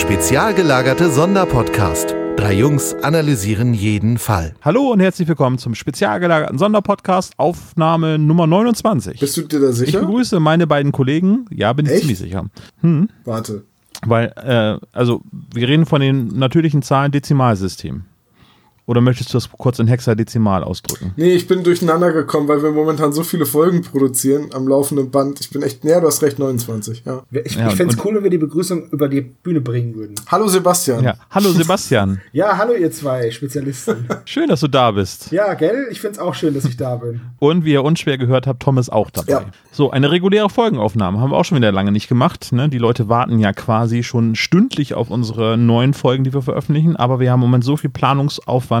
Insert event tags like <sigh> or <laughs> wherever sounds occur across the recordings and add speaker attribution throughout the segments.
Speaker 1: Spezial gelagerte Sonderpodcast. Drei Jungs analysieren jeden Fall.
Speaker 2: Hallo und herzlich willkommen zum spezial gelagerten Sonderpodcast, Aufnahme Nummer 29.
Speaker 3: Bist du dir da
Speaker 2: ich
Speaker 3: sicher?
Speaker 2: begrüße meine beiden Kollegen. Ja, bin ich
Speaker 3: Echt?
Speaker 2: ziemlich sicher.
Speaker 3: Warte.
Speaker 2: Weil, äh, also, wir reden von den natürlichen Zahlen Dezimalsystem. Oder möchtest du das kurz in Hexadezimal ausdrücken?
Speaker 3: Nee, ich bin durcheinander gekommen, weil wir momentan so viele Folgen produzieren am laufenden Band. Ich bin echt, näher, du hast recht, 29, ja.
Speaker 4: Ich,
Speaker 2: Ja,
Speaker 4: ich fände es cool, wenn wir die Begrüßung über die Bühne bringen würden.
Speaker 3: Hallo Sebastian.
Speaker 2: Ja. Hallo <laughs> Sebastian.
Speaker 4: Ja, hallo ihr zwei Spezialisten.
Speaker 2: Schön, dass du da bist.
Speaker 4: ja, gell? Ich find's auch schön, dass ich da bin.
Speaker 2: Und wie ihr unschwer gehört habt, Tom ist auch dabei.
Speaker 3: Ja.
Speaker 2: So, eine reguläre Folgenaufnahme haben wir auch schon wieder lange nicht gemacht. Ne? Die Leute warten ja quasi schon stündlich auf unsere neuen Folgen, die wir veröffentlichen. Aber wir haben im Moment so viel Planungsaufwand.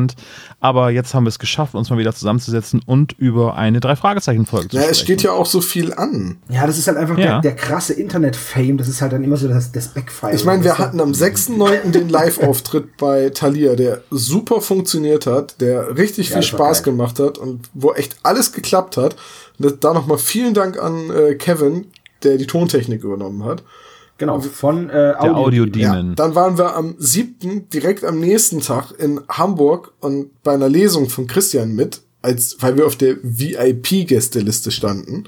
Speaker 2: Aber jetzt haben wir es geschafft, uns mal wieder zusammenzusetzen und über eine Drei-Fragezeichen-Folge zu
Speaker 3: Ja,
Speaker 2: sprechen.
Speaker 3: es steht ja auch so viel an.
Speaker 4: Ja, das ist halt einfach
Speaker 2: Ja.
Speaker 4: der, der krasse Internet-Fame. Das ist halt dann immer so das, das Backfire.
Speaker 3: Ich meine, wir hatten am 6.9. den Live-Auftritt <laughs> bei Thalia, der super funktioniert hat, der richtig
Speaker 4: Ja,
Speaker 3: viel Spaß
Speaker 4: geil.
Speaker 3: gemacht hat und wo echt alles geklappt hat. Und da nochmal vielen Dank an äh, Kevin, der die Tontechnik übernommen hat.
Speaker 4: Genau, von äh,
Speaker 2: der
Speaker 4: Audio.
Speaker 2: Audio
Speaker 3: Ja,
Speaker 2: Demon.
Speaker 3: dann waren wir am 7., direkt am nächsten Tag in Hamburg und bei einer Lesung von Christian mit, als, weil wir auf der VIP-Gästeliste standen.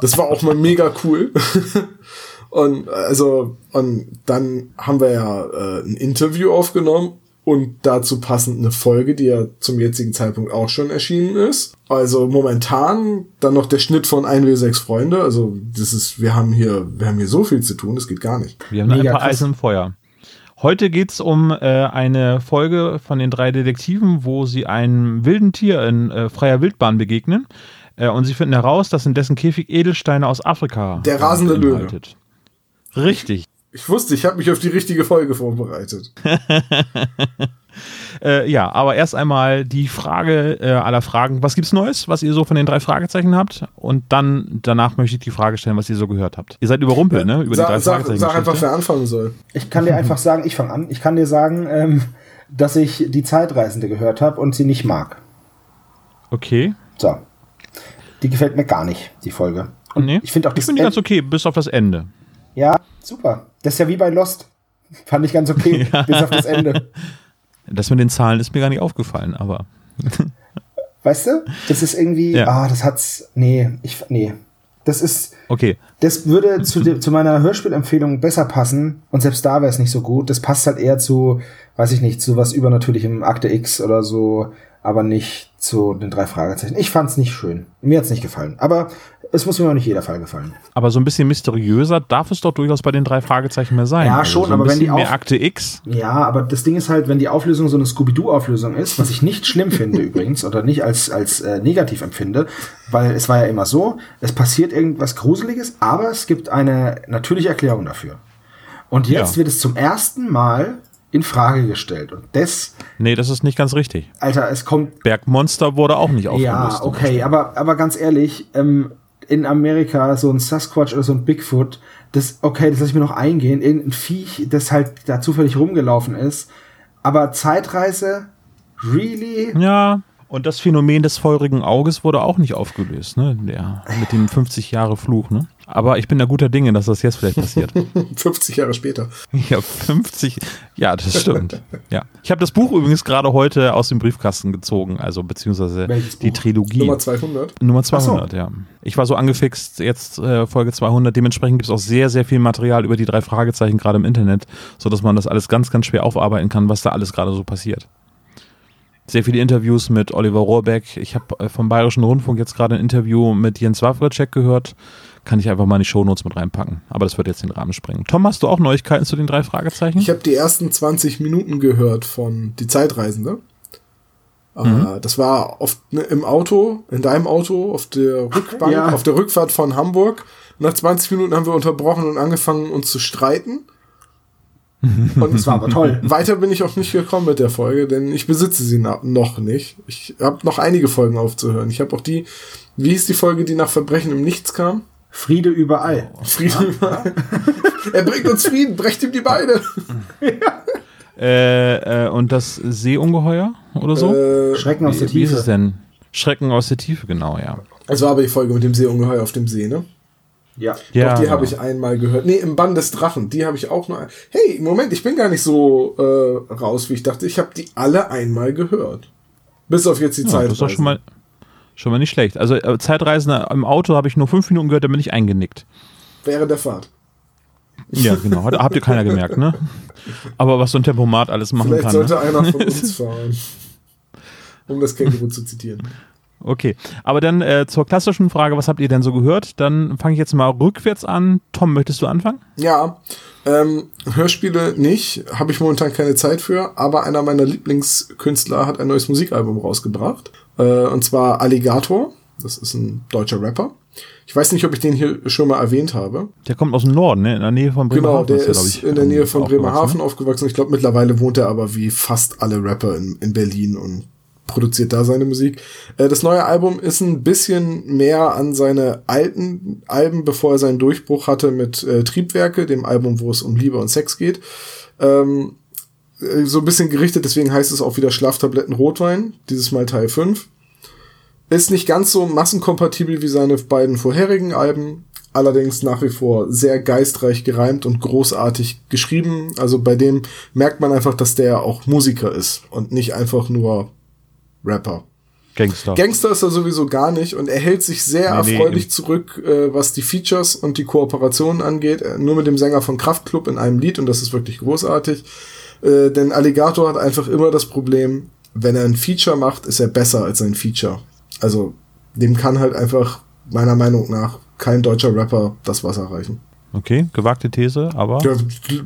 Speaker 3: Das war auch mal mega cool. <laughs> Und also, und dann haben wir ja äh, ein Interview aufgenommen und dazu passend eine Folge, die ja zum jetzigen Zeitpunkt auch schon erschienen ist. Also momentan dann noch der Schnitt von 1W6 Freunde. Also das ist, wir haben hier, wir haben hier so viel zu tun, das geht gar nicht.
Speaker 2: Wir haben noch ein
Speaker 4: Mega
Speaker 2: paar. Eisen im Feuer. Heute geht es um äh, eine Folge von den drei Detektiven, wo sie einem wilden Tier in äh, freier Wildbahn begegnen. Äh, und sie finden heraus, dass in dessen Käfig Edelsteine aus Afrika
Speaker 3: Der rasende Löwe.
Speaker 2: Richtig.
Speaker 3: Ich wusste, ich habe mich auf die richtige Folge vorbereitet. <laughs>
Speaker 2: Äh, ja, aber erst einmal die Frage äh, aller Fragen. Was gibt's Neues, was ihr so von den drei Fragezeichen habt? Und dann danach möchte ich die Frage stellen, was ihr so gehört habt. Ihr seid überrumpelt, ne? Über die drei
Speaker 3: Sag, sag,
Speaker 2: Fragezeichen.
Speaker 3: sag einfach, wer anfangen soll.
Speaker 4: Ich kann dir einfach sagen, ich fange an. Ich kann dir sagen, ähm, dass ich die Zeitreisende gehört habe und sie nicht mag.
Speaker 2: Okay.
Speaker 4: So. Die gefällt mir gar nicht, die Folge. Und
Speaker 2: Nee.
Speaker 4: ich finde auch
Speaker 2: ich
Speaker 4: das
Speaker 2: finde die ganz okay, bis auf das Ende.
Speaker 4: Ja, super. Das ist ja wie bei Lost. Fand ich ganz okay, <laughs> bis auf das Ende.
Speaker 2: Das mit den Zahlen ist mir gar nicht aufgefallen, aber <laughs>
Speaker 4: Weißt du? Das ist irgendwie,
Speaker 2: Ja.
Speaker 4: ah, das hat's, nee, ich, nee. Das ist,
Speaker 2: okay.
Speaker 4: das würde zu, zu meiner Hörspielempfehlung besser passen und selbst da wäre es nicht so gut. Das passt halt eher zu, weiß ich nicht, zu was Übernatürlichem Akte X oder so, aber nicht zu den drei Fragezeichen. Ich fand's nicht schön. Mir hat's nicht gefallen. Aber es muss mir auch nicht jeder Fall gefallen.
Speaker 2: Aber so ein bisschen mysteriöser darf es doch durchaus bei den drei Fragezeichen mehr sein.
Speaker 4: Ja,
Speaker 2: Also
Speaker 4: schon,
Speaker 2: so
Speaker 4: aber wenn die
Speaker 2: mehr Akte X.
Speaker 4: Ja, aber das Ding ist halt, wenn die Auflösung so eine Scooby-Doo-Auflösung ist, was ich nicht schlimm finde <laughs> übrigens oder nicht als, als äh, negativ empfinde, weil es war ja immer so, es passiert irgendwas Gruseliges, aber es gibt eine natürliche Erklärung dafür. Und jetzt
Speaker 2: Ja.
Speaker 4: wird es zum ersten Mal in Frage gestellt. Und das,
Speaker 2: Nee, das ist nicht ganz richtig.
Speaker 4: Alter, es kommt
Speaker 2: Bergmonster wurde auch nicht aufgelöst.
Speaker 4: ja, okay, aber, aber ganz ehrlich, ähm, in Amerika so ein Sasquatch oder so ein Bigfoot, das, okay, das lasse ich mir noch eingehen, irgendein Viech, das halt da zufällig rumgelaufen ist, aber Zeitreise, really?
Speaker 2: Ja. Und das Phänomen des feurigen Auges wurde auch nicht aufgelöst, ne? Der, mit dem 50 Jahre Fluch, ne? Aber ich bin da guter Dinge, dass das jetzt vielleicht passiert. <laughs>
Speaker 3: 50 Jahre später.
Speaker 2: ja, 50. Ja, das stimmt. Ja. Ich habe das Buch übrigens gerade heute aus dem Briefkasten gezogen, also beziehungsweise
Speaker 4: Welches
Speaker 2: die
Speaker 4: Buch?
Speaker 2: Trilogie.
Speaker 3: Nummer 200.
Speaker 2: Nummer
Speaker 4: Ach so.
Speaker 2: 200, ja. Ich war so angefixt, jetzt äh, Folge 200. Dementsprechend gibt es auch sehr, sehr viel Material über die drei Fragezeichen gerade im Internet, sodass man das alles ganz, ganz schwer aufarbeiten kann, was da alles gerade so passiert. Sehr viele Interviews mit Oliver Rohrbeck. Ich habe äh, vom Bayerischen Rundfunk jetzt gerade ein Interview mit Jens Wawritschek gehört. Kann ich einfach mal in die Shownotes mit reinpacken. Aber das wird jetzt den Rahmen sprengen. Tom, hast du auch Neuigkeiten zu den drei Fragezeichen?
Speaker 3: Ich habe die ersten 20 Minuten gehört von Die Zeitreisende. Äh,
Speaker 2: Mhm.
Speaker 3: Das war oft ne, im Auto, in deinem Auto, auf der Rückbank,
Speaker 4: Ja.
Speaker 3: auf der Rückfahrt von Hamburg. Nach 20 Minuten haben wir unterbrochen und angefangen, uns zu streiten. <laughs> Und
Speaker 4: Das war aber toll.
Speaker 3: weiter bin ich auch nicht gekommen mit der Folge, denn ich besitze sie noch nicht. Ich habe noch einige Folgen aufzuhören. Ich habe auch die, wie hieß die Folge, die nach Verbrechen im Nichts kam?
Speaker 4: Friede überall.
Speaker 3: Frieden. <laughs> er bringt uns Frieden, brecht ihm die Beine. <laughs>
Speaker 2: Äh, äh, und das Seeungeheuer oder so?
Speaker 3: Äh,
Speaker 4: Schrecken aus der
Speaker 2: wie, wie ist es
Speaker 4: Tiefe.
Speaker 2: denn? Schrecken aus der Tiefe, genau, ja.
Speaker 3: es war aber die Folge mit dem Seeungeheuer auf dem See, ne?
Speaker 4: Ja.
Speaker 2: Ja,
Speaker 3: Doch, die
Speaker 2: genau.
Speaker 3: habe ich einmal gehört. Nee, im Bann des Drachen, die habe ich auch nur. ein- Hey, Moment, ich bin gar nicht so äh, raus, wie ich dachte. Ich habe die alle einmal gehört. Bis auf jetzt die
Speaker 2: Ja,
Speaker 3: Zeit.
Speaker 2: das ist doch schon mal, schon mal nicht schlecht. Also äh, Zeitreisen im Auto habe ich nur fünf Minuten gehört, da bin ich eingenickt.
Speaker 3: Während der Fahrt.
Speaker 2: Ja, genau. Hat, habt ihr keiner gemerkt, ne? Aber was so ein Tempomat alles machen
Speaker 3: Vielleicht
Speaker 2: kann.
Speaker 3: sollte
Speaker 2: Ne?
Speaker 3: einer von uns <laughs> fahren. Um das Känguru zu zitieren.
Speaker 2: Okay. Aber dann äh, zur klassischen Frage, was habt ihr denn so gehört? Dann fange ich jetzt mal rückwärts an. Tom, möchtest du anfangen?
Speaker 3: Ja, ähm, Hörspiele nicht, habe ich momentan keine Zeit für, aber einer meiner Lieblingskünstler hat ein neues Musikalbum rausgebracht. Äh, und zwar Alligator. Das ist ein deutscher Rapper. Ich weiß nicht, ob ich den hier schon mal erwähnt habe.
Speaker 2: Der kommt aus dem Norden, ne? In der Nähe von
Speaker 3: Genau,
Speaker 2: Bremerhaven.
Speaker 3: der
Speaker 2: glaub
Speaker 3: ist in der Nähe von
Speaker 2: aufgewachsen,
Speaker 3: Bremerhaven
Speaker 2: ne?
Speaker 3: aufgewachsen. Ich glaube, mittlerweile wohnt er aber wie fast alle Rapper in, in Berlin und produziert da seine Musik. Äh, das neue Album ist ein bisschen mehr an seine alten Alben, bevor er seinen Durchbruch hatte mit äh, Triebwerke, dem Album, wo es um Liebe und Sex geht. Ähm, äh, so ein bisschen gerichtet, deswegen heißt es auch wieder Schlaftabletten Rotwein, dieses Mal Teil 5. Ist nicht ganz so massenkompatibel wie seine beiden vorherigen Alben, allerdings nach wie vor sehr geistreich gereimt und großartig geschrieben. Also bei dem merkt man einfach, dass der auch Musiker ist und nicht einfach nur Rapper.
Speaker 2: Gangster.
Speaker 3: Gangster ist er sowieso gar nicht und er hält sich sehr
Speaker 2: Nee, nee,
Speaker 3: erfreulich
Speaker 2: im-
Speaker 3: zurück, äh, was die Features und die Kooperationen angeht. Äh, nur mit dem Sänger von Kraftklub in einem Lied und das ist wirklich großartig. Äh, denn Alligator hat einfach immer das Problem, wenn er ein Feature macht, ist er besser als sein Feature. Also dem kann halt einfach meiner Meinung nach kein deutscher Rapper das Wasser reichen.
Speaker 2: Okay, gewagte These, aber
Speaker 3: Ja,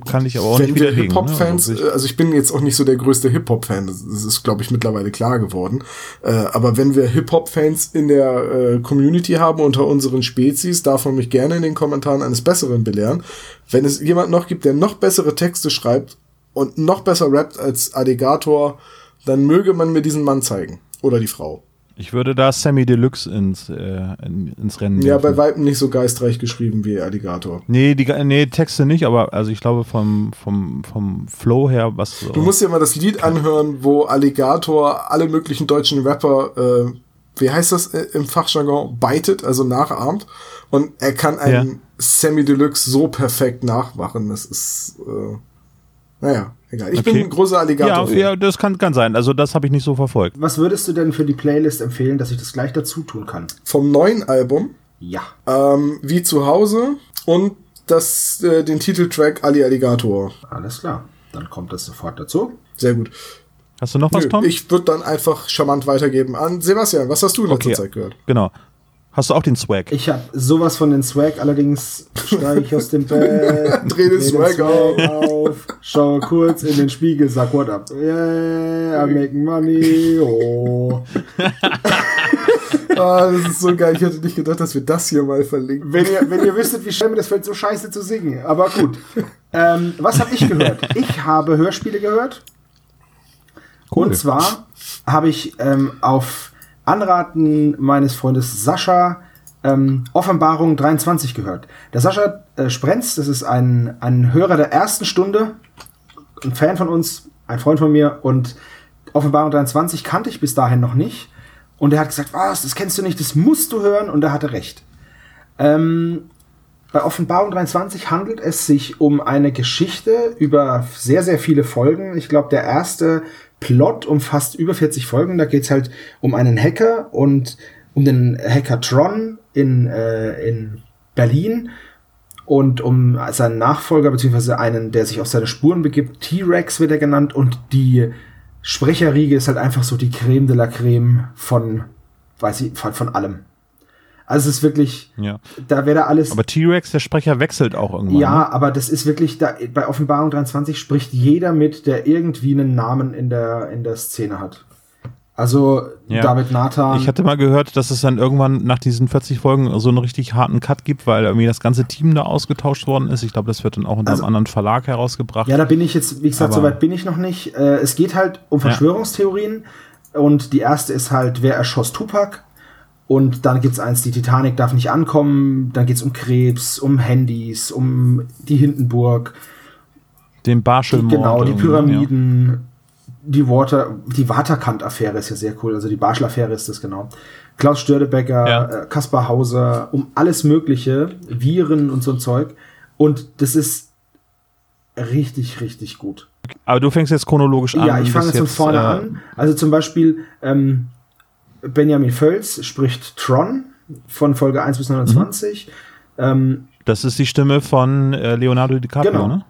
Speaker 2: kann ich aber auch
Speaker 3: wenn
Speaker 2: nicht
Speaker 3: wir
Speaker 2: widerlegen.
Speaker 3: Hip-Hop-Fans,
Speaker 2: ne? Also
Speaker 3: ich bin jetzt auch nicht so der größte Hip-Hop-Fan, das, das ist, glaube ich, mittlerweile klar geworden. Äh, aber wenn wir Hip-Hop-Fans in der äh, Community haben unter unseren Spezies, darf man mich gerne in den Kommentaren eines Besseren belehren. Wenn es jemand noch gibt, der noch bessere Texte schreibt und noch besser rappt als Alligator, dann möge man mir diesen Mann zeigen. Oder die Frau.
Speaker 2: ich würde da Sammy Deluxe ins, äh, in, ins Rennen
Speaker 3: Ja, bei Weitem nicht so geistreich geschrieben wie Alligator.
Speaker 2: Nee, die, nee, Texte nicht, aber also ich glaube vom, vom, vom Flow her, was so.
Speaker 3: Du musst dir mal das Lied anhören, wo Alligator alle möglichen deutschen Rapper, äh, wie heißt das äh, im Fachjargon, beitet, also nachahmt. Und er kann einen
Speaker 2: Ja.
Speaker 3: Sammy Deluxe so perfekt nachmachen. Das ist, äh, naja, egal. Ich bin
Speaker 2: Okay.
Speaker 3: ein großer
Speaker 2: ja,
Speaker 3: Alligator.
Speaker 2: ja, das kann, kann sein. Also das habe ich nicht so verfolgt.
Speaker 4: Was würdest du denn für die Playlist empfehlen, dass ich das gleich dazu tun kann?
Speaker 3: Vom neuen Album,
Speaker 4: Ja.
Speaker 3: ähm, wie zu Hause und das, äh, den Titeltrack Ali Alligator.
Speaker 4: Alles klar. Dann kommt das sofort dazu.
Speaker 3: Sehr gut.
Speaker 2: Hast du noch was,
Speaker 3: Nö,
Speaker 2: Tom?
Speaker 3: ich würde dann einfach charmant weitergeben an Sebastian. Was hast du in letzter
Speaker 2: Okay.
Speaker 3: Zeit gehört?
Speaker 2: Genau. Hast du auch den Swag?
Speaker 4: Ich habe sowas von den Swag, allerdings steige ich aus dem <laughs> Bett,
Speaker 3: Dreh den Swag
Speaker 4: auf, schaue kurz in den Spiegel, sag what up. Yeah, I'm making money. Oh. <laughs>
Speaker 3: Ah, das ist so geil. Ich hätte nicht gedacht, dass wir das hier mal verlinken.
Speaker 4: Wenn ihr, wenn ihr wüsstet, wie schnell mir das fällt, so scheiße zu singen. Aber gut. Ähm, was habe ich gehört? Ich habe Hörspiele gehört.
Speaker 2: Cool.
Speaker 4: Und zwar habe ich ähm, auf Anraten meines Freundes Sascha ähm, Offenbarung 23 gehört. Der Sascha äh, Sprenz, das ist ein, ein Hörer der ersten Stunde, ein Fan von uns, ein Freund von mir und Offenbarung 23 kannte ich bis dahin noch nicht. Und er hat gesagt, was, das kennst du nicht, das musst du hören und er hatte recht. Ähm, bei Offenbarung 23 handelt es sich um eine Geschichte über sehr, sehr viele Folgen. Ich glaube, der erste Plot umfasst über 40 Folgen. Da geht es halt um einen Hacker und um den Hackertron in, äh, in Berlin und um seinen Nachfolger, beziehungsweise einen, der sich auf seine Spuren begibt. T-Rex wird er genannt und die Sprecherriege ist halt einfach so die Creme de la Creme von, weiß ich, von, von allem. Also es ist wirklich,
Speaker 2: Ja.
Speaker 4: da wäre da alles.
Speaker 2: Aber T-Rex, der Sprecher, wechselt auch irgendwann.
Speaker 4: Ja,
Speaker 2: Ne?
Speaker 4: aber das ist wirklich, da, bei Offenbarung 23 spricht jeder mit, der irgendwie einen Namen in der, in der Szene hat. Also
Speaker 2: Ja.
Speaker 4: David Nathan.
Speaker 2: Ich hatte mal gehört, dass es dann irgendwann nach diesen 40 Folgen so einen richtig harten Cut gibt, weil irgendwie das ganze Team da ausgetauscht worden ist. Ich glaube, das wird dann auch unter
Speaker 4: Also-
Speaker 2: einem anderen Verlag herausgebracht.
Speaker 4: ja, da bin ich jetzt, wie gesagt, soweit bin ich noch nicht. Äh, es geht halt um Verschwörungstheorien. Und die erste ist halt, wer erschoss Tupac? Und dann gibt's eins, die Titanic darf nicht ankommen. Dann geht's um Krebs, um Handys, um die Hindenburg.
Speaker 2: Den Barschelmord.
Speaker 4: genau, die Pyramiden. die Water, die Waterkant-Affäre ist ja sehr cool. Also die Barschel-Affäre ist das genau. Klaus Stördebecker,
Speaker 2: Ja.
Speaker 4: äh, Kaspar Hauser, um alles Mögliche, Viren und so ein Zeug. Und das ist richtig, richtig gut.
Speaker 2: Aber du fängst jetzt chronologisch an.
Speaker 4: Ja, ich fange jetzt von vorne
Speaker 2: äh,
Speaker 4: an. Also zum Beispiel ähm, Benjamin Völz spricht Tron von Folge 1 bis 29. Ähm,
Speaker 2: Das ist die Stimme von äh, Leonardo DiCaprio,
Speaker 4: Genau.
Speaker 2: ne?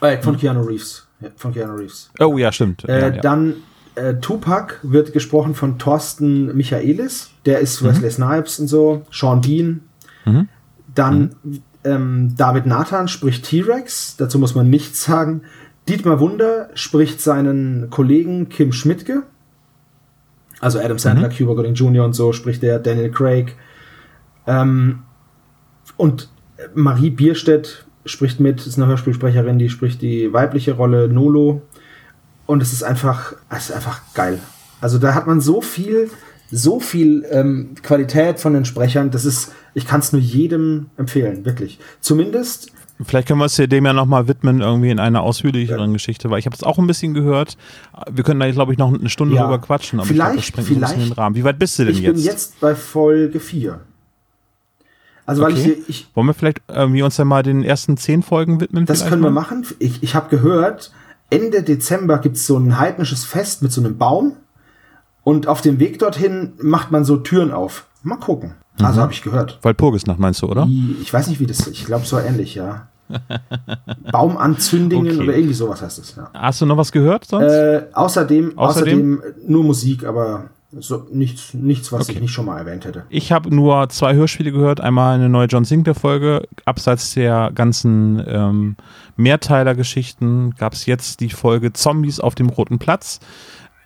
Speaker 4: äh, von Keanu Reeves. Ja, von Keanu Reeves.
Speaker 2: Oh ja, stimmt.
Speaker 4: Äh,
Speaker 2: ja, ja.
Speaker 4: Dann äh, Tupac wird gesprochen von Thorsten Michaelis. Der ist Wesley Snipes und so. Sean Bean.
Speaker 2: Mhm.
Speaker 4: Dann ähm, David Nathan spricht T-Rex. Dazu muss man nichts sagen. Dietmar Wunder spricht seinen Kollegen Kim Schmidtke. Also Adam Sandler, Cuba Gooding Jr. und so spricht der. Daniel Craig. Ähm, und Marie Bierstedt spricht mit, ist eine Hörspielsprecherin, die spricht die weibliche Rolle Nolo. Und es ist einfach, es ist einfach geil. Also da hat man so viel, so viel ähm, Qualität von den Sprechern. Das ist, ich kann es nur jedem empfehlen, wirklich. Zumindest,
Speaker 2: Vielleicht können wir uns dem ja nochmal widmen, irgendwie in einer ausführlicheren Geschichte, weil ich habe es auch ein bisschen gehört. Wir können da, glaube ich, noch eine Stunde
Speaker 4: Ja.
Speaker 2: drüber quatschen, aber
Speaker 4: Vielleicht-
Speaker 2: ich glaub, das sprengt so ein bisschen
Speaker 4: vielleicht-
Speaker 2: den Rahmen. Wie weit bist du denn
Speaker 4: ich
Speaker 2: jetzt?
Speaker 4: bin jetzt bei Folge 4. Also weil
Speaker 2: Okay.
Speaker 4: ich, ich,
Speaker 2: Wollen wir vielleicht irgendwie uns dann mal den ersten zehn Folgen widmen?
Speaker 4: Das können wir
Speaker 2: mal?
Speaker 4: machen. Ich, ich habe gehört, Ende Dezember gibt's so ein heidnisches Fest mit so einem Baum. Und auf dem Weg dorthin macht man so Türen auf. Mal gucken. Also
Speaker 2: Mhm.
Speaker 4: habe ich gehört.
Speaker 2: Walpurgisnacht meinst du, oder?
Speaker 4: Ich weiß nicht, wie das Ich glaube, so ähnlich, ja. <laughs> Baumanzündungen
Speaker 2: Okay.
Speaker 4: oder irgendwie sowas heißt es, ja.
Speaker 2: Hast du noch was gehört sonst?
Speaker 4: Äh, außerdem,
Speaker 2: Außerdem?
Speaker 4: außerdem, nur Musik, aber so nichts, nichts, was
Speaker 2: Okay.
Speaker 4: ich nicht schon mal erwähnt hätte.
Speaker 2: Ich habe nur zwei Hörspiele gehört. Einmal eine neue John Sinclair-Folge. Abseits der ganzen ähm, Mehrteiler-Geschichten gab es jetzt die Folge Zombies auf dem Roten Platz.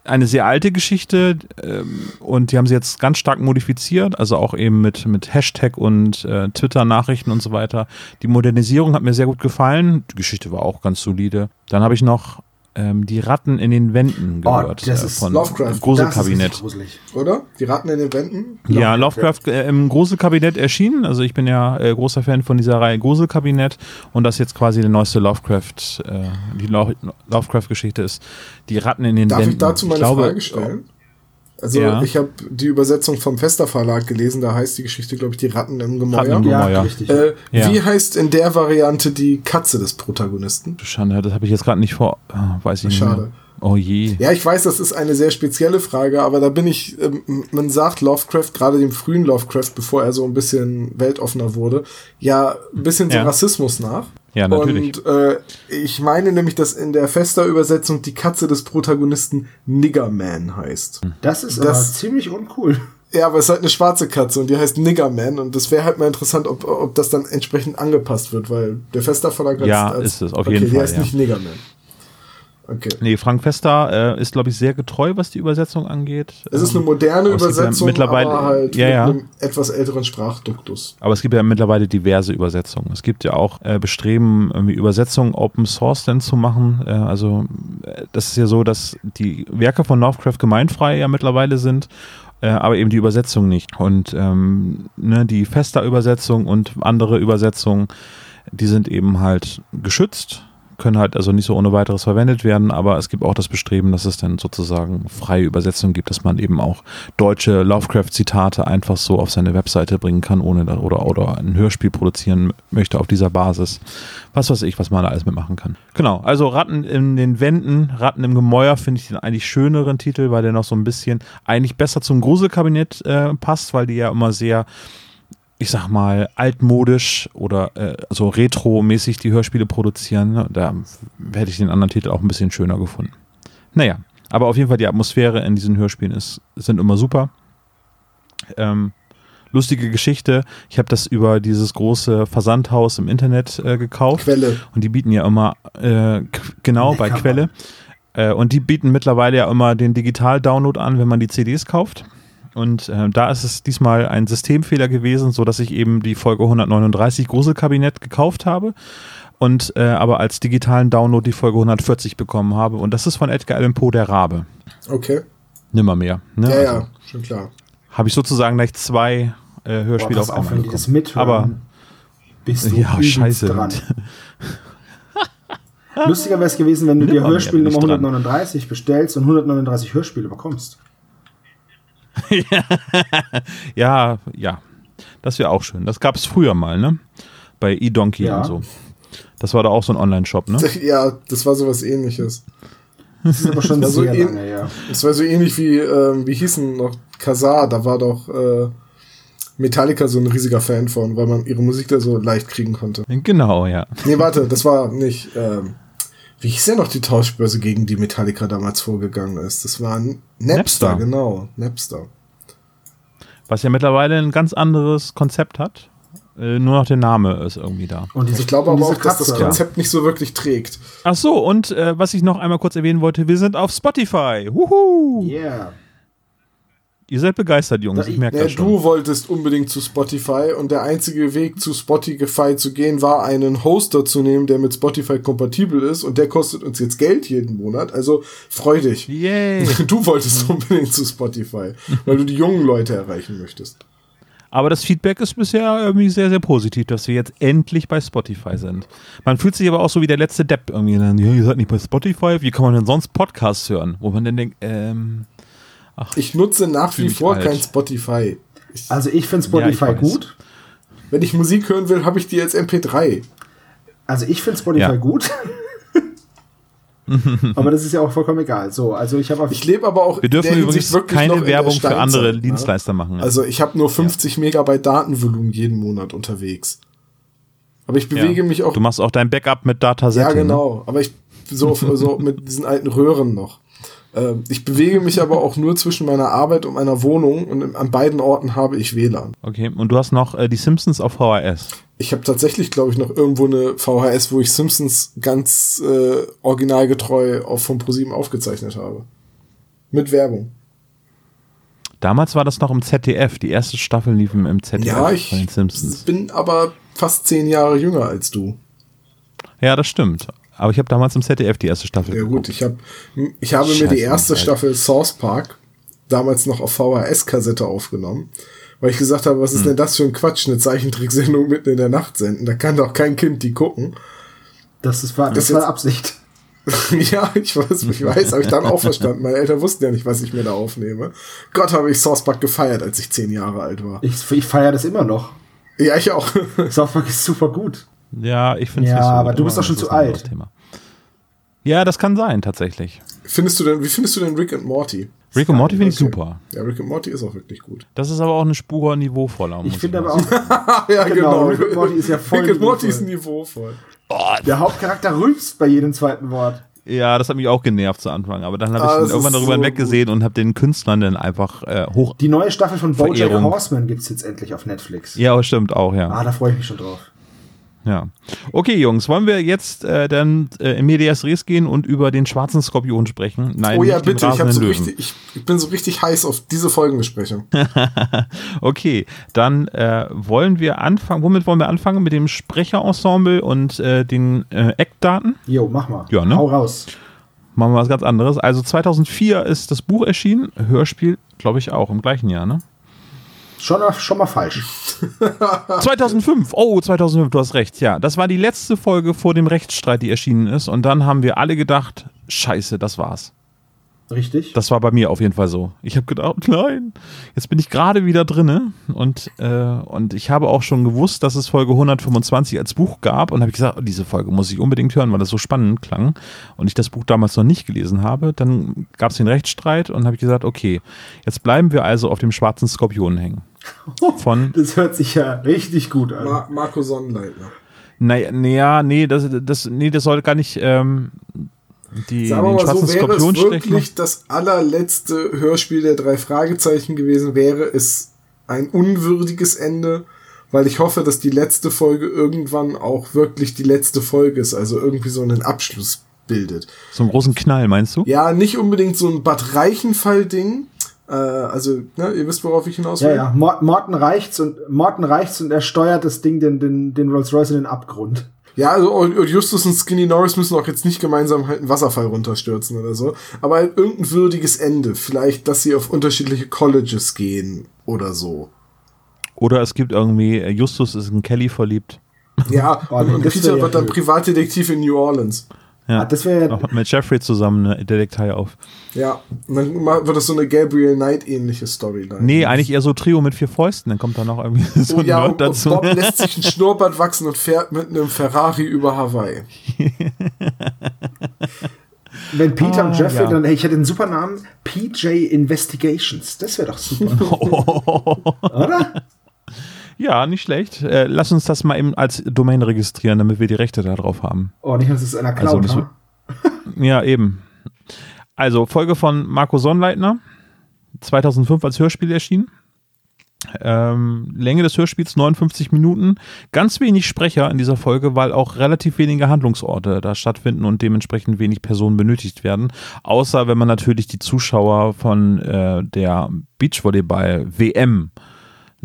Speaker 2: Eine sehr alte Geschichte ähm, und die haben sie jetzt ganz stark modifiziert, also auch eben mit, mit Hashtag und äh, Twitter-Nachrichten und so weiter. Die Modernisierung hat mir sehr gut gefallen. Die Geschichte war auch ganz solide. Dann habe ich noch ähm, die Ratten in den Wänden
Speaker 4: Oh,
Speaker 2: gehört
Speaker 4: das
Speaker 2: äh,
Speaker 4: ist
Speaker 2: von
Speaker 3: Lovecraft.
Speaker 4: Das ist
Speaker 2: Gruselkabinett.
Speaker 4: gruselig.
Speaker 3: Oder? Die Ratten in den Wänden?
Speaker 2: Ja, Lovecraft äh, im Gruselkabinett erschienen. Also ich bin ja äh, großer Fan von dieser Reihe Gruselkabinett und das jetzt quasi der neueste Lovecraft, äh, die Lo Lovecraft-Geschichte ist. Die Ratten in den
Speaker 3: Darf
Speaker 2: Wänden.
Speaker 3: ich dazu mal eine
Speaker 2: glaube,
Speaker 3: Frage stellen? Also
Speaker 2: Ja.
Speaker 3: ich habe die Übersetzung vom Fester Verlag gelesen, da heißt die Geschichte, glaube ich, die Ratten im Gemäuer.
Speaker 2: Ratten im
Speaker 4: Ja,
Speaker 2: Gemäuer.
Speaker 4: richtig.
Speaker 3: Äh,
Speaker 2: Ja.
Speaker 3: Wie heißt in der Variante die Katze des Protagonisten?
Speaker 2: Schande, das habe ich jetzt gerade nicht vor. äh, weiß ich nicht.
Speaker 3: Schade.
Speaker 2: Oh je.
Speaker 3: Ja, ich weiß, das ist eine sehr spezielle Frage, aber da bin ich, ähm, man sagt Lovecraft, gerade dem frühen Lovecraft, bevor er so ein bisschen weltoffener wurde, ja, ein bisschen so
Speaker 2: Ja.
Speaker 3: Rassismus nach.
Speaker 2: Ja, natürlich.
Speaker 3: Und äh, ich meine nämlich, dass in der Fester-Übersetzung die Katze des Protagonisten Niggerman heißt.
Speaker 4: Das ist
Speaker 3: Das-
Speaker 4: aber ziemlich uncool.
Speaker 3: Ja, aber es ist halt eine schwarze Katze und die heißt Niggerman und das wäre halt mal interessant, ob, ob das dann entsprechend angepasst wird, weil der Fester Verlag als,
Speaker 2: Ja,
Speaker 3: als,
Speaker 2: ist es, auf
Speaker 3: okay,
Speaker 2: jeden
Speaker 3: die
Speaker 2: Fall,
Speaker 3: heißt
Speaker 2: ja.
Speaker 3: nicht Niggerman. Okay.
Speaker 2: Nee, Frank Fester äh, ist, glaube ich, sehr getreu, was die Übersetzung angeht.
Speaker 3: Es ist eine
Speaker 2: Ähm,
Speaker 3: moderne
Speaker 2: aber
Speaker 3: Übersetzung,
Speaker 2: mittlerweile-
Speaker 3: aber halt
Speaker 2: ja,
Speaker 3: mit
Speaker 2: ja.
Speaker 3: einem etwas älteren Sprachduktus.
Speaker 2: Aber es gibt ja mittlerweile diverse Übersetzungen. Es gibt ja auch äh, Bestreben, irgendwie Übersetzungen Open Source denn zu machen. Äh, also äh, das ist ja so, dass die Werke von Lovecraft gemeinfrei ja mittlerweile sind, äh, aber eben die Übersetzung nicht. Und ähm, ne, die Fester-Übersetzung und andere Übersetzungen, die sind eben halt geschützt können halt also nicht so ohne weiteres verwendet werden, aber es gibt auch das Bestreben, dass es dann sozusagen freie Übersetzungen gibt, dass man eben auch deutsche Lovecraft-Zitate einfach so auf seine Webseite bringen kann, ohne oder, oder ein Hörspiel produzieren möchte auf dieser Basis. Was weiß ich, was man da alles mitmachen kann. Genau, also Ratten in den Wänden, Ratten im Gemäuer finde ich den eigentlich schöneren Titel, weil der noch so ein bisschen eigentlich besser zum Gruselkabinett äh, passt, weil die ja immer sehr ich sag mal, altmodisch oder äh, so retro-mäßig die Hörspiele produzieren. Ne? Da hätte ich den anderen Titel auch ein bisschen schöner gefunden. Naja, aber auf jeden Fall die Atmosphäre in diesen Hörspielen ist, sind immer super. Ähm, lustige Geschichte. Ich habe das über dieses große Versandhaus im Internet äh, gekauft.
Speaker 3: Quelle.
Speaker 2: Und die bieten ja immer, äh, genau, bei
Speaker 4: Lecker,
Speaker 2: Quelle. Äh, und die bieten mittlerweile ja immer den Digital-Download an, wenn man die CDs kauft. Und äh, da ist es diesmal ein Systemfehler gewesen, so dass ich eben die Folge 139 Gruselkabinett gekauft habe und äh, aber als digitalen Download die Folge 140 bekommen habe. Und das ist von Edgar Allan Poe, der Rabe.
Speaker 3: Okay.
Speaker 2: Nimmermehr. Ne?
Speaker 3: Ja,
Speaker 2: Also
Speaker 3: ja, schon klar.
Speaker 2: Habe ich sozusagen gleich zwei äh,
Speaker 4: Boah,
Speaker 2: Hörspiele
Speaker 4: pass
Speaker 2: auf einmal
Speaker 4: wenn die
Speaker 2: bekommen. Aber
Speaker 4: bist du
Speaker 2: ja,
Speaker 4: übelst
Speaker 2: scheiße.
Speaker 4: dran. <laughs> Lustiger wäre es gewesen, wenn du
Speaker 2: Nimm
Speaker 4: dir Hörspiel Nummer
Speaker 2: dran.
Speaker 4: 139 bestellst und 139 Hörspiele bekommst. <laughs>
Speaker 2: Ja, ja. Das wäre auch schön. Das gab es früher mal, ne? Bei eDonkey
Speaker 4: Ja.
Speaker 2: und so. Das war da auch so ein Online-Shop, ne? <laughs>
Speaker 3: Ja, das war sowas ähnliches.
Speaker 4: Das ist aber schon <laughs> sehr
Speaker 3: eben-
Speaker 4: lange, ja.
Speaker 3: Das war so ähnlich wie, ähm, wie hießen noch Kazaa, da war doch äh, Metallica so ein riesiger Fan von, weil man ihre Musik da so leicht kriegen konnte.
Speaker 2: Genau, ja.
Speaker 3: Nee, warte, das war nicht, ähm, wie hieß denn noch die Tauschbörse, gegen die Metallica damals vorgegangen ist? Das war Napster,
Speaker 2: Napster.
Speaker 3: genau, Napster.
Speaker 2: Was ja mittlerweile ein ganz anderes Konzept hat. Äh, nur noch der Name ist irgendwie da.
Speaker 4: Und diese,
Speaker 3: Ich glaube aber auch, dass das. Konzept nicht so wirklich trägt.
Speaker 2: Ach so, und äh, was ich noch einmal kurz erwähnen wollte, wir sind auf Spotify. Huhu!
Speaker 4: Yeah.
Speaker 2: Ihr seid begeistert, Jungs, ich merke das schon.
Speaker 3: du wolltest unbedingt zu Spotify und der einzige Weg zu Spotify zu gehen war, einen Hoster zu nehmen, der mit Spotify kompatibel ist und der kostet uns jetzt Geld jeden Monat. Also freu dich.
Speaker 2: Yay! <laughs>
Speaker 3: Du wolltest unbedingt zu Spotify, weil du die jungen Leute erreichen möchtest.
Speaker 2: Aber das Feedback ist bisher irgendwie sehr, sehr positiv, dass wir jetzt endlich bei Spotify sind. Man fühlt sich aber auch so wie der letzte Depp irgendwie. Dann, ja, ihr seid nicht bei Spotify, wie kann man denn sonst Podcasts hören? Wo man dann denkt, ähm,
Speaker 3: Ich nutze nach wie vor
Speaker 2: alt.
Speaker 3: kein Spotify. Ich,
Speaker 4: Also ich finde
Speaker 2: Ja,
Speaker 4: Spotify
Speaker 2: ich weiß.
Speaker 4: gut.
Speaker 3: wenn ich Musik hören will, habe ich die als MP3.
Speaker 4: Also ich finde Spotify
Speaker 2: Ja.
Speaker 4: gut. <laughs> aber das ist ja auch vollkommen egal. So, also ich habe
Speaker 3: Ich lebe aber auch
Speaker 2: wir dürfen
Speaker 3: in der
Speaker 2: übrigens
Speaker 3: Hinsicht wirklich
Speaker 2: keine Werbung für andere
Speaker 3: ne?
Speaker 2: Dienstleister machen.
Speaker 3: Also ich habe nur 50 Megabyte Datenvolumen jeden Monat unterwegs. Aber ich bewege
Speaker 2: ja.
Speaker 3: mich auch
Speaker 2: Du machst auch dein Backup mit Dataset.
Speaker 3: Ja, genau. Aber ich so, so mit diesen alten Röhren noch. Ähm, ich bewege mich aber auch nur zwischen meiner Arbeit und meiner Wohnung und an beiden Orten habe ich WLAN.
Speaker 2: Okay, und du hast noch äh, die Simpsons auf VHS.
Speaker 3: Ich habe tatsächlich, glaube ich, noch irgendwo eine VHS, wo ich Simpsons ganz äh, originalgetreu auf von ProSieben aufgezeichnet habe. Mit Werbung.
Speaker 2: Damals war das noch im ZDF. Die erste Staffel lief im im ZDF
Speaker 3: Ja, ich
Speaker 2: von den Simpsons.
Speaker 3: bin aber fast zehn Jahre jünger als du.
Speaker 2: Ja, das stimmt. Aber ich habe damals im ZDF die erste Staffel
Speaker 3: Ja
Speaker 2: geguckt.
Speaker 3: gut, ich habe ich habe mir
Speaker 2: Scheiße,
Speaker 3: die erste
Speaker 2: Alter.
Speaker 3: Staffel Source Park damals noch auf VHS-Kassette aufgenommen, weil ich gesagt habe, was
Speaker 2: Hm.
Speaker 3: ist denn das für ein Quatsch, eine Zeichentricksendung <laughs> mitten in der Nacht senden? Da kann doch kein Kind die gucken.
Speaker 4: das, ist, war, das
Speaker 3: Das
Speaker 4: war
Speaker 3: jetzt-
Speaker 4: Absicht. <laughs>
Speaker 3: ja, ich weiß, ich weiß, habe ich dann auch verstanden. Meine Eltern wussten ja nicht, was ich mir da aufnehme. Gott, habe ich Source Park gefeiert, als ich zehn Jahre alt war.
Speaker 4: Ich, ich feiere das immer noch.
Speaker 3: Ja, ich auch.
Speaker 4: South Park ist super gut.
Speaker 2: Ja, ich finde es
Speaker 4: Ja,
Speaker 2: nicht so
Speaker 4: aber du bist doch schon zu alt.
Speaker 2: Thema. Ja, das kann sein, tatsächlich.
Speaker 3: findest du denn, wie findest du denn Rick and Morty?
Speaker 2: Rick und Morty finde ich super.
Speaker 3: Ja, Rick and Morty ist auch wirklich gut.
Speaker 2: Das ist aber auch eine Spur niveauvoller.
Speaker 4: Ich
Speaker 2: muss
Speaker 4: finde aber auch, <laughs>
Speaker 3: ja,
Speaker 4: Genau, Rick and Morty ist ja voll
Speaker 3: Rick and Morty
Speaker 4: niveauvoll.
Speaker 3: ist niveauvoll.
Speaker 4: der Hauptcharakter rülpst bei jedem zweiten Wort.
Speaker 2: Ja, das hat mich auch genervt zu Anfang. Aber dann habe
Speaker 3: Ah,
Speaker 2: ich
Speaker 3: das
Speaker 2: irgendwann
Speaker 3: ist
Speaker 2: darüber
Speaker 3: so
Speaker 2: hinweggesehen und habe den Künstlern dann einfach äh, hoch.
Speaker 4: Die neue Staffel von Bojack
Speaker 2: Verehrung.
Speaker 4: Horseman gibt's jetzt endlich auf Netflix.
Speaker 2: Ja, stimmt auch, ja.
Speaker 4: Ah, da freue ich mich schon drauf.
Speaker 2: Ja. Okay, Jungs, wollen wir jetzt äh, dann äh, in Medias Res gehen und über den schwarzen Skorpion sprechen? Nein,
Speaker 3: Oh ja,
Speaker 2: nicht den
Speaker 3: bitte, ich, so
Speaker 2: Löwen.
Speaker 3: richtig, ich, ich bin so richtig heiß auf diese Folgenbesprechung. <laughs>
Speaker 2: Okay, dann äh, wollen wir anfangen. Womit wollen wir anfangen? Mit dem Sprecherensemble und äh, den äh, Eckdaten?
Speaker 4: Jo, mach mal.
Speaker 2: Ja, ne?
Speaker 4: Hau raus.
Speaker 2: Machen wir was ganz anderes. Also 2004 ist das Buch erschienen. Hörspiel, glaube ich, auch im gleichen Jahr, ne?
Speaker 4: Schon, mal- schon mal falsch. <laughs>
Speaker 2: 2005. Oh, 2005, du hast recht. Ja, das war die letzte Folge vor dem Rechtsstreit, die erschienen ist. Und dann haben wir alle gedacht, scheiße, das war's.
Speaker 4: Richtig?
Speaker 2: Das war bei mir auf jeden Fall so. Ich habe gedacht, nein, jetzt bin ich gerade wieder drinne und, äh, und ich habe auch schon gewusst, dass es Folge 125 als Buch gab und habe gesagt, oh, diese Folge muss ich unbedingt hören, weil das so spannend klang und ich das Buch damals noch nicht gelesen habe. Dann gab es den Rechtsstreit und habe ich gesagt, okay, jetzt bleiben wir also auf dem schwarzen Skorpion hängen. <laughs> Von
Speaker 4: Das hört sich ja richtig gut an.
Speaker 3: Ma Marco Sonnenleitner.
Speaker 2: Naja, naja, nee, das, das, nee, das soll gar nicht ähm, die,
Speaker 3: Sagen wir mal so, wäre es wirklich das allerletzte Hörspiel der drei Fragezeichen gewesen, wäre es ein unwürdiges Ende, weil ich hoffe, dass die letzte Folge irgendwann auch wirklich die letzte Folge ist, also irgendwie so einen Abschluss bildet.
Speaker 2: So einen großen Knall, meinst du?
Speaker 3: Ja, nicht unbedingt so ein Bad Reichenfall-Ding, äh, also, ne, ihr wisst, worauf ich hinaus will.
Speaker 4: Ja, ja. Mor- Morten reicht's und Morten reicht's und er steuert das Ding den, den, den Rolls Royce in den Abgrund.
Speaker 3: Ja, also Justus und Skinny Norris müssen auch jetzt nicht gemeinsam halt einen Wasserfall runterstürzen oder so. Aber halt irgendein würdiges Ende. Vielleicht, dass sie auf unterschiedliche Colleges gehen oder so.
Speaker 2: Oder es gibt irgendwie, äh, Justus ist in Kelly verliebt.
Speaker 3: Ja, <laughs>
Speaker 4: Oh,
Speaker 3: und, und Peter wird dann. Privatdetektiv in New Orleans.
Speaker 2: Ja.
Speaker 4: Ah, das wäre
Speaker 2: Auch mit Jeffrey zusammen eine Detektei auf.
Speaker 3: Ja, und dann wird das so eine Gabriel Knight-ähnliche Storyline.
Speaker 2: Nee, eigentlich eher so Trio mit vier Fäusten. Dann kommt da noch irgendwie <laughs> so
Speaker 3: Oh
Speaker 2: ein
Speaker 3: ja,
Speaker 2: Nerd
Speaker 3: und, und
Speaker 2: dazu.
Speaker 3: Bob <laughs> lässt sich ein Schnurrbart wachsen und fährt mit einem Ferrari über Hawaii. <laughs>
Speaker 4: Wenn Peter
Speaker 2: Ah,
Speaker 4: und Jeffrey,
Speaker 2: ja.
Speaker 4: dann, hey, ich hätte einen super Namen, PJ Investigations. Das wäre doch super. Oder?
Speaker 2: Ja, nicht schlecht. Äh, lass uns das mal eben als Domain registrieren, damit wir die Rechte darauf haben.
Speaker 4: Oh, nicht, dass es einer
Speaker 2: Also,
Speaker 4: klaut,
Speaker 2: das
Speaker 4: ha?
Speaker 2: Ja, eben. Also, Folge von Marco Sonnleitner, 2005 als Hörspiel erschienen. Ähm, Länge des Hörspiels 59 Minuten. Ganz wenig Sprecher in dieser Folge, weil auch relativ wenige Handlungsorte da stattfinden und dementsprechend wenig Personen benötigt werden. Außer wenn man natürlich die Zuschauer von äh, der Beachvolleyball-WM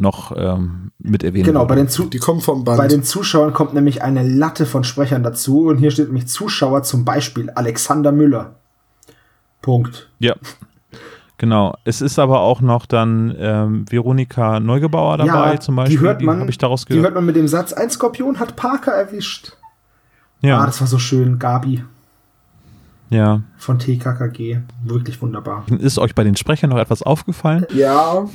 Speaker 2: noch ähm, mit erwähnen
Speaker 4: Genau, bei den, Zu
Speaker 3: Die kommen vom Band.
Speaker 4: bei den Zuschauern kommt nämlich eine Latte von Sprechern dazu und hier steht nämlich Zuschauer zum Beispiel Alexander Müller. Punkt.
Speaker 2: Ja. Genau. Es ist aber auch noch dann ähm, Veronika Neugebauer dabei, zum Beispiel.
Speaker 4: die hört man,
Speaker 2: habe ich daraus
Speaker 4: die
Speaker 2: gehört.
Speaker 4: hört man mit dem Satz, ein Skorpion hat Parker erwischt.
Speaker 2: ja,
Speaker 4: Ah, das war so schön. Gabi
Speaker 2: ja.
Speaker 4: von TKKG. Wirklich wunderbar.
Speaker 2: Ist euch bei den Sprechern noch etwas aufgefallen?
Speaker 3: Ja,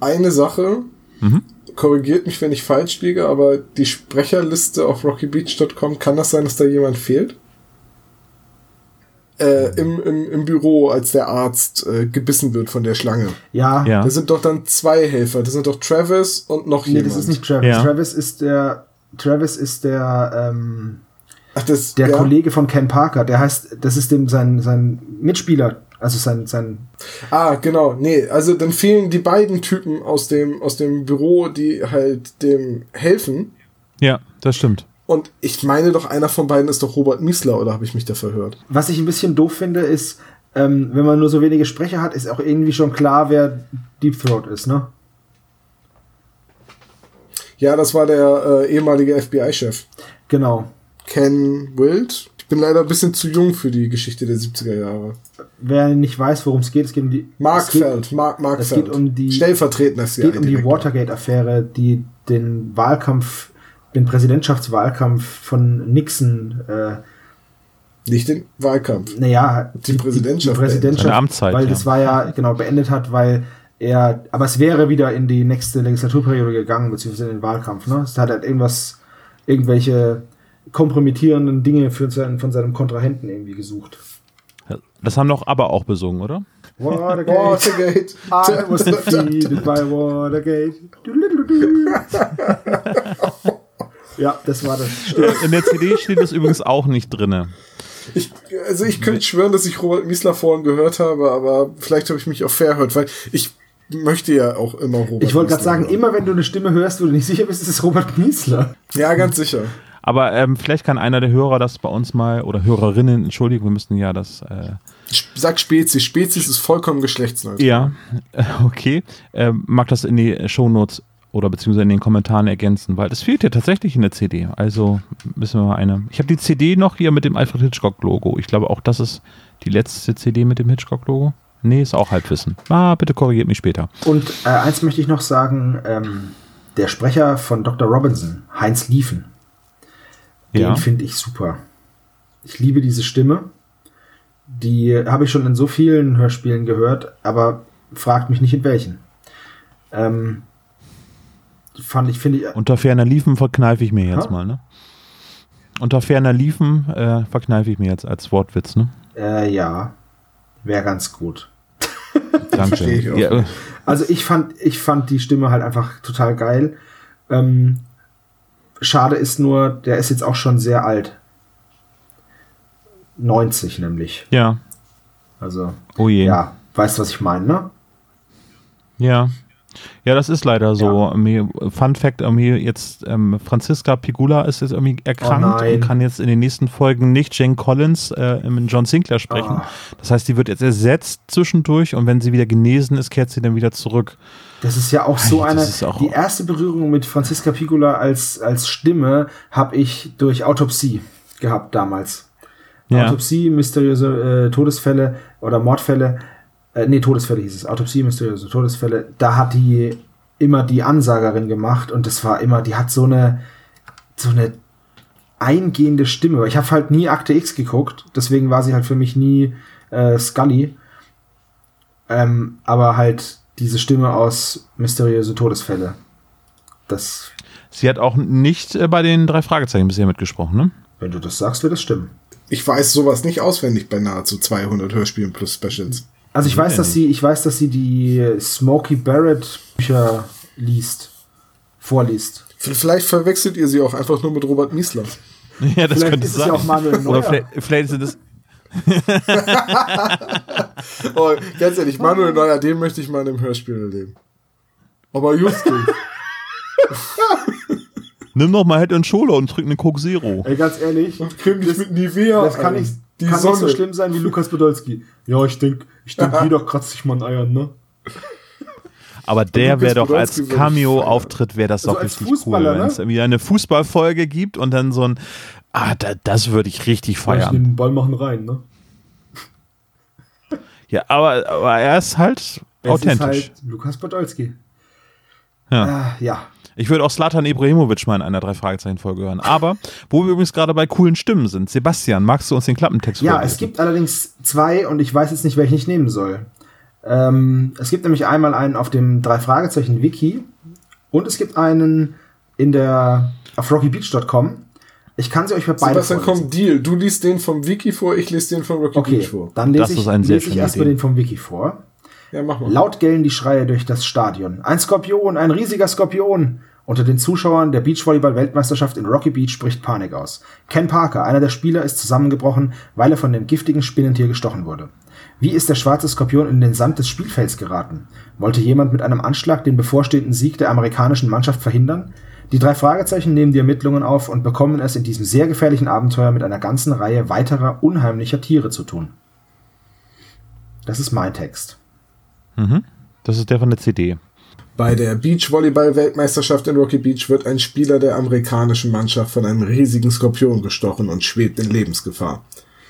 Speaker 3: eine Sache.
Speaker 2: Mhm.
Speaker 3: Korrigiert mich, wenn ich falsch liege, aber die Sprecherliste auf rockybeach.com, kann das sein, dass da jemand fehlt? Äh, im, im, Im Büro, als der Arzt äh, gebissen wird von der Schlange.
Speaker 4: Ja,
Speaker 2: Ja.
Speaker 3: Da sind doch dann zwei Helfer. Das sind doch Travis und noch
Speaker 4: nee,
Speaker 3: jemand.
Speaker 4: das ist nicht Travis.
Speaker 2: Ja.
Speaker 4: Travis ist der, Travis ist der, ähm,
Speaker 3: Ach, das,
Speaker 4: der
Speaker 3: ja.
Speaker 4: Kollege von Ken Parker. Der heißt, das ist dem sein, sein Mitspieler. Also sein, sein,
Speaker 3: Ah, genau. Nee, also dann fehlen die beiden Typen aus dem, aus dem Büro, die halt dem helfen.
Speaker 2: Ja, das stimmt.
Speaker 3: Und ich meine doch, einer von beiden ist doch Robert Miesler, oder habe ich mich da verhört?
Speaker 4: Was ich ein bisschen doof finde, ist, ähm, wenn man nur so wenige Sprecher hat, ist auch irgendwie schon klar, wer Deep Throat ist, ne?
Speaker 3: Ja, das war der äh, ehemalige FBI-Chef.
Speaker 4: Genau.
Speaker 3: Ken Wild. Ich bin leider ein bisschen zu jung für die Geschichte der 70er Jahre.
Speaker 4: Wer nicht weiß, worum es geht, es geht um die.
Speaker 3: Markfeld, Mark Markfeld.
Speaker 4: geht um die-
Speaker 3: Stellvertretender
Speaker 4: Es geht um die. Watergate-Affäre, die den Wahlkampf, den Präsidentschaftswahlkampf von Nixon, äh,
Speaker 3: Nicht den Wahlkampf.
Speaker 4: naja,
Speaker 3: Die Präsidentschaft
Speaker 4: die Präsidentschaft,
Speaker 2: Seine Amtszeit,
Speaker 4: weil
Speaker 2: ja.
Speaker 4: das war ja genau beendet hat, weil er, aber es wäre wieder in die nächste Legislaturperiode gegangen, beziehungsweise in den Wahlkampf. Ne? Es hat halt irgendwas, irgendwelche kompromittierenden Dinge für seinen, von seinem Kontrahenten irgendwie gesucht.
Speaker 2: Das haben doch aber auch besungen, oder?
Speaker 4: Watergate.
Speaker 3: Watergate.
Speaker 4: I was defeated by Watergate. <laughs> ja, das war das.
Speaker 2: In der CD steht das übrigens auch nicht drinne.
Speaker 3: Ich, also ich könnte schwören, dass ich Robert Miesler vorhin gehört habe, aber vielleicht habe ich mich auch verhört, weil ich möchte ja auch immer Robert
Speaker 4: Ich wollte gerade sagen,
Speaker 3: hören.
Speaker 4: immer wenn du eine Stimme hörst, wo du nicht sicher bist, ist es Robert Miesler.
Speaker 3: Ja, ganz sicher.
Speaker 2: Aber ähm, vielleicht kann einer der Hörer das bei uns mal, oder Hörerinnen, Entschuldigung, wir müssen ja das äh,
Speaker 3: Sag Spezies. Spezies ist vollkommen geschlechtsneutral.
Speaker 2: Ja, äh, <laughs> okay. Ähm, mag das in die Shownotes oder beziehungsweise in den Kommentaren ergänzen, weil es fehlt ja tatsächlich in der CD. Also müssen wir mal eine. Ich habe die CD noch hier mit dem Alfred Hitchcock-Logo. Ich glaube auch, das ist die letzte CD mit dem Hitchcock-Logo. Nee, ist auch Halbwissen. Ah, bitte korrigiert mich später.
Speaker 4: Und äh, eins möchte ich noch sagen, ähm, der Sprecher von Dr. Robinson, Heinz Liefen,
Speaker 2: Ja.
Speaker 4: den finde ich super. Ich liebe diese Stimme. Die habe ich schon in so vielen Hörspielen gehört, aber fragt mich nicht in welchen. Ähm, fand ich, finde ich,
Speaker 2: Unter ferner Liefen verkneife ich mir jetzt
Speaker 4: Ha?
Speaker 2: mal, ne? Unter ferner Liefen äh, verkneife ich mir jetzt als Wortwitz, ne?
Speaker 4: äh, ja, wäre ganz gut. <laughs>
Speaker 2: Danke.
Speaker 3: Ich.
Speaker 2: Ja, äh,
Speaker 4: Also ich fand, ich fand die Stimme halt einfach total geil. Ähm, schade ist nur, der ist jetzt auch schon sehr alt. 90 nämlich.
Speaker 2: ja.
Speaker 4: Also,
Speaker 2: Oh je.
Speaker 4: ja, weißt du, was ich meine, ne?
Speaker 2: Ja. Ja, das ist leider so. Mir- Fun Fact, irgendwie jetzt ähm, Franziska Pigula ist jetzt irgendwie erkrankt
Speaker 4: Oh
Speaker 2: und kann jetzt in den nächsten Folgen nicht Jane Collins äh, im John Sinclair sprechen.
Speaker 4: Ah.
Speaker 2: Das heißt, die wird jetzt ersetzt zwischendurch und wenn sie wieder genesen ist, kehrt sie dann wieder zurück.
Speaker 4: Das ist ja auch so
Speaker 2: Ei,
Speaker 4: eine.
Speaker 2: auch-
Speaker 4: die erste Berührung mit Franziska Pigula als, als Stimme habe ich durch Autopsie gehabt damals.
Speaker 2: Ja.
Speaker 4: Autopsie, mysteriöse äh, Todesfälle oder Mordfälle. Äh, nee, Todesfälle hieß es. Autopsie, mysteriöse Todesfälle. Da hat die immer die Ansagerin gemacht und das war immer, die hat so eine, so eine eingehende Stimme. Ich habe halt nie Akte X geguckt, deswegen war sie halt für mich nie äh, Scully. Ähm, aber halt diese Stimme aus mysteriöse Todesfälle. Das,
Speaker 2: Sie hat auch nicht äh, bei den drei Fragezeichen bisher mitgesprochen, ne?
Speaker 4: wenn du das sagst, wird das stimmen.
Speaker 3: Ich weiß sowas nicht auswendig bei nahezu 200 Hörspielen plus Specials.
Speaker 4: Also ich weiß, dass sie, ich weiß, dass sie die Smokey Barrett Bücher liest, vorliest.
Speaker 3: Vielleicht verwechselt ihr sie auch einfach nur mit Robert Miesler. <laughs>
Speaker 2: Ja, das
Speaker 4: Vielleicht
Speaker 2: könnte
Speaker 4: ist es
Speaker 2: sein.
Speaker 4: ja auch Manuel
Speaker 2: Oder vielleicht, vielleicht sind es.
Speaker 3: Oh, ganz ehrlich, Manuel Neuer, den möchte ich mal in einem Hörspiel erleben. Aber Justus.
Speaker 2: Nimm doch mal Head and Shoulder und trink eine Coke Zero.
Speaker 4: Ey, ganz ehrlich,
Speaker 3: Creme dich mit Nivea.
Speaker 4: das kann nicht,
Speaker 3: Die
Speaker 4: kann
Speaker 3: Sonne.
Speaker 4: nicht so schlimm sein wie Lukas Podolski. Ja, ich denk, ich denk, <laughs> jeder kratzt sich mal an Eiern, ne?
Speaker 2: Aber der wäre doch als Cameo-Auftritt, wäre das
Speaker 4: Also
Speaker 2: doch richtig
Speaker 4: Fußballer,
Speaker 2: cool. Wenn es
Speaker 4: ne?
Speaker 2: irgendwie eine Fußballfolge gibt und dann so ein. Ah, da, das würde ich richtig
Speaker 4: Ich
Speaker 2: feiern.
Speaker 4: nehm den Ball machen rein, ne? <laughs>
Speaker 2: Ja, aber, aber er ist halt
Speaker 4: Es
Speaker 2: authentisch.
Speaker 4: ist halt Lukas Podolski.
Speaker 2: Ja.
Speaker 4: Äh, ja.
Speaker 2: Ich würde auch Slatan Ibrahimovic mal in einer drei Fragezeichen Folge hören. Aber wo wir übrigens gerade bei coolen Stimmen sind, Sebastian, magst du uns den Klappentext
Speaker 4: Ja,
Speaker 2: vorlesen?
Speaker 4: es gibt allerdings zwei und ich weiß jetzt nicht, welchen ich nehmen soll. Ähm, es gibt nämlich einmal einen auf dem drei Fragezeichen Wiki und es gibt einen in der auf rockybeach.com. Ich kann sie euch bei beiden
Speaker 3: Sebastian,
Speaker 4: vorlesen.
Speaker 3: komm, Deal. Du liest den vom Wiki vor, ich lese den von Rocky
Speaker 4: Okay,
Speaker 3: Beach vor.
Speaker 4: dann lese
Speaker 2: Das
Speaker 4: ich,
Speaker 2: ist eine sehr
Speaker 4: lese ich erstmal den vom Wiki vor.
Speaker 3: Ja, mach mal.
Speaker 4: Laut gellen die Schreie durch das Stadion. Ein Skorpion, ein riesiger Skorpion. Unter den Zuschauern der Beachvolleyball-Weltmeisterschaft in Rocky Beach bricht Panik aus. Ken Parker, einer der Spieler, ist zusammengebrochen, weil er von dem giftigen Spinnentier gestochen wurde. Wie ist der schwarze Skorpion in den Sand des Spielfelds geraten? Wollte jemand mit einem Anschlag den bevorstehenden Sieg der amerikanischen Mannschaft verhindern? Die drei Fragezeichen nehmen die Ermittlungen auf und bekommen es in diesem sehr gefährlichen Abenteuer mit einer ganzen Reihe weiterer unheimlicher Tiere zu tun. Das ist mein Text.
Speaker 2: Das ist der von der CD.
Speaker 3: Bei der Beachvolleyball-Weltmeisterschaft in Rocky Beach wird ein Spieler der amerikanischen Mannschaft von einem riesigen Skorpion gestochen und schwebt in Lebensgefahr.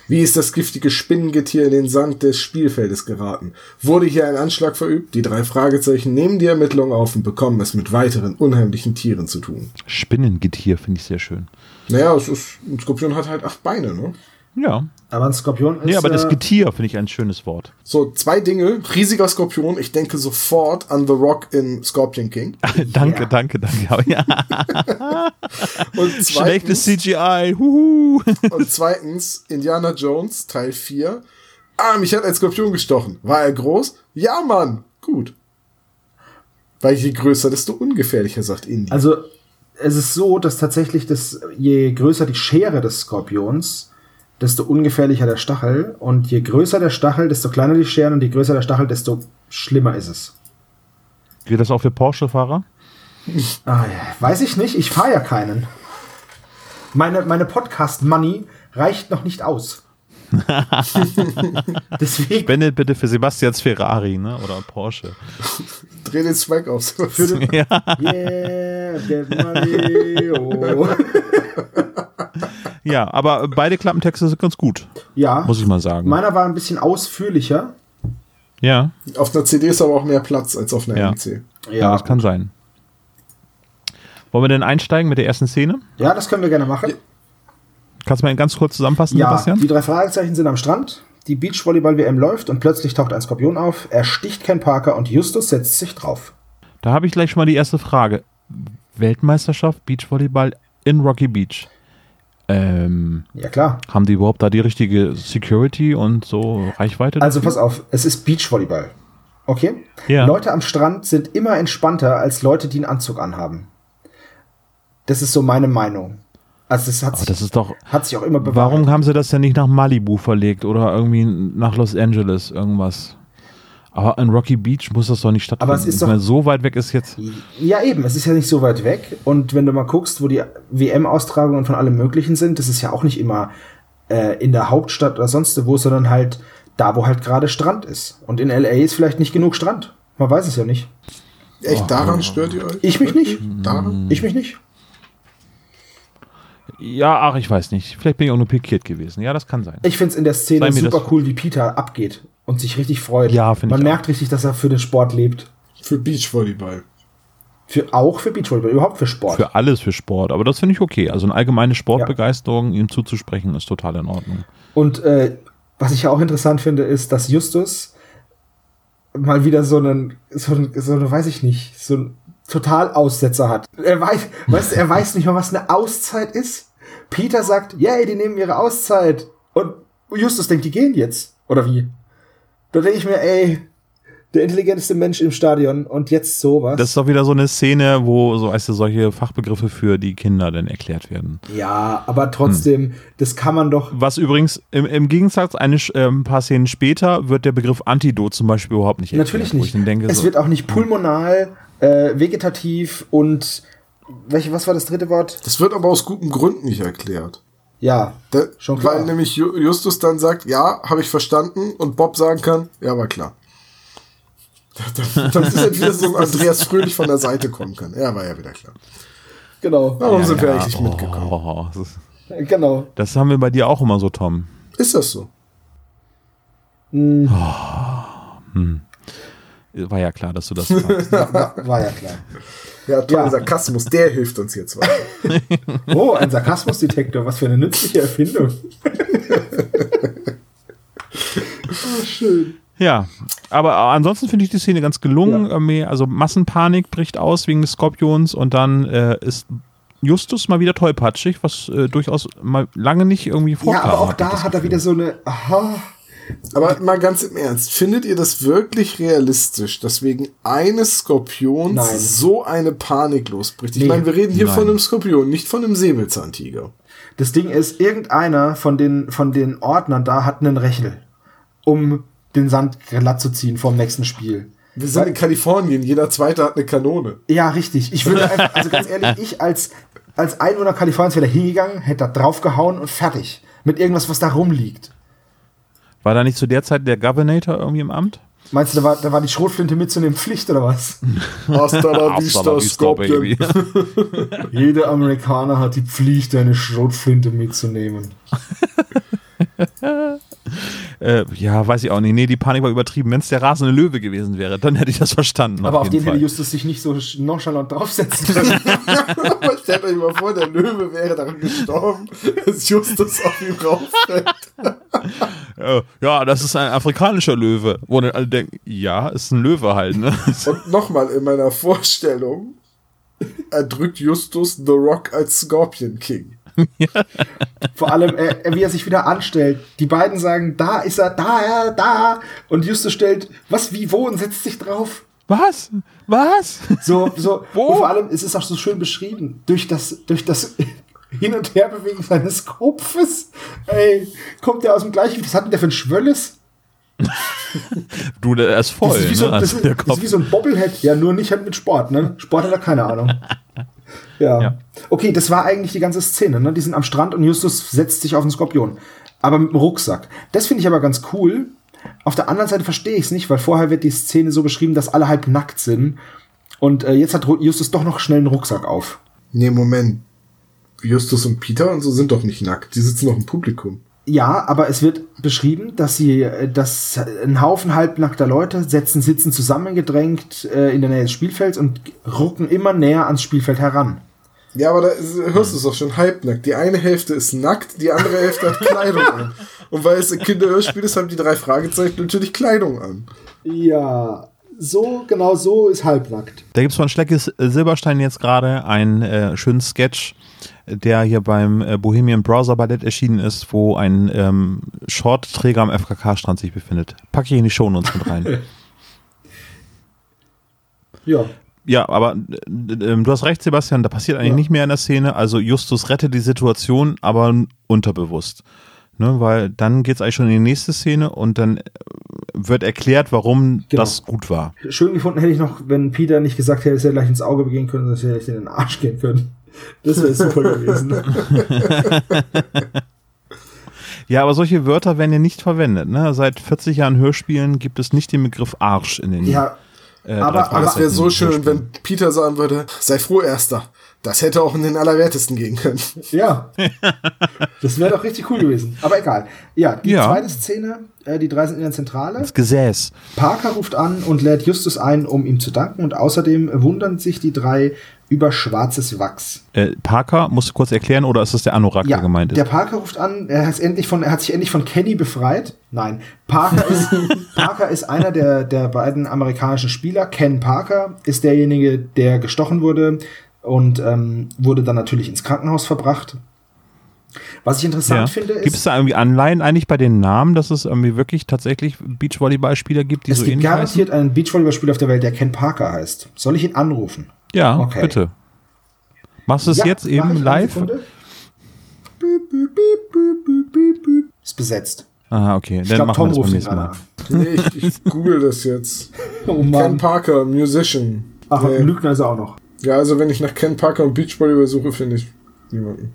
Speaker 3: Wie ist das giftige Spinnengetier in den Sand des Spielfeldes geraten? Wurde hier ein Anschlag verübt? Die drei Fragezeichen nehmen die Ermittlungen auf und bekommen es mit weiteren unheimlichen Tieren zu tun.
Speaker 2: Spinnengetier finde ich sehr schön.
Speaker 3: Naja, es ist, ein Skorpion hat halt acht Beine, ne?
Speaker 2: Ja.
Speaker 4: Aber ein Skorpion ist.
Speaker 2: Nee, aber das
Speaker 4: äh,
Speaker 2: Getier finde ich ein schönes Wort.
Speaker 3: So, zwei Dinge. Riesiger Skorpion. Ich denke sofort an The Rock in Scorpion King. <laughs>
Speaker 2: danke, danke, danke. Ja, <laughs>
Speaker 3: Und
Speaker 2: schlechtes
Speaker 3: zweitens,
Speaker 2: CGI. Huhu. <laughs>
Speaker 3: und zweitens Indiana Jones Teil 4. Ah, mich hat ein Skorpion gestochen. War er groß? Ja, Mann. Gut. Weil je größer, desto ungefährlicher, sagt Indy.
Speaker 4: Also, es ist so, dass tatsächlich das, je größer die Schere des Skorpions, desto ungefährlicher der Stachel. Und je größer der Stachel, desto kleiner die Scheren und je größer der Stachel, desto schlimmer ist es.
Speaker 2: Gilt das auch für Porsche-Fahrer?
Speaker 4: Ah. Weiß ich nicht, ich fahre ja keinen. Meine, meine Podcast-Money reicht noch nicht aus. <laughs> <laughs> Deswegen.
Speaker 2: Spendet bitte für Sebastians Ferrari, ne? Oder Porsche.
Speaker 3: Dreh den Swag auf.
Speaker 4: Für den, <laughs>
Speaker 2: Ja.
Speaker 4: yeah, get money. Oh.
Speaker 2: Ja, aber beide Klappentexte sind ganz gut,
Speaker 4: Ja,
Speaker 2: muss ich mal sagen.
Speaker 4: meiner war ein bisschen ausführlicher.
Speaker 2: ja,
Speaker 3: auf einer CD ist aber auch mehr Platz als auf einer
Speaker 2: Ja.
Speaker 3: MC.
Speaker 2: ja, das kann sein. Wollen wir denn einsteigen mit der ersten Szene?
Speaker 4: Ja, das können wir gerne machen.
Speaker 2: Kannst du mal ganz kurz zusammenfassen,
Speaker 4: Ja,
Speaker 2: Sebastian?
Speaker 4: die drei Fragezeichen sind am Strand. Die Beachvolleyball-WM läuft und plötzlich taucht ein Skorpion auf. Er sticht Ken Parker und Justus setzt sich drauf.
Speaker 2: Da habe ich gleich schon mal die erste Frage. Weltmeisterschaft Beachvolleyball in Rocky Beach. Ähm,
Speaker 4: Ja, klar.
Speaker 2: haben die überhaupt da die richtige Security und so Reichweite?
Speaker 4: Also pass auf, es ist Beachvolleyball. Okay?
Speaker 2: Ja.
Speaker 4: Leute am Strand sind immer entspannter als Leute, die einen Anzug anhaben. Das ist so meine Meinung. Also das hat, sich,
Speaker 2: das ist doch.
Speaker 4: hat sich auch immer bewahrt.
Speaker 2: Warum haben sie das denn nicht nach Malibu verlegt oder irgendwie nach Los Angeles irgendwas? Aber in Rocky Beach muss das doch nicht stattfinden.
Speaker 4: Aber es ist doch-
Speaker 2: meine, so weit weg ist jetzt.
Speaker 4: Ja, eben, es ist ja nicht so weit weg. Und wenn du mal guckst, wo die WM-Austragungen von allem Möglichen sind, das ist ja auch nicht immer äh, in der Hauptstadt oder sonst wo, sondern halt da, wo halt gerade Strand ist. Und in LA ist vielleicht nicht genug Strand. Man weiß es ja nicht.
Speaker 3: Echt, daran stört ihr euch?
Speaker 4: Ich mich nicht.
Speaker 3: Daran?
Speaker 4: Ich mich nicht.
Speaker 2: Ja, ach, ich weiß nicht. Vielleicht bin ich auch nur pikiert gewesen. Ja, das kann sein.
Speaker 4: Ich find's in der Szene super cool, wie Peter abgeht und sich richtig freut.
Speaker 2: Ja, find
Speaker 4: Man
Speaker 2: ich
Speaker 4: merkt richtig, dass er für den Sport lebt.
Speaker 3: Für Beachvolleyball.
Speaker 4: Für, auch für Beachvolleyball, überhaupt für Sport.
Speaker 2: Für alles für Sport. Aber das finde ich okay. Also eine allgemeine Sportbegeisterung ihm zuzusprechen, ist total in Ordnung.
Speaker 4: Und äh, was ich ja auch interessant finde, ist, dass Justus mal wieder so einen, so, einen, so eine, weiß ich nicht, so einen Totalaussetzer hat. Er weiß, weißt, er weiß nicht mal, was eine Auszeit ist. Peter sagt, yay, die nehmen ihre Auszeit. Und Justus denkt, die gehen jetzt. Oder wie? Da denke ich mir, ey, der intelligenteste Mensch im Stadion und jetzt sowas.
Speaker 2: Das ist doch wieder so eine Szene, wo so weißt du, solche Fachbegriffe für die Kinder dann erklärt werden.
Speaker 4: Ja, aber trotzdem, hm. das kann man doch.
Speaker 2: Was übrigens im, im Gegensatz eine, äh, ein paar Szenen später wird der Begriff Antidot zum Beispiel überhaupt nicht
Speaker 4: erklärt. Natürlich nicht. Denke, es so, wird auch nicht hm. pulmonal, äh, vegetativ und welche, was war das dritte Wort?
Speaker 3: Das wird aber aus guten Gründen nicht erklärt.
Speaker 4: Ja,
Speaker 3: da, schon klar. Weil nämlich Justus dann sagt, ja, habe ich verstanden und Bob sagen kann, ja, war klar. <laughs> Dann ist halt wieder so ein Andreas Fröhlich von der Seite kommen kann. Ja, war ja wieder klar.
Speaker 4: Genau.
Speaker 3: Warum
Speaker 2: ja,
Speaker 3: sind
Speaker 2: ja.
Speaker 3: wir eigentlich mitgekommen? Oh,
Speaker 2: das
Speaker 4: ist, genau.
Speaker 2: Das haben wir bei dir auch immer so, Tom.
Speaker 3: Ist das so?
Speaker 2: Hm. Oh, hm. War ja klar, dass du das <laughs>
Speaker 4: sagst. war, war ja klar.
Speaker 3: Ja, toll, ja. Sarkasmus, der hilft uns jetzt weiter. <laughs>
Speaker 4: oh, ein Sarkasmusdetektor, was für eine nützliche Erfindung.
Speaker 3: oh, <laughs> schön.
Speaker 2: Ja, aber ansonsten finde ich die Szene ganz gelungen. Ja. Also Massenpanik bricht aus wegen des Skorpions und dann äh, ist Justus mal wieder tollpatschig, was äh, durchaus mal lange nicht irgendwie vorkam.
Speaker 4: Ja, aber auch da hat er wieder so eine. Aha.
Speaker 3: Aber mal ganz im Ernst, findet ihr das wirklich realistisch, dass wegen eines Skorpions Nein. so eine Panik losbricht? Ich nee. meine, wir reden hier Nein. von einem Skorpion, nicht von einem Säbelzahntiger.
Speaker 4: Das Ding ist, irgendeiner von den, von den Ordnern da hat einen Rechel, um den Sand glatt zu ziehen vom nächsten Spiel.
Speaker 3: Wir sind Weil, in Kalifornien, jeder Zweite hat eine Kanone.
Speaker 4: Ja, richtig. Ich würde <laughs> einfach, also ganz ehrlich, ich als, als Einwohner Kaliforniens wäre da hingegangen, hätte da draufgehauen und fertig. Mit irgendwas, was da rumliegt.
Speaker 2: War da nicht zu der Zeit der Governator irgendwie im Amt?
Speaker 4: Meinst du, da war, da war die Schrotflinte mitzunehmen Pflicht oder was? <laughs>
Speaker 3: Hasta la vista, Scorpion. <laughs> <laughs>
Speaker 4: Jeder Amerikaner hat die Pflicht, eine Schrotflinte mitzunehmen. <laughs>
Speaker 2: Äh, ja, weiß ich auch nicht. Nee, die Panik war übertrieben. Wenn es der rasende Löwe gewesen wäre, dann hätte ich das verstanden.
Speaker 4: Aber auf,
Speaker 2: auf
Speaker 4: den
Speaker 2: Fall.
Speaker 4: hätte Justus sich nicht so nonchalant draufsetzen können. <laughs>
Speaker 3: Stellt euch mal vor, der Löwe wäre daran gestorben, dass Justus auf ihm rauffällt. <laughs>
Speaker 2: ja, das ist ein afrikanischer Löwe. Wo dann alle denken, ja, ist ein Löwe halt. Ne?
Speaker 3: Und nochmal in meiner Vorstellung erdrückt Justus The Rock als Scorpion King.
Speaker 4: Vor allem, äh, wie er sich wieder anstellt. Die beiden sagen, da ist er, da, er, da. Und Justus stellt, was, wie, wo und setzt sich drauf.
Speaker 2: Was? Was?
Speaker 4: So, so. <laughs> Wo? Und vor allem, es ist auch so schön beschrieben. Durch das, durch das <laughs> Hin- und Herbewegen seines Kopfes. Ey, kommt der aus dem gleichen, was hat denn der für ein Schwölles? <laughs>
Speaker 2: du, der ist voll. Das ist wie,
Speaker 4: so,
Speaker 2: ne?
Speaker 4: das, ist, das ist wie so ein Bobblehead. Ja, nur nicht halt mit Sport, ne? Sport hat er keine Ahnung. Ja. ja. Okay, das war eigentlich die ganze Szene. Ne? Die sind am Strand und Justus setzt sich auf den Skorpion. Aber mit dem Rucksack. Das finde ich aber ganz cool. Auf der anderen Seite verstehe ich es nicht, weil vorher wird die Szene so beschrieben, dass alle halb nackt sind. Und äh, jetzt hat Justus doch noch schnell einen Rucksack auf.
Speaker 3: Nee, Moment. Justus und Peter und so sind doch nicht nackt. Die sitzen noch im Publikum.
Speaker 4: Ja, aber es wird beschrieben, dass sie, äh, dass ein Haufen halbnackter Leute setzen, sitzen zusammengedrängt äh, in der Nähe des Spielfelds und rucken immer näher ans Spielfeld heran.
Speaker 3: Ja, aber da hörst du es auch schon halbnackt. Die eine Hälfte ist nackt, die andere Hälfte hat Kleidung an. Und weil es ein Kinderhörspiel ist, haben die drei Fragezeichen natürlich Kleidung an.
Speaker 4: Ja, so, genau so ist halbnackt.
Speaker 2: Da gibt es von Schleckes Silberstein jetzt gerade einen äh, schönen Sketch, der hier beim äh, Bohemian Browser Ballett erschienen ist, wo ein ähm, Shortträger am FKK-Strand sich befindet. Packe ich in die Show uns mit rein. <laughs>
Speaker 4: ja.
Speaker 2: Ja, aber äh, äh, du hast recht, Sebastian, da passiert eigentlich ja. nicht mehr in der Szene. Also Justus rettet die Situation, aber unterbewusst. Ne, weil dann geht es eigentlich schon in die nächste Szene und dann äh, wird erklärt, warum genau. das gut war.
Speaker 4: Schön gefunden hätte ich noch, wenn Peter nicht gesagt hätte, dass er gleich ins Auge begehen können, dass er gleich in den Arsch gehen können. Das wäre super gewesen. <laughs>
Speaker 2: Ja, aber solche Wörter werden ja nicht verwendet. Ne? Seit 40 Jahren Hörspielen gibt es nicht den Begriff Arsch in den
Speaker 4: Ja,
Speaker 3: äh, aber, aber es wäre so schön, wenn Peter sagen würde, sei froh, Erster. Das hätte auch in den Allerwertesten gehen können.
Speaker 4: Ja. das wäre doch richtig cool gewesen. Aber egal. Ja, die
Speaker 2: Ja.
Speaker 4: zweite Szene, äh, die drei sind in der Zentrale.
Speaker 2: Das Gesäß.
Speaker 4: Parker ruft an und lädt Justus ein, um ihm zu danken. Und außerdem wundern sich die drei über schwarzes Wachs.
Speaker 2: Äh, Parker, musst du kurz erklären, oder ist das der Anorak, der gemeint
Speaker 4: der
Speaker 2: ist?
Speaker 4: Parker ruft an, er, hat's endlich von, er hat sich endlich von Kenny befreit. Nein, Parker ist, <laughs> Parker ist einer der, der beiden amerikanischen Spieler. Ken Parker ist derjenige, der gestochen wurde und ähm, wurde dann natürlich ins Krankenhaus verbracht. Was ich interessant
Speaker 2: Ja.
Speaker 4: finde,
Speaker 2: Gibt es
Speaker 4: ist,
Speaker 2: da irgendwie Anleihen eigentlich bei den Namen, dass es irgendwie wirklich tatsächlich Beachvolleyballspieler gibt, die
Speaker 4: es
Speaker 2: so
Speaker 4: gibt
Speaker 2: ähnlich heißen?
Speaker 4: garantiert einen Beachvolleyballspieler auf der Welt, der Ken Parker heißt. Soll ich ihn anrufen?
Speaker 2: Ja,
Speaker 4: Okay.
Speaker 2: bitte. Machst du es
Speaker 4: Ja,
Speaker 2: jetzt eben live?
Speaker 4: Büp, büp, büp. Ist besetzt.
Speaker 2: Aha, okay.
Speaker 4: Ich
Speaker 2: Dann
Speaker 4: glaube,
Speaker 2: machen
Speaker 4: Tom
Speaker 2: wir das beim
Speaker 4: ruft ihn
Speaker 2: nächsten Mal.
Speaker 4: an.
Speaker 3: Nee, ich, ich <laughs> google das jetzt.
Speaker 4: Oh
Speaker 3: Ken. Parker, Musician.
Speaker 4: Ach,
Speaker 3: Nee.
Speaker 4: Lügner ist er auch noch.
Speaker 3: Ja, also wenn ich nach Ken Parker und Beachvolleyball suche, finde ich niemanden.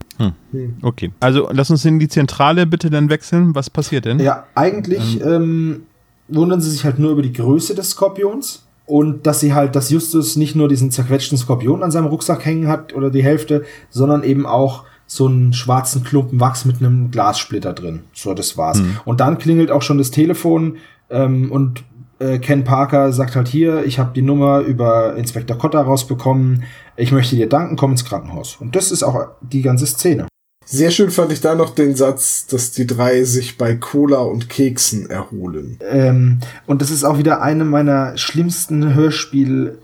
Speaker 2: Okay. Also lass uns in die Zentrale bitte dann wechseln. Was passiert denn?
Speaker 4: Ja, eigentlich ähm, wundern sie sich halt nur über die Größe des Skorpions und dass sie halt, dass Justus nicht nur diesen zerquetschten Skorpion an seinem Rucksack hängen hat oder die Hälfte, sondern eben auch so einen schwarzen Klumpen Wachs mit einem Glassplitter drin. So, das war's. Und dann klingelt auch schon das Telefon ähm, und äh, Ken Parker sagt halt hier, ich habe die Nummer über Inspektor Cotta rausbekommen. Ich möchte dir danken, komm ins Krankenhaus. Und das ist auch die ganze Szene.
Speaker 3: Sehr schön fand ich da noch den Satz, dass die drei sich bei Cola und Keksen erholen,
Speaker 4: Ähm, und das ist auch wieder eine meiner schlimmsten Hörspiel.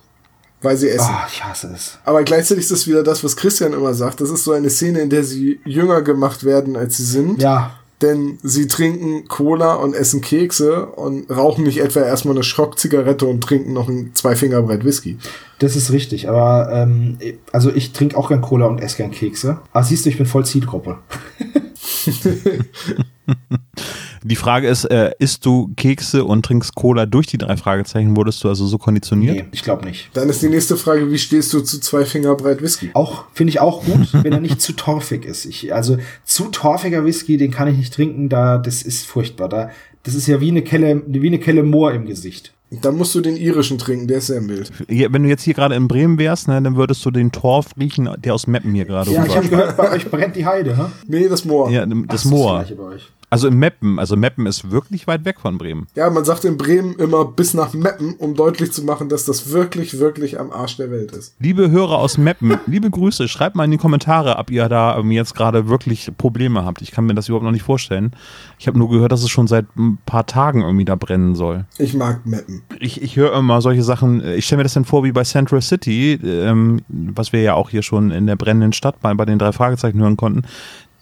Speaker 3: weil sie essen.
Speaker 4: Ah, ich hasse es.
Speaker 3: Aber gleichzeitig ist das wieder das, was Christian immer sagt. Das ist so eine Szene, in der sie jünger gemacht werden, als sie sind.
Speaker 4: Ja,
Speaker 3: Denn sie trinken Cola und essen Kekse und rauchen nicht etwa erstmal eine Schrockzigarette und trinken noch ein zwei Finger breit Whisky.
Speaker 4: das ist richtig. Aber ähm, also ich trinke auch gern Cola und esse gern Kekse. Aber siehst du, ich bin voll Zielgruppe. <laughs> <laughs>
Speaker 2: Die Frage ist, äh, isst du Kekse und trinkst Cola durch die drei Fragezeichen? Wurdest du also so konditioniert?
Speaker 4: Nee, ich glaube nicht.
Speaker 3: Dann ist die nächste Frage, wie stehst du zu zwei Finger breit Whisky?
Speaker 4: Auch finde ich auch gut, wenn er nicht zu torfig ist. Ich, also zu torfiger Whisky, den kann ich nicht trinken. Da das ist furchtbar. Da das ist ja wie eine Kelle, wie eine Kelle Moor im Gesicht.
Speaker 3: Dann musst du den irischen trinken, der ist sehr mild.
Speaker 2: Hier, Wenn du jetzt hier gerade in Bremen wärst, ne, dann würdest du den Torf riechen, der aus Meppen hier gerade
Speaker 4: Ja, ich
Speaker 2: rüber.
Speaker 4: habe gehört, bei euch brennt die Heide, hä?
Speaker 3: Nee, das Moor.
Speaker 2: Ja,
Speaker 3: Ja.
Speaker 2: das
Speaker 4: Ach, ist
Speaker 2: Moor.
Speaker 4: Gleiche bei euch.
Speaker 2: Also in Meppen. Also Meppen ist wirklich weit weg von Bremen.
Speaker 3: man sagt in Bremen immer bis nach Meppen, um deutlich zu machen, dass das wirklich, wirklich am Arsch der Welt ist.
Speaker 2: Liebe Hörer aus Meppen, <laughs> liebe Grüße, schreibt mal in die Kommentare, ob ihr da jetzt gerade wirklich Probleme habt. Ich kann mir das überhaupt noch nicht vorstellen. Ich habe nur gehört, dass es schon seit ein paar Tagen irgendwie da brennen soll.
Speaker 3: Ich mag Meppen.
Speaker 2: Ich, ich höre immer solche Sachen, ich stelle mir das dann vor wie bei Central City, ähm, was wir ja auch hier schon in der brennenden Stadt bei, bei den drei Fragezeichen hören konnten.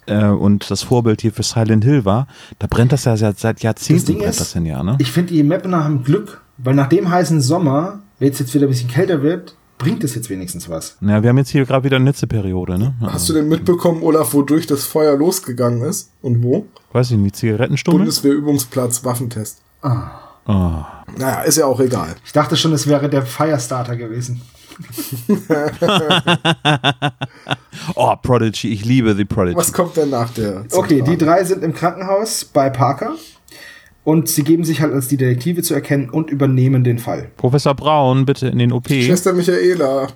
Speaker 2: Äh, und das Vorbild hier für Silent Hill war, da brennt das ja seit, seit Jahrzehnten,
Speaker 4: Ding
Speaker 2: brennt
Speaker 4: ist,
Speaker 2: das denn ja, ne?
Speaker 4: Ich finde, die Mappener haben Glück, weil nach dem heißen Sommer, wenn es jetzt wieder ein bisschen kälter wird, bringt es jetzt wenigstens was.
Speaker 2: Ja, wir haben jetzt hier gerade wieder eine Hitzeperiode, ne?
Speaker 3: Hast du denn mitbekommen, Olaf, wodurch das Feuer losgegangen ist? Und wo?
Speaker 2: Weiß ich nicht, Zigarettenstummel?
Speaker 3: Bundeswehrübungsplatz, Waffentest.
Speaker 2: Oh.
Speaker 3: Naja, ist ja auch egal.
Speaker 4: Ich dachte schon, es wäre der Firestarter gewesen. <laughs>
Speaker 2: oh, Prodigy, ich liebe The Prodigy.
Speaker 3: Was kommt denn nach der
Speaker 4: Okay, die drei sind im Krankenhaus bei Parker und sie geben sich halt als die Detektive zu erkennen und übernehmen den Fall.
Speaker 2: Professor Braun, bitte in den OP.
Speaker 3: Schwester Michaela.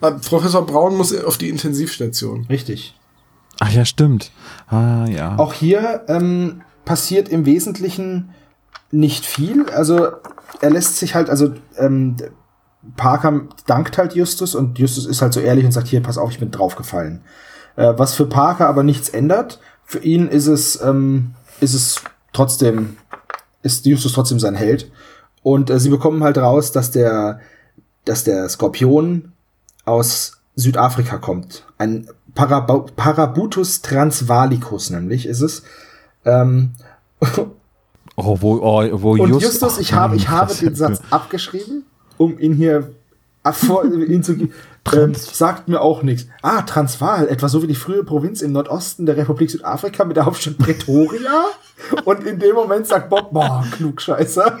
Speaker 3: Ah, Professor Braun muss auf die Intensivstation.
Speaker 4: Richtig.
Speaker 2: Ach ja, stimmt. Ah, ja.
Speaker 4: Auch hier ähm, passiert im Wesentlichen nicht viel. Also er lässt sich halt, also ähm, Parker dankt halt Justus und Justus ist halt so ehrlich und sagt, hier, pass auf, ich bin draufgefallen. Äh, was für Parker aber nichts ändert. Für ihn ist es, ähm, ist es trotzdem, ist Justus trotzdem sein Held. Und äh, sie bekommen halt raus, dass der, dass der Skorpion aus Südafrika kommt. Ein Paraba Parabutus transvalicus nämlich ist es. Ähm, <laughs>
Speaker 2: oh, wo, oh, wo
Speaker 4: und
Speaker 2: Just-
Speaker 4: Justus, ich habe, ich habe den Satz abgeschrieben, um ihn hier <laughs> <laughs> ihn zu ähm, sagt mir auch nichts. Ah, Transvaal, etwa so wie die frühe Provinz im Nordosten der Republik Südafrika mit der Hauptstadt Pretoria. <laughs> Und in dem Moment sagt Bob, boah, Klugscheißer.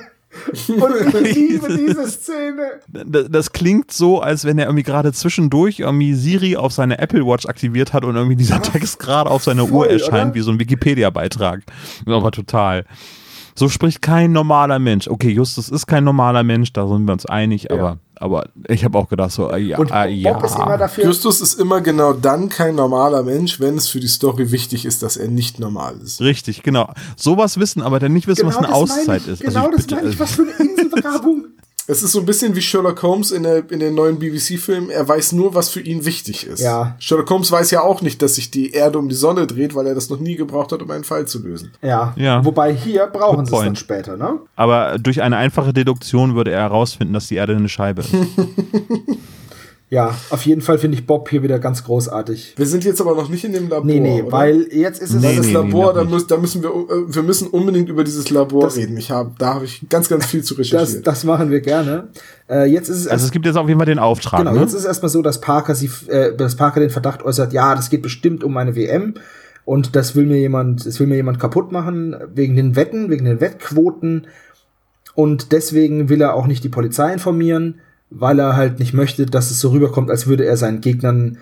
Speaker 4: Und ich liebe diese Szene.
Speaker 2: Das, das klingt so, als wenn er irgendwie gerade zwischendurch irgendwie Siri auf seine Apple Watch aktiviert hat und irgendwie dieser Text gerade auf seiner Uhr erscheint,
Speaker 4: oder?
Speaker 2: wie so ein Wikipedia-Beitrag. Aber total. So spricht kein normaler Mensch. Okay, Justus ist kein normaler Mensch, da sind wir uns einig, aber Aber ich habe auch gedacht, so, äh, ja,
Speaker 4: Und
Speaker 2: äh,
Speaker 4: Bob ist immer
Speaker 2: ja.
Speaker 4: dafür.
Speaker 3: Justus ist immer genau dann kein normaler Mensch, wenn es für die Story wichtig ist, dass er nicht normal ist.
Speaker 2: Richtig, genau. Sowas wissen, aber dann nicht wissen, was eine
Speaker 4: Genau das meine
Speaker 2: Auszeit
Speaker 4: ich,
Speaker 2: ist.
Speaker 4: Genau
Speaker 2: also ich
Speaker 4: das
Speaker 2: bitte,
Speaker 4: meine ich. Was für eine Inselbegabung. <laughs>
Speaker 3: Es ist so ein bisschen wie Sherlock Holmes in, der, in den neuen BBC-Filmen. Er weiß nur, was für ihn wichtig ist.
Speaker 4: Ja.
Speaker 3: Sherlock Holmes weiß ja auch nicht, dass sich die Erde um die Sonne dreht, weil er das noch nie gebraucht hat, um einen Fall zu lösen.
Speaker 4: Ja.
Speaker 2: Ja.
Speaker 4: Wobei hier brauchen sie es dann später, ne?
Speaker 2: aber durch eine einfache Deduktion würde er herausfinden, dass die Erde eine Scheibe ist. <laughs>
Speaker 4: Ja, auf jeden Fall finde ich Bob hier wieder ganz großartig.
Speaker 3: Wir sind jetzt aber noch nicht in dem Labor.
Speaker 4: Nee, nee,
Speaker 3: oder?
Speaker 4: weil jetzt ist es.
Speaker 2: Nee,
Speaker 3: das
Speaker 2: nee,
Speaker 3: Labor,
Speaker 2: noch
Speaker 3: da, müssen, da müssen wir, äh, wir müssen unbedingt über dieses Labor
Speaker 4: Das-
Speaker 3: reden. Ich hab, da habe ich ganz, ganz viel zu
Speaker 4: Das,
Speaker 3: recherchieren.
Speaker 4: das machen wir gerne. Äh, jetzt ist es
Speaker 2: Also es gibt jetzt auf jeden Fall den Auftrag.
Speaker 4: Genau,
Speaker 2: ne?
Speaker 4: jetzt ist es erstmal so, dass Parker, sie, äh, dass Parker den Verdacht äußert, ja, das geht bestimmt um eine WM und das will mir jemand, das will mir jemand kaputt machen wegen den Wetten, wegen den Wettquoten und deswegen will er auch nicht die Polizei informieren, weil er halt nicht möchte, dass es so rüberkommt, als würde er seinen Gegnern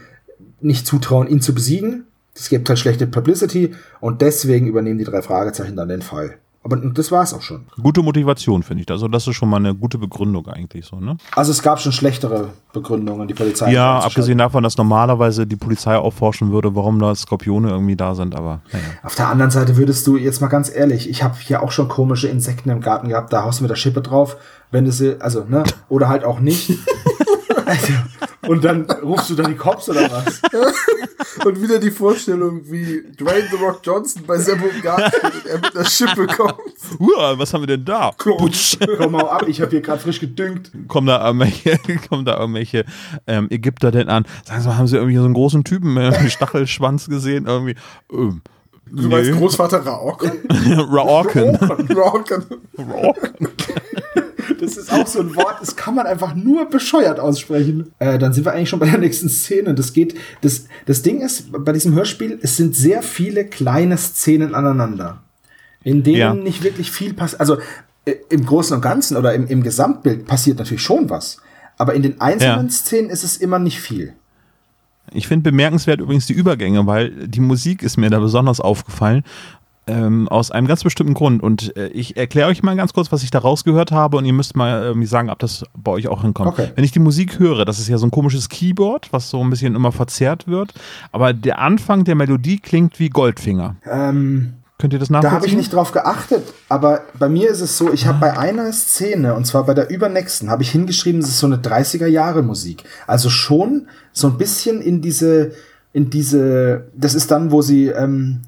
Speaker 4: nicht zutrauen, ihn zu besiegen. Das gibt halt schlechte Publicity und deswegen übernehmen die drei Fragezeichen dann den Fall. Aber das war's auch schon.
Speaker 2: Gute Motivation, finde ich. Also das ist schon mal eine gute Begründung eigentlich so, ne?
Speaker 4: Also es gab schon schlechtere Begründungen, die Polizei.
Speaker 2: Ja, abgesehen davon, dass normalerweise die Polizei aufforschen würde, warum da Skorpione irgendwie da sind, aber naja.
Speaker 4: Auf der anderen Seite würdest du, jetzt mal ganz ehrlich, ich habe hier auch schon komische Insekten im Garten gehabt, da haust du mit der Schippe drauf, wenn sie, also, ne, oder halt auch nicht. <laughs> also, und dann rufst du da die Cops oder was? <laughs>
Speaker 3: Und wieder die Vorstellung, wie Dwayne The Rock Johnson bei Sebo und er mit einer Schippe kommt.
Speaker 2: Uah, was haben wir denn da? Putsch.
Speaker 4: Komm mal ab, ich habe hier gerade frisch gedüngt.
Speaker 2: Kommen da irgendwelche, <laughs> kommen da irgendwelche ähm, Ägypter denn an? Sagen Sie mal, haben Sie irgendwie so einen großen Typen mit einem Stachelschwanz gesehen? Irgendwie. Ähm,
Speaker 3: Du meinst Großvater Raok?
Speaker 2: Raorken.
Speaker 3: Raok. <laughs>
Speaker 4: Das ist auch so ein Wort, das kann man einfach nur bescheuert aussprechen. Äh, dann sind wir eigentlich schon bei der nächsten Szene. Das geht, das, das Ding ist, bei diesem Hörspiel, es sind sehr viele kleine Szenen aneinander, in denen
Speaker 2: Ja.
Speaker 4: nicht wirklich viel passiert. Also äh, im Großen und Ganzen oder im, im Gesamtbild passiert natürlich schon was. Aber in den einzelnen
Speaker 2: Ja.
Speaker 4: Szenen ist es immer nicht viel.
Speaker 2: Ich finde bemerkenswert übrigens die Übergänge, weil die Musik ist mir da besonders aufgefallen. Ähm, aus einem ganz bestimmten Grund. Und äh, ich erkläre euch mal ganz kurz, was ich da rausgehört habe und ihr müsst mal irgendwie sagen, ob das bei euch auch hinkommt.
Speaker 4: Okay.
Speaker 2: Wenn ich die Musik höre, das ist ja so ein komisches Keyboard, was so ein bisschen immer verzerrt wird. Aber der Anfang der Melodie klingt wie Goldfinger.
Speaker 4: Ähm,
Speaker 2: Könnt ihr das
Speaker 4: Da
Speaker 2: nachvollziehen?
Speaker 4: habe ich nicht drauf geachtet, aber bei mir ist es so, ich habe bei einer Szene, und zwar bei der übernächsten, habe ich hingeschrieben, es ist so eine 30er Jahre Musik. Also schon so ein bisschen in diese, in diese, das ist dann, wo sie ähm,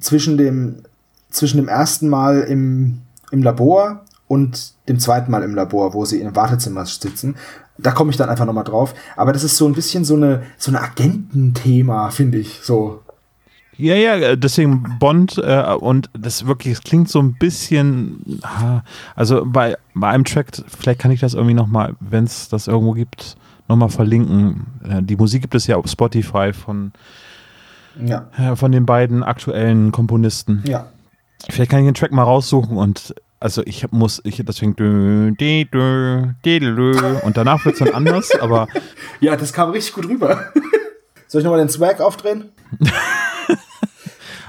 Speaker 4: zwischen dem, zwischen dem ersten Mal im, im Labor und dem zweiten Mal im Labor, wo sie im Wartezimmer sitzen. Da komme ich dann einfach nochmal drauf. Aber das ist so ein bisschen so eine, so eine Agententhema, finde ich, so.
Speaker 2: Ja, ja, äh, deswegen Bond äh, und das wirklich, es klingt so ein bisschen, also bei, bei einem Track, vielleicht kann ich das irgendwie nochmal, wenn es das irgendwo gibt, nochmal verlinken. Äh, die Musik gibt es ja auf Spotify von,
Speaker 4: Ja,
Speaker 2: äh, von den beiden aktuellen Komponisten.
Speaker 4: ja.
Speaker 2: Vielleicht kann ich den Track mal raussuchen und also ich muss, ich deswegen dö, dö, dö, dö, dö, und danach wird es dann anders, aber <laughs>
Speaker 4: Ja, das kam richtig gut rüber. <laughs> Soll ich nochmal den Swag aufdrehen? <laughs>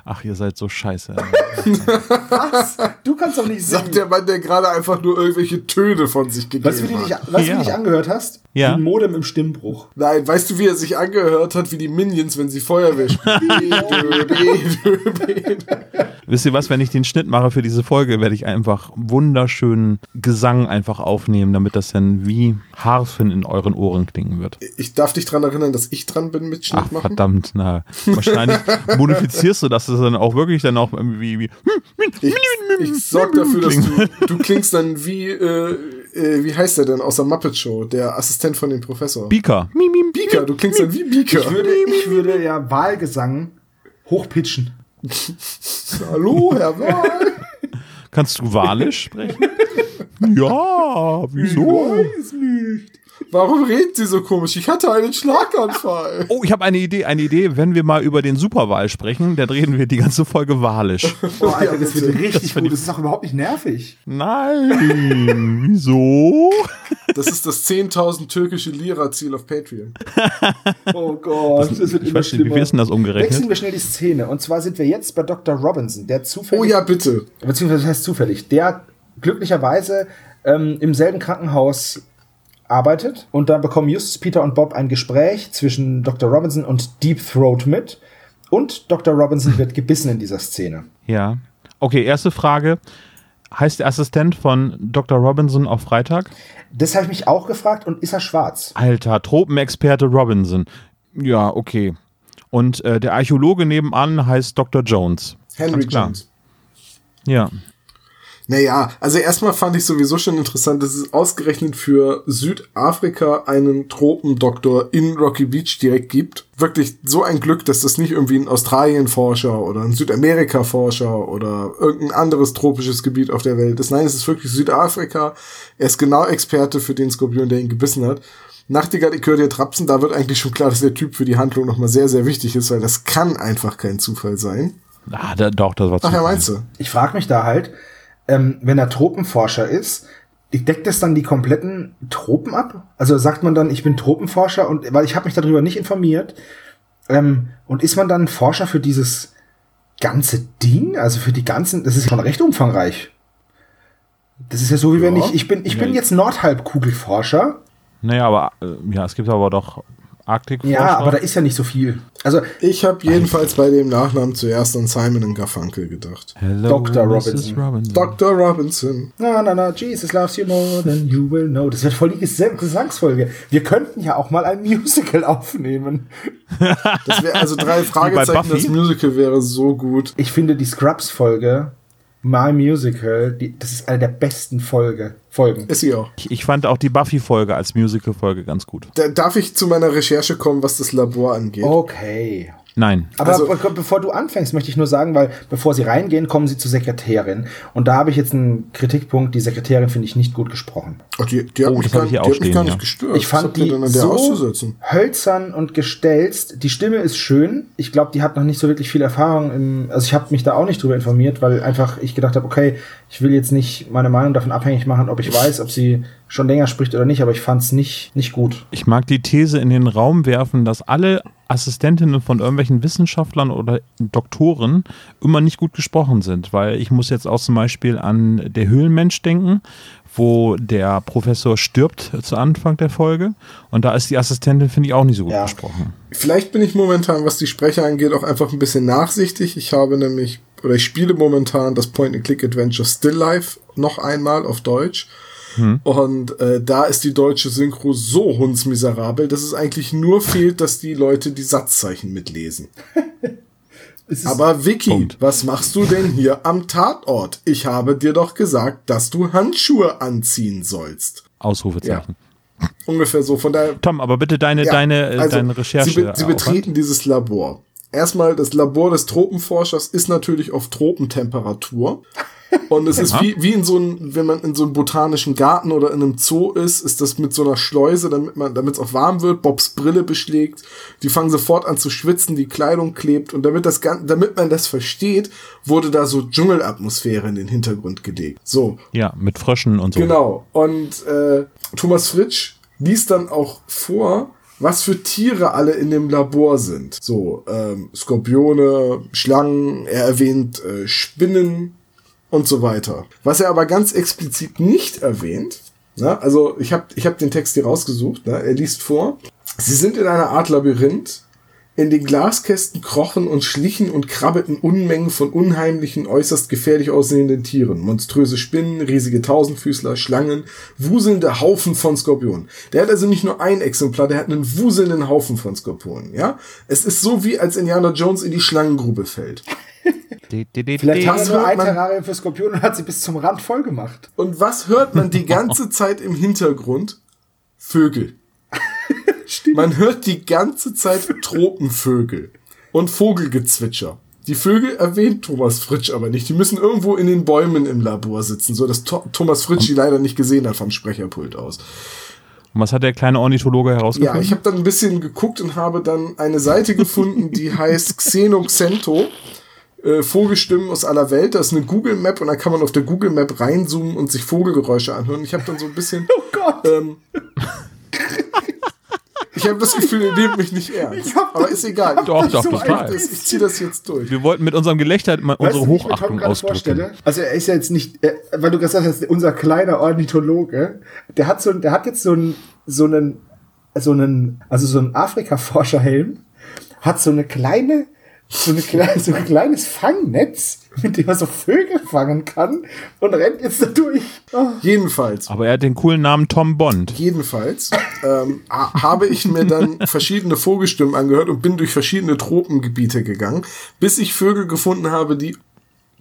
Speaker 2: ach, ihr seid so scheiße. <laughs>
Speaker 4: Was? Du kannst doch nicht
Speaker 3: Sagt
Speaker 4: singen.
Speaker 3: der Mann, der gerade einfach nur irgendwelche Töne von sich gegeben
Speaker 4: Weißt du, wie du dich,
Speaker 3: hat.
Speaker 4: weißt, du,
Speaker 2: Ja.
Speaker 4: wie du dich angehört hast?
Speaker 2: Ja.
Speaker 4: Wie ein Modem im Stimmbruch.
Speaker 3: Nein, weißt du, wie er sich angehört hat, wie die Minions, wenn sie Feuerwehr spielen? <laughs>
Speaker 2: Wisst ihr was, wenn ich den Schnitt mache für diese Folge, werde ich einfach wunderschönen Gesang einfach aufnehmen, damit das dann wie Harfen in euren Ohren klingen wird.
Speaker 3: ich darf dich dran erinnern, dass ich dran bin mit Schnitt
Speaker 2: Ach,
Speaker 3: machen.
Speaker 2: verdammt, na. Wahrscheinlich <laughs> modifizierst du das dann auch wirklich dann auch irgendwie wie.
Speaker 3: Ich, ich sorg dafür, dass du, du klingst dann wie, äh, äh, wie heißt der denn aus der Muppet Show, der Assistent von dem Professor.
Speaker 2: Beaker.
Speaker 3: Beaker, du klingst dann wie Beaker.
Speaker 4: Ich würde, <laughs> ich würde ja Wahlgesang hochpitchen. <laughs>
Speaker 3: Hallo, Herr Wahl.
Speaker 2: Kannst du Walisch sprechen? <laughs> ja, wieso?
Speaker 3: weiß nicht. Warum redet sie so komisch? Ich hatte einen Schlaganfall.
Speaker 2: Oh, ich habe eine Idee, eine Idee, wenn wir mal über den Superwahl sprechen, dann reden wir die ganze Folge Walisch. <laughs>
Speaker 4: Oh, Alter, das wird richtig gut. Das ist auch überhaupt nicht nervig.
Speaker 2: Nein, <laughs> wieso?
Speaker 3: Das ist das 10.000 türkische Lira-Ziel auf Patreon. <laughs>
Speaker 4: Oh Gott, das, wird
Speaker 2: Ich
Speaker 4: immer
Speaker 2: weiß nicht, wie viel ist denn das umgerechnet?
Speaker 4: Wechseln wir schnell die Szene. Und zwar sind wir jetzt bei Dr. Robinson, der zufällig
Speaker 3: Oh ja, bitte.
Speaker 4: beziehungsweise das heißt zufällig, der glücklicherweise ähm, im selben Krankenhaus arbeitet. Und da bekommen Justus, Peter und Bob ein Gespräch zwischen Dr. Robinson und Deep Throat mit. Und Dr. Robinson wird gebissen in dieser Szene.
Speaker 2: Ja. Okay, erste Frage. Heißt der Assistent von Dr. Robinson auf Freitag?
Speaker 4: Das habe ich mich auch gefragt. Und ist er schwarz?
Speaker 2: Alter, Tropenexperte Robinson. Ja, okay. Und äh, der Archäologe nebenan heißt Dr. Jones.
Speaker 3: Henry. Jones.
Speaker 2: Ja.
Speaker 3: Naja, also erstmal fand ich sowieso schon interessant, dass es ausgerechnet für Südafrika einen Tropendoktor in Rocky Beach direkt gibt. Wirklich so ein Glück, dass das nicht irgendwie ein Australien-Forscher oder ein Südamerika-Forscher oder irgendein anderes tropisches Gebiet auf der Welt ist. Nein, es ist wirklich Südafrika. Er ist genau Experte für den Skorpion, der ihn gebissen hat. Nachtigall, ich höre dir trapsen, da wird eigentlich schon klar, dass der Typ für die Handlung nochmal sehr, sehr wichtig ist, weil das kann einfach kein Zufall sein.
Speaker 2: Ah, da, doch, das war
Speaker 3: Ach ja,
Speaker 2: Zufall.
Speaker 3: meinst du?
Speaker 4: Ich frage mich da halt, ähm, wenn er Tropenforscher ist, deckt das dann die kompletten Tropen ab? Also sagt man dann, ich bin Tropenforscher und weil ich habe mich darüber nicht informiert. Ähm, und ist man dann Forscher für dieses ganze Ding? Also für die ganzen, das ist schon recht umfangreich. Das ist ja so wie wenn
Speaker 3: Ja.
Speaker 4: ich, ich bin, ich bin
Speaker 2: Ja.
Speaker 4: jetzt Nordhalbkugelforscher.
Speaker 2: Naja, aber äh, ja, es gibt aber doch Arktik.
Speaker 4: Ja, aber da ist ja nicht so viel. Also
Speaker 3: Ich habe jedenfalls bei dem Nachnamen zuerst an Simon und Garfunkel gedacht.
Speaker 2: Hello,
Speaker 4: Dr. Robinson.
Speaker 2: Robinson.
Speaker 3: Dr. Robinson.
Speaker 4: Na, na, na, Jesus loves you more than you will know. Das wird voll die Gesang Gesangsfolge. Wir könnten ja auch mal ein Musical aufnehmen.
Speaker 3: Das wäre also drei Fragezeichen, das Musical wäre so gut.
Speaker 4: Ich finde die Scrubs-Folge, My Musical, die, das ist eine der besten Folge, Folgen.
Speaker 3: Ist sie auch.
Speaker 2: Ich, ich fand auch die Buffy-Folge als Musical-Folge ganz gut.
Speaker 3: Da, darf ich zu meiner Recherche kommen, was das Labor angeht?
Speaker 4: Okay.
Speaker 2: Nein.
Speaker 4: Aber
Speaker 3: Also-
Speaker 4: be- bevor du anfängst, möchte ich nur sagen, weil bevor sie reingehen, kommen sie zur Sekretärin. Und da habe ich jetzt einen Kritikpunkt. Die Sekretärin finde ich nicht gut gesprochen.
Speaker 3: Ach, die, die hat
Speaker 2: Oh,
Speaker 3: mich, gar, die
Speaker 2: hier
Speaker 3: hat
Speaker 2: auch
Speaker 3: mich gar
Speaker 2: ja.
Speaker 3: nicht gestört.
Speaker 4: Ich fand die so hölzern und gestelzt. Die Stimme ist schön. Ich glaube, die hat noch nicht so wirklich viel Erfahrung im. Also ich habe mich da auch nicht drüber informiert, weil einfach ich gedacht habe, okay, ich will jetzt nicht meine Meinung davon abhängig machen, ob ich weiß, ob sie schon länger spricht oder nicht. Aber ich fand es nicht nicht gut.
Speaker 2: Ich mag die These in den Raum werfen, dass alle Assistentinnen von irgendwelchen Wissenschaftlern oder Doktoren immer nicht gut gesprochen sind, weil ich muss jetzt auch zum Beispiel an der Höhlenmensch denken, wo der Professor stirbt zu Anfang der Folge und da ist die Assistentin, finde ich, auch nicht so gut
Speaker 4: Ja.
Speaker 2: gesprochen.
Speaker 3: Vielleicht bin ich momentan, was die Sprecher angeht, auch einfach ein bisschen nachsichtig. Ich habe nämlich, oder ich spiele momentan das Point-and-Click-Adventure Still Life noch einmal auf Deutsch. Und äh, da ist die deutsche Synchro so hundsmiserabel, dass es eigentlich nur fehlt, dass die Leute die Satzzeichen mitlesen. <laughs>
Speaker 4: Es ist-
Speaker 3: Aber Vicky,
Speaker 2: Punkt.
Speaker 3: was machst du denn hier am Tatort? Ich habe dir doch gesagt, dass du Handschuhe anziehen sollst.
Speaker 2: Ausrufezeichen.
Speaker 3: Ungefähr so. Von daher
Speaker 2: Tom, aber bitte deine,
Speaker 3: Ja,
Speaker 2: deine, äh,
Speaker 3: also,
Speaker 2: deine Recherche.
Speaker 3: Sie, be sie betreten dieses Labor. Erstmal, das Labor des Tropenforschers ist natürlich auf Tropentemperatur. Und es ist
Speaker 2: Ja.
Speaker 3: wie, wie in so einem, wenn man in so einem botanischen Garten oder in einem Zoo ist, ist das mit so einer Schleuse, damit man, damit es auch warm wird, Bobs Brille beschlägt, die fangen sofort an zu schwitzen, die Kleidung klebt und damit das Gan- damit man das versteht, wurde da so Dschungelatmosphäre in den Hintergrund gelegt. So.
Speaker 2: Ja, mit Fröschen und so.
Speaker 3: Genau. Und äh, Thomas Fritsch liest dann auch vor, was für Tiere alle in dem Labor sind. So, ähm, Skorpione, Schlangen, er erwähnt äh, Spinnen und so weiter. Was er aber ganz explizit nicht erwähnt, na, also ich habe ich hab den Text hier rausgesucht, ne, er liest vor, sie sind in einer Art Labyrinth, in den Glaskästen krochen und schlichen und krabbelten Unmengen von unheimlichen, äußerst gefährlich aussehenden Tieren. Monströse Spinnen, riesige Tausendfüßler, Schlangen, wuselnde Haufen von Skorpionen. Der hat also nicht nur ein Exemplar, der hat einen wuselnden Haufen von Skorpionen, ja? Es ist so wie als Indiana Jones in die Schlangengrube fällt.
Speaker 4: Vielleicht haben
Speaker 3: Das
Speaker 4: wir nur ein Terrarium für Skorpion und hat sie bis zum Rand voll gemacht.
Speaker 3: Und was hört man die ganze Zeit im Hintergrund? Vögel. <laughs> Man hört die ganze Zeit Tropenvögel und Vogelgezwitscher. Die Vögel erwähnt Thomas Fritsch aber nicht. Die müssen irgendwo in den Bäumen im Labor sitzen, so dass Tho- Thomas Fritsch die leider nicht gesehen hat vom Sprecherpult aus.
Speaker 2: Und was hat der kleine Ornithologe
Speaker 3: Ja,
Speaker 2: herausgefunden?
Speaker 3: ich habe dann ein bisschen geguckt und habe dann eine Seite gefunden, die heißt Xenoxento. Äh, Vogelstimmen aus aller Welt. Da ist eine Google Map und da kann man auf der Google Map reinzoomen und sich Vogelgeräusche anhören. Ich habe dann so ein bisschen. <laughs>
Speaker 4: Oh Gott.
Speaker 3: Ähm, ich habe das Gefühl, ihr nehmt mich nicht ernst. Aber ist egal.
Speaker 2: Doch,
Speaker 3: ich,
Speaker 2: doch,
Speaker 3: ich,
Speaker 2: total.
Speaker 3: das, ich ziehe das jetzt durch.
Speaker 2: Wir wollten mit unserem Gelächter mal
Speaker 4: Weißt
Speaker 2: unsere Hochachtung ausdrücken.
Speaker 4: vorstelle? Also er ist ja jetzt nicht, äh, weil du gesagt hast, unser kleiner Ornithologe, der hat so, ein- der hat jetzt so ein so einen, so einen, also so ein Afrika-Forscherhelm, hat so eine kleine, so, eine kleine, so ein kleines Fangnetz, mit dem er so Vögel fangen kann und rennt jetzt da durch. Oh.
Speaker 3: Jedenfalls.
Speaker 2: Aber er hat den coolen Namen Tom Bond.
Speaker 3: Jedenfalls ähm, ha habe ich mir dann verschiedene Vogelstimmen angehört und bin durch verschiedene Tropengebiete gegangen, bis ich Vögel gefunden habe, die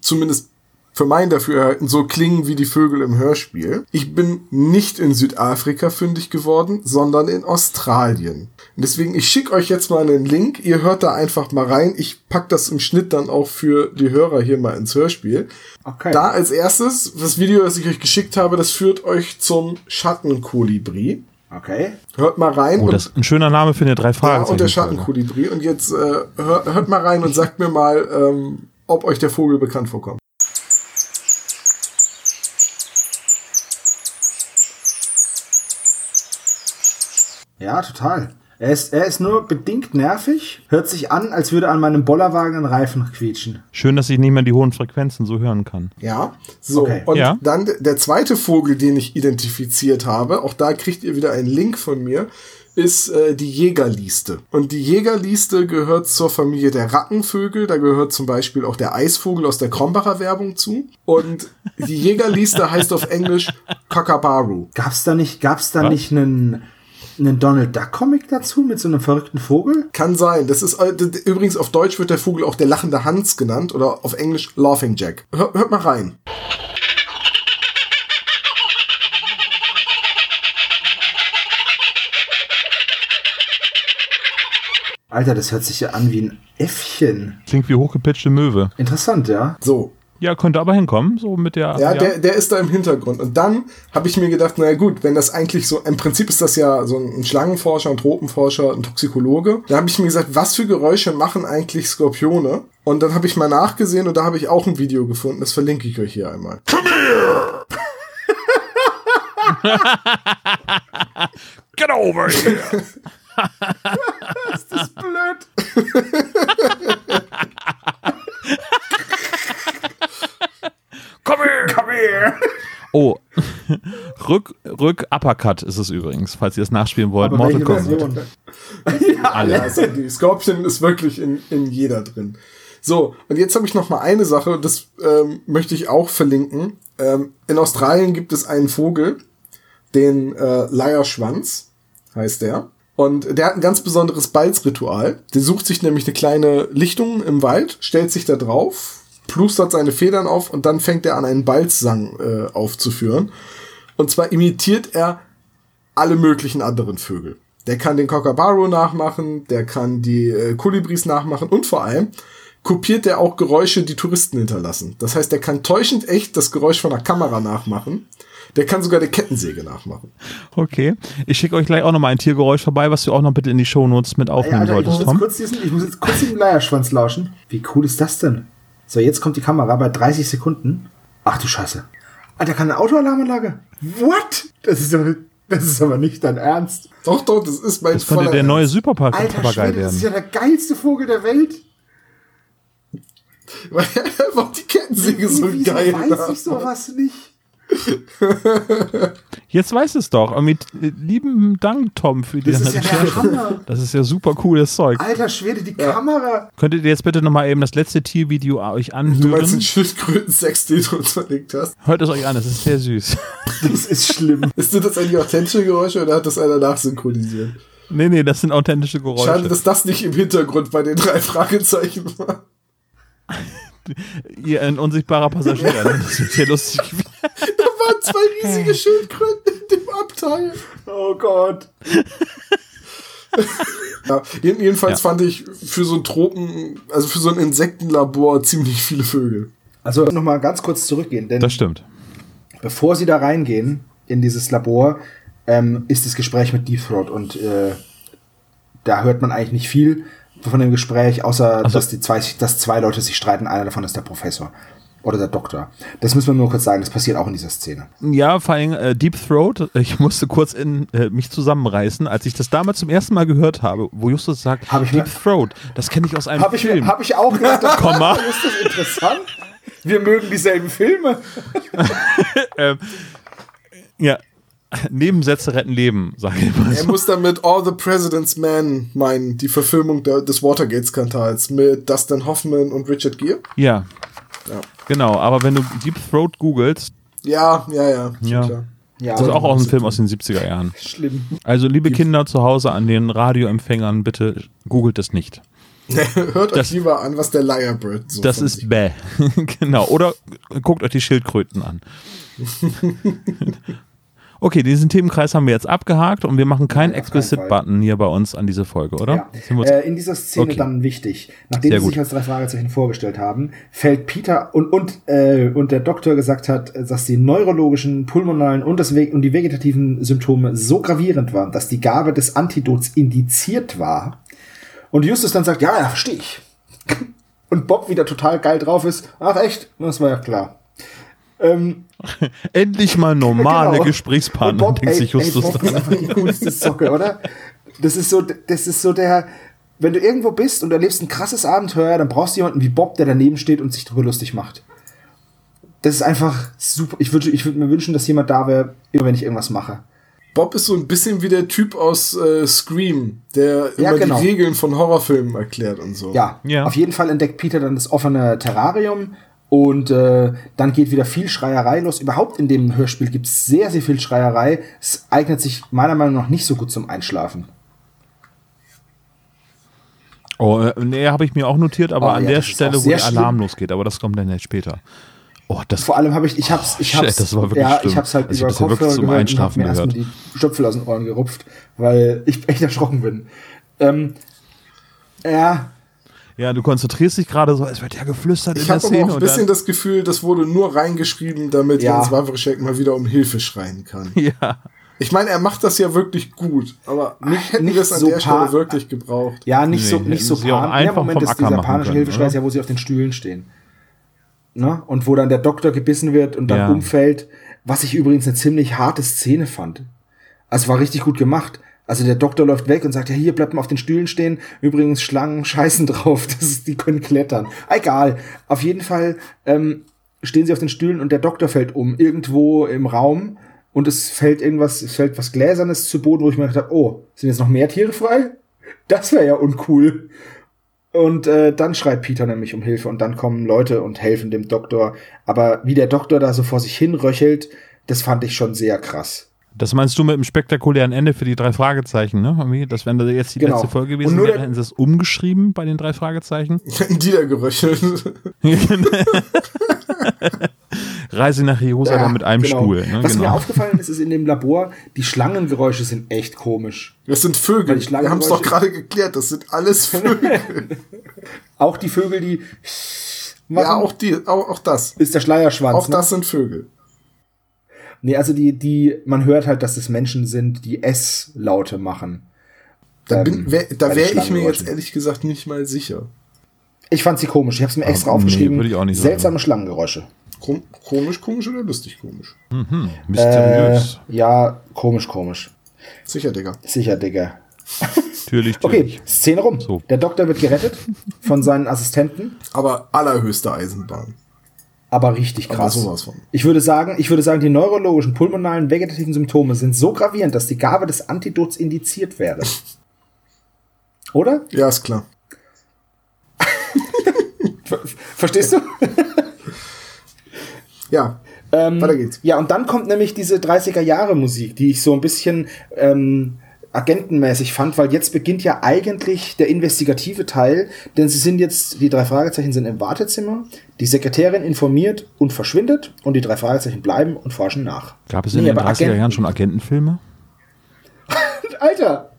Speaker 3: zumindest für mein Dafürhalten so klingen wie die Vögel im Hörspiel. Ich bin nicht in Südafrika fündig geworden, sondern in Australien. Und deswegen, ich schicke euch jetzt mal einen Link. Ihr hört da einfach mal rein. Ich pack das im Schnitt dann auch für die Hörer hier mal ins Hörspiel.
Speaker 4: Okay.
Speaker 3: Da als erstes, das Video, das ich euch geschickt habe, das führt euch zum Schattenkolibri.
Speaker 4: Okay.
Speaker 3: Hört mal rein.
Speaker 2: Oh, das ist ein schöner Name für eine drei Fragen.
Speaker 3: Ja, und der Schattenkolibri. Und jetzt äh, hört, hört mal rein und sagt mir mal, ähm, ob euch der Vogel bekannt vorkommt.
Speaker 4: Ja, total. Er ist, er ist nur bedingt nervig, hört sich an, als würde an meinem Bollerwagen ein Reifen quietschen.
Speaker 2: Schön, dass ich nicht mehr die hohen Frequenzen so hören kann.
Speaker 3: Ja, so.
Speaker 4: Okay.
Speaker 3: Und
Speaker 2: Ja.
Speaker 3: dann der zweite Vogel, den ich identifiziert habe, auch da kriegt ihr wieder einen Link von mir, ist äh, die Jägerliste. Und die Jägerliste gehört zur Familie der Rattenvögel. Da gehört zum Beispiel auch der Eisvogel aus der Krombacher Werbung zu. Und die Jägerliste heißt auf Englisch Kookaburra.
Speaker 4: Gab's da nicht, gab's da
Speaker 2: Was?
Speaker 4: nicht einen, einen Donald Duck Comic dazu mit so einem verrückten Vogel?
Speaker 3: Kann sein. Das ist äh, übrigens auf Deutsch wird der Vogel auch der lachende Hans genannt oder auf Englisch Laughing Jack. Hör, hört mal rein.
Speaker 4: Alter, das hört sich ja an wie ein Äffchen.
Speaker 2: Klingt wie hochgepitchte Möwe.
Speaker 4: Interessant, ja.
Speaker 3: So,
Speaker 2: Ja, könnte aber hinkommen, so mit der.
Speaker 3: Ja, Der, der ist da im Hintergrund. Und dann habe ich mir gedacht, naja gut, wenn das eigentlich so, im Prinzip ist das ja so ein Schlangenforscher, ein Tropenforscher, ein Toxikologe. Da habe ich mir gesagt, was für Geräusche machen eigentlich Skorpione? Und dann habe ich mal nachgesehen und da habe ich auch ein Video gefunden, das verlinke ich euch hier einmal. <laughs>
Speaker 2: Get over here! <laughs>
Speaker 4: Das ist blöd. <laughs>
Speaker 2: Komm her!
Speaker 4: Komm her.
Speaker 2: Oh, <laughs> Rück, Rück Uppercut ist es übrigens, falls ihr es nachspielen wollt.
Speaker 4: Aber
Speaker 2: Mortal Kombat.
Speaker 4: Version? <laughs>
Speaker 3: Ja, also die Scorpion ist wirklich in, in jeder drin. So, und jetzt habe ich noch mal eine Sache, und das ähm, möchte ich auch verlinken. Ähm, in Australien gibt es einen Vogel, den äh, Leierschwanz heißt der. Und der hat ein ganz besonderes Balzritual. Der sucht sich nämlich eine kleine Lichtung im Wald, stellt sich da drauf, plustert seine Federn auf und dann fängt er an, einen Balzsang äh, aufzuführen. Und zwar imitiert er alle möglichen anderen Vögel. Der kann den Kookaburra nachmachen, der kann die äh, Kolibris nachmachen und vor allem kopiert er auch Geräusche, die Touristen hinterlassen. Das heißt, der kann täuschend echt das Geräusch von der Kamera nachmachen. Der kann sogar die Kettensäge nachmachen.
Speaker 2: Okay. Ich schicke euch gleich auch noch mal ein Tiergeräusch vorbei, was du auch noch bitte in die Shownotes mit aufnehmen
Speaker 4: Alter, ich, muss
Speaker 2: solltest,
Speaker 4: jetzt
Speaker 2: Tom.
Speaker 4: kurz diesen, ich muss jetzt kurz den Leierschwanz lauschen. Wie cool ist das denn? So, jetzt kommt die Kamera bei 30 Sekunden. Ach du Scheiße. Alter, kann eine Autoalarmanlage? What? Das ist aber, das ist aber nicht dein Ernst.
Speaker 3: Doch, doch, das ist mein
Speaker 2: Das könnte der neue. Superpapagei
Speaker 4: Alter Schwede, das ist ja
Speaker 2: werden.
Speaker 4: der geilste Vogel der Welt.
Speaker 3: Weil er einfach die Kettensäge so geil
Speaker 4: weiß ich sowas nicht?
Speaker 2: Jetzt weiß es doch. Und mit lieben Dank, Tom, für die
Speaker 4: Das ist ja der
Speaker 2: Recherche.
Speaker 4: Hammer.
Speaker 2: Das ist ja super cooles Zeug.
Speaker 4: Alter Schwede, die Kamera.
Speaker 2: Könntet ihr jetzt bitte noch mal eben das letzte Tiervideo euch
Speaker 3: Du meinst
Speaker 2: anhören?
Speaker 3: den Schildkröten-Sex, den du uns verlinkt hast?
Speaker 2: Hört es euch an, das ist sehr süß. <laughs>
Speaker 4: Das ist schlimm.
Speaker 3: Ist das eigentlich authentische Geräusche oder hat das einer nachsynchronisiert?
Speaker 2: nee, nee, das sind authentische Geräusche.
Speaker 3: Schade, dass das nicht im Hintergrund bei den drei Fragezeichen war. <laughs>
Speaker 2: Ihr ein unsichtbarer Passagier. <laughs> Das wird sehr lustig.
Speaker 3: Waren zwei riesige Schildkröten in dem Abteil.
Speaker 4: Oh Gott. <laughs>
Speaker 3: Ja, jeden- jedenfalls
Speaker 2: Ja.
Speaker 3: fand ich für so ein Tropen, also für so ein Insektenlabor ziemlich viele Vögel.
Speaker 4: Also nochmal ganz kurz zurückgehen, denn
Speaker 2: Das stimmt.
Speaker 4: bevor sie da reingehen in dieses Labor, ähm, ist das Gespräch mit Deep Throat und äh, da hört man eigentlich nicht viel von dem Gespräch, außer
Speaker 2: Ach so.
Speaker 4: dass die zwei, dass zwei Leute sich streiten. Einer davon ist der Professor oder der Doktor. Das müssen wir nur kurz sagen. Das passiert auch in dieser Szene.
Speaker 2: Ja, vor allem äh, Deep Throat. Ich musste kurz in äh, mich zusammenreißen, als ich das damals zum ersten Mal gehört habe, wo Justus sagt,
Speaker 4: Hab ich
Speaker 2: Deep
Speaker 4: mir-
Speaker 2: Throat. Das kenne ich aus einem
Speaker 4: Habe ich,
Speaker 2: Film.
Speaker 4: hab ich auch gedacht. <laughs>
Speaker 2: Komma.
Speaker 4: ist das interessant? Wir mögen dieselben Filme. <laughs>
Speaker 2: ähm, ja, Nebensätze retten Leben, sage ich mal.
Speaker 3: Er
Speaker 2: So.
Speaker 3: muss damit All the President's Men meinen, die Verfilmung der, des Watergate-Skandals mit Dustin Hoffman und Richard Gere.
Speaker 2: Ja,
Speaker 3: Ja.
Speaker 2: Genau. Aber wenn du Deep Throat googelst,
Speaker 3: Ja, ja, ja.
Speaker 2: Ja.
Speaker 3: klar.
Speaker 4: Ja,
Speaker 2: das ist auch aus einem Film aus den 70er Jahren.
Speaker 4: schlimm.
Speaker 2: Also, liebe Kinder zu Hause an den Radioempfängern, bitte googelt es nicht. <laughs>
Speaker 3: Hört
Speaker 2: Das-
Speaker 3: euch lieber an, was der Liarbird so
Speaker 2: Das ist bäh. <laughs> genau. Oder guckt euch die Schildkröten an. <laughs> Okay, diesen Themenkreis haben wir jetzt abgehakt und wir machen keinen
Speaker 4: Ja,
Speaker 2: Explicit-Button hier bei uns an diese Folge, oder?
Speaker 4: Ja. Äh, in dieser Szene
Speaker 2: Okay.
Speaker 4: dann wichtig, nachdem
Speaker 2: Sehr
Speaker 4: sie
Speaker 2: gut.
Speaker 4: sich als drei Fragezeichen vorgestellt haben, fällt Peter und, und, äh, und der Doktor gesagt hat, dass die neurologischen, pulmonalen und, das, und die vegetativen Symptome so gravierend waren, dass die Gabe des Antidots indiziert war. Und Justus dann sagt, ja, ja, verstehe ich. <laughs> Und Bob wieder total geil drauf ist, ach echt, das war ja klar. Ähm, <laughs>
Speaker 2: Endlich mal normale
Speaker 4: Genau.
Speaker 2: Gesprächspartner,
Speaker 4: Bob,
Speaker 2: denkt
Speaker 4: ey,
Speaker 2: sich Justus
Speaker 4: ey, Bob ist
Speaker 2: dann.
Speaker 4: einfach die coolste Socke, oder? Das ist so, das ist so der, wenn du irgendwo bist und erlebst ein krasses Abenteuer, dann brauchst du jemanden wie Bob, der daneben steht und sich drüber lustig macht. Das ist einfach super. Ich würde ich würd mir wünschen, dass jemand da wäre, immer wenn ich irgendwas mache.
Speaker 3: Bob ist so ein bisschen wie der Typ aus äh, Scream, der
Speaker 4: Ja,
Speaker 3: immer
Speaker 4: genau.
Speaker 3: die Regeln von Horrorfilmen erklärt und so.
Speaker 4: Ja,
Speaker 2: Ja.
Speaker 4: auf jeden Fall entdeckt Peter dann das offene Terrarium und äh, dann geht wieder viel Schreierei los. Überhaupt in dem Hörspiel gibt es sehr, sehr viel Schreierei. Es eignet sich meiner Meinung nach nicht so gut zum Einschlafen.
Speaker 2: Oh, äh, nee, habe ich mir auch notiert, aber
Speaker 4: Oh,
Speaker 2: an
Speaker 4: ja,
Speaker 2: der Stelle, wo der Alarm losgeht, aber das kommt dann jetzt später. Oh, das
Speaker 4: Vor allem habe ich, ich hab's, ich
Speaker 2: shit,
Speaker 4: hab's,
Speaker 2: das war wirklich
Speaker 4: ja,
Speaker 2: schlimm.
Speaker 4: ich hab's halt
Speaker 2: Also
Speaker 4: über
Speaker 2: ja wirklich
Speaker 4: Kopfhörer
Speaker 2: zum
Speaker 4: gehört und
Speaker 2: Einschlafen
Speaker 4: mir
Speaker 2: gehört.
Speaker 4: die Stöpsel aus den Ohren gerupft, weil ich echt erschrocken bin. Ähm, ja,
Speaker 2: Ja, du konzentrierst dich gerade so, es wird ja geflüstert
Speaker 3: Ich
Speaker 2: in der
Speaker 3: habe aber
Speaker 2: Szene.
Speaker 3: auch ein bisschen das Gefühl, das wurde nur reingeschrieben, damit
Speaker 4: Ja.
Speaker 3: Jens Wawrczyk mal wieder um Hilfe schreien kann. <laughs>
Speaker 2: ja.
Speaker 3: Ich meine, er macht das ja wirklich gut, aber mich hätten
Speaker 4: nicht
Speaker 3: wir es an
Speaker 4: so
Speaker 3: der Stelle wirklich gebraucht.
Speaker 4: ja, nicht
Speaker 2: Nee,
Speaker 4: so, nicht so pan.
Speaker 2: einfach
Speaker 4: Ja, Moment,
Speaker 2: Acker
Speaker 4: dieser
Speaker 2: machen
Speaker 4: panische
Speaker 2: können,
Speaker 4: Hilfeschrei ist ja, wo sie auf den Stühlen stehen. Ne? Und wo dann der Doktor gebissen wird und dann
Speaker 2: Ja.
Speaker 4: umfällt, was ich übrigens eine ziemlich harte Szene fand. Also war richtig gut gemacht. Also der Doktor läuft weg und sagt, ja, hier bleibt mal auf den Stühlen stehen. Übrigens, Schlangen <laughs> scheißen drauf. Das ist, die können klettern. Egal. Auf jeden Fall ähm, stehen sie auf den Stühlen und der Doktor fällt um. Irgendwo im Raum. Und es fällt irgendwas, es fällt was Gläsernes zu Boden, wo ich mir gedacht habe, oh, sind jetzt noch mehr Tiere frei? Das wäre ja uncool. Und äh, dann schreit Peter nämlich um Hilfe und dann kommen Leute und helfen dem Doktor. Aber wie der Doktor da so vor sich hin röchelt, das fand ich schon sehr krass.
Speaker 2: Das meinst du mit dem spektakulären Ende für die drei Fragezeichen, ne? Das das jetzt die
Speaker 4: Genau.
Speaker 2: letzte Folge
Speaker 4: Und
Speaker 2: gewesen
Speaker 4: nur
Speaker 2: wäre,
Speaker 4: der-
Speaker 2: hätten sie es umgeschrieben bei den drei Fragezeichen. <laughs>
Speaker 3: Die da geröchelt. <laughs>
Speaker 2: Reise nach Jerusalem
Speaker 4: Ja,
Speaker 2: mit einem
Speaker 4: genau.
Speaker 2: Stuhl. Ne?
Speaker 4: Was mir
Speaker 2: genau.
Speaker 4: aufgefallen ist, ist in dem Labor, die Schlangengeräusche sind echt komisch.
Speaker 3: Das sind Vögel. Wir haben es doch gerade geklärt. Das sind alles Vögel. <laughs>
Speaker 4: Auch die Vögel, die machen,
Speaker 3: ja, auch die, auch, auch das.
Speaker 4: ist der Schleierschwanz.
Speaker 3: Auch
Speaker 4: ne?
Speaker 3: das sind Vögel.
Speaker 4: Nee, also die, die, man hört halt, dass es Menschen sind, die S-Laute machen.
Speaker 3: Da,
Speaker 4: Ähm,
Speaker 3: bin, wär, da wäre ich mir jetzt ehrlich gesagt nicht mal sicher.
Speaker 4: Ich fand sie komisch. Ich habe es mir extra
Speaker 2: nee,
Speaker 4: aufgeschrieben.
Speaker 2: würde ich auch nicht
Speaker 4: Seltsame
Speaker 2: sagen.
Speaker 4: Schlangengeräusche.
Speaker 3: Kom komisch, komisch oder lustig komisch?
Speaker 2: Mysteriös.
Speaker 4: Äh, ja, komisch, komisch.
Speaker 3: Sicher, Digga.
Speaker 4: Sicher, Digga.
Speaker 2: Natürlich, <laughs>
Speaker 4: Okay,
Speaker 2: natürlich.
Speaker 4: Szene rum.
Speaker 2: So.
Speaker 4: Der Doktor wird gerettet von seinen Assistenten,
Speaker 3: Aber allerhöchste Eisenbahn.
Speaker 4: Aber richtig
Speaker 3: Aber
Speaker 4: krass.
Speaker 3: sowas von.
Speaker 4: Ich würde sagen, ich würde sagen, die neurologischen, pulmonalen, vegetativen Symptome sind so gravierend, dass die Gabe des Antidots indiziert wäre. Oder?
Speaker 3: Ja, ist klar.
Speaker 4: Ver verstehst du? <laughs>
Speaker 3: Ja,
Speaker 4: Ähm,
Speaker 3: weiter geht's.
Speaker 4: Ja, und dann kommt nämlich diese 30er Jahre Musik, die ich so ein bisschen ähm, agentenmäßig fand, weil jetzt beginnt ja eigentlich der investigative Teil, denn sie sind jetzt, die drei Fragezeichen sind im Wartezimmer, die Sekretärin informiert und verschwindet und die drei Fragezeichen bleiben und forschen nach.
Speaker 2: Gab es in
Speaker 4: Nee,
Speaker 2: den
Speaker 4: aber
Speaker 2: 30er Jahren
Speaker 4: Agenten-
Speaker 2: schon Agentenfilme? <laughs>
Speaker 4: Alter!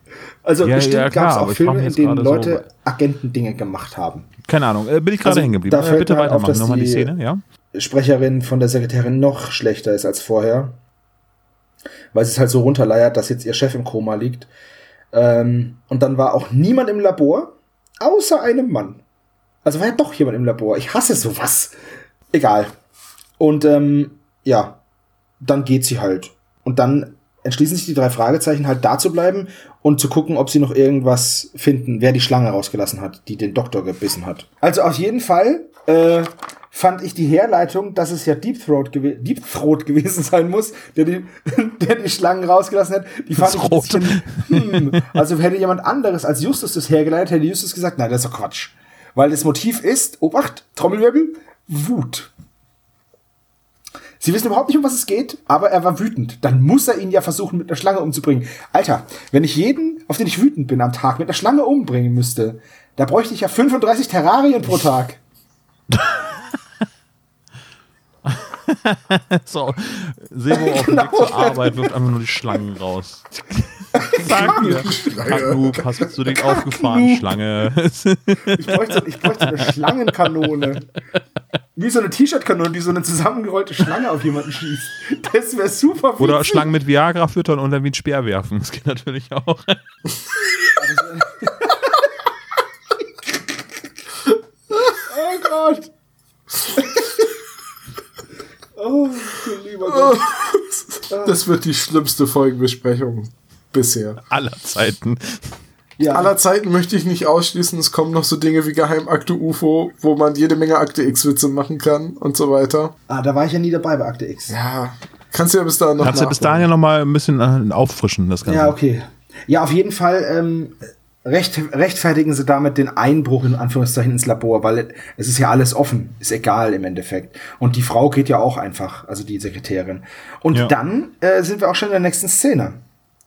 Speaker 4: Also
Speaker 2: Ja,
Speaker 4: bestimmt
Speaker 2: ja,
Speaker 4: gab es auch Filme, in denen
Speaker 2: gerade so-
Speaker 4: Leute Agentendinge gemacht haben.
Speaker 2: Keine Ahnung, äh, bin ich gerade
Speaker 4: Also,
Speaker 2: hängen geblieben. Äh, bitte weitermachen,
Speaker 4: dass
Speaker 2: nochmal die
Speaker 4: die-
Speaker 2: Szene, ja?
Speaker 4: Sprecherin von der Sekretärin noch schlechter ist als vorher. Weil sie es halt so runterleiert, dass jetzt ihr Chef im Koma liegt. Ähm, und dann war auch niemand im Labor, außer einem Mann. Also war ja doch jemand im Labor. Ich hasse sowas. Egal. Und ähm, ja, dann geht sie halt. Und dann entschließen sich die drei Fragezeichen halt da zu bleiben und zu gucken, ob sie noch irgendwas finden, wer die Schlange rausgelassen hat, die den Doktor gebissen hat. Also auf jeden Fall äh, fand ich die Herleitung, dass es ja Deep Throat, gew Deep Throat gewesen sein muss, der die, <laughs> der die Schlangen rausgelassen hat, die fand ich ein bisschen, hm. Also hätte jemand anderes als Justus das hergeleitet, hätte Justus gesagt, nein, das ist doch Quatsch. Weil das Motiv ist, Obacht, Trommelwirbel, Wut. Sie wissen überhaupt nicht, um was es geht, aber er war wütend. Dann muss er ihn ja versuchen, mit einer Schlange umzubringen. Alter, wenn ich jeden, auf den ich wütend bin am Tag, mit einer Schlange umbringen müsste, da bräuchte ich ja 35 Terrarien pro Tag. <laughs>
Speaker 2: so, Sebo auf <laughs> genau. Weg zur Arbeit wirft einfach nur die Schlangen raus. <laughs> <laughs> Sag mir, Kanu, hast du dich aufgefahren, Schlange?
Speaker 4: ich, bräuchte, ich bräuchte eine Schlangenkanone. Wie so eine T-Shirt-Kanone, die so eine zusammengerollte Schlange auf jemanden schießt. Das wäre super
Speaker 2: witzig. Oder Schlangen mit Viagra füttern und dann wie ein Speer werfen. Das geht natürlich auch.
Speaker 3: oh Gott. Oh, du lieber Gott. Das wird die schlimmste Folgenbesprechung bisher.
Speaker 2: Aller Zeiten.
Speaker 3: Ja. Aller Zeiten möchte ich nicht ausschließen. Es kommen noch so Dinge wie Geheimakte UFO, wo man jede Menge Akte X-Witze machen kann und so weiter.
Speaker 4: Ah, da war ich ja nie dabei bei Akte X.
Speaker 3: Ja, kannst du ja bis dahin
Speaker 2: noch Kannst du bis dahin ja noch mal ein bisschen äh, auffrischen, das Ganze.
Speaker 4: Ja, okay. Ja, auf jeden Fall ähm, recht, rechtfertigen sie damit den Einbruch in Anführungszeichen ins Labor, weil es ist ja alles offen, ist egal im Endeffekt. Und die Frau geht ja auch einfach, also die Sekretärin. Und ja. dann äh, sind wir auch schon in der nächsten Szene.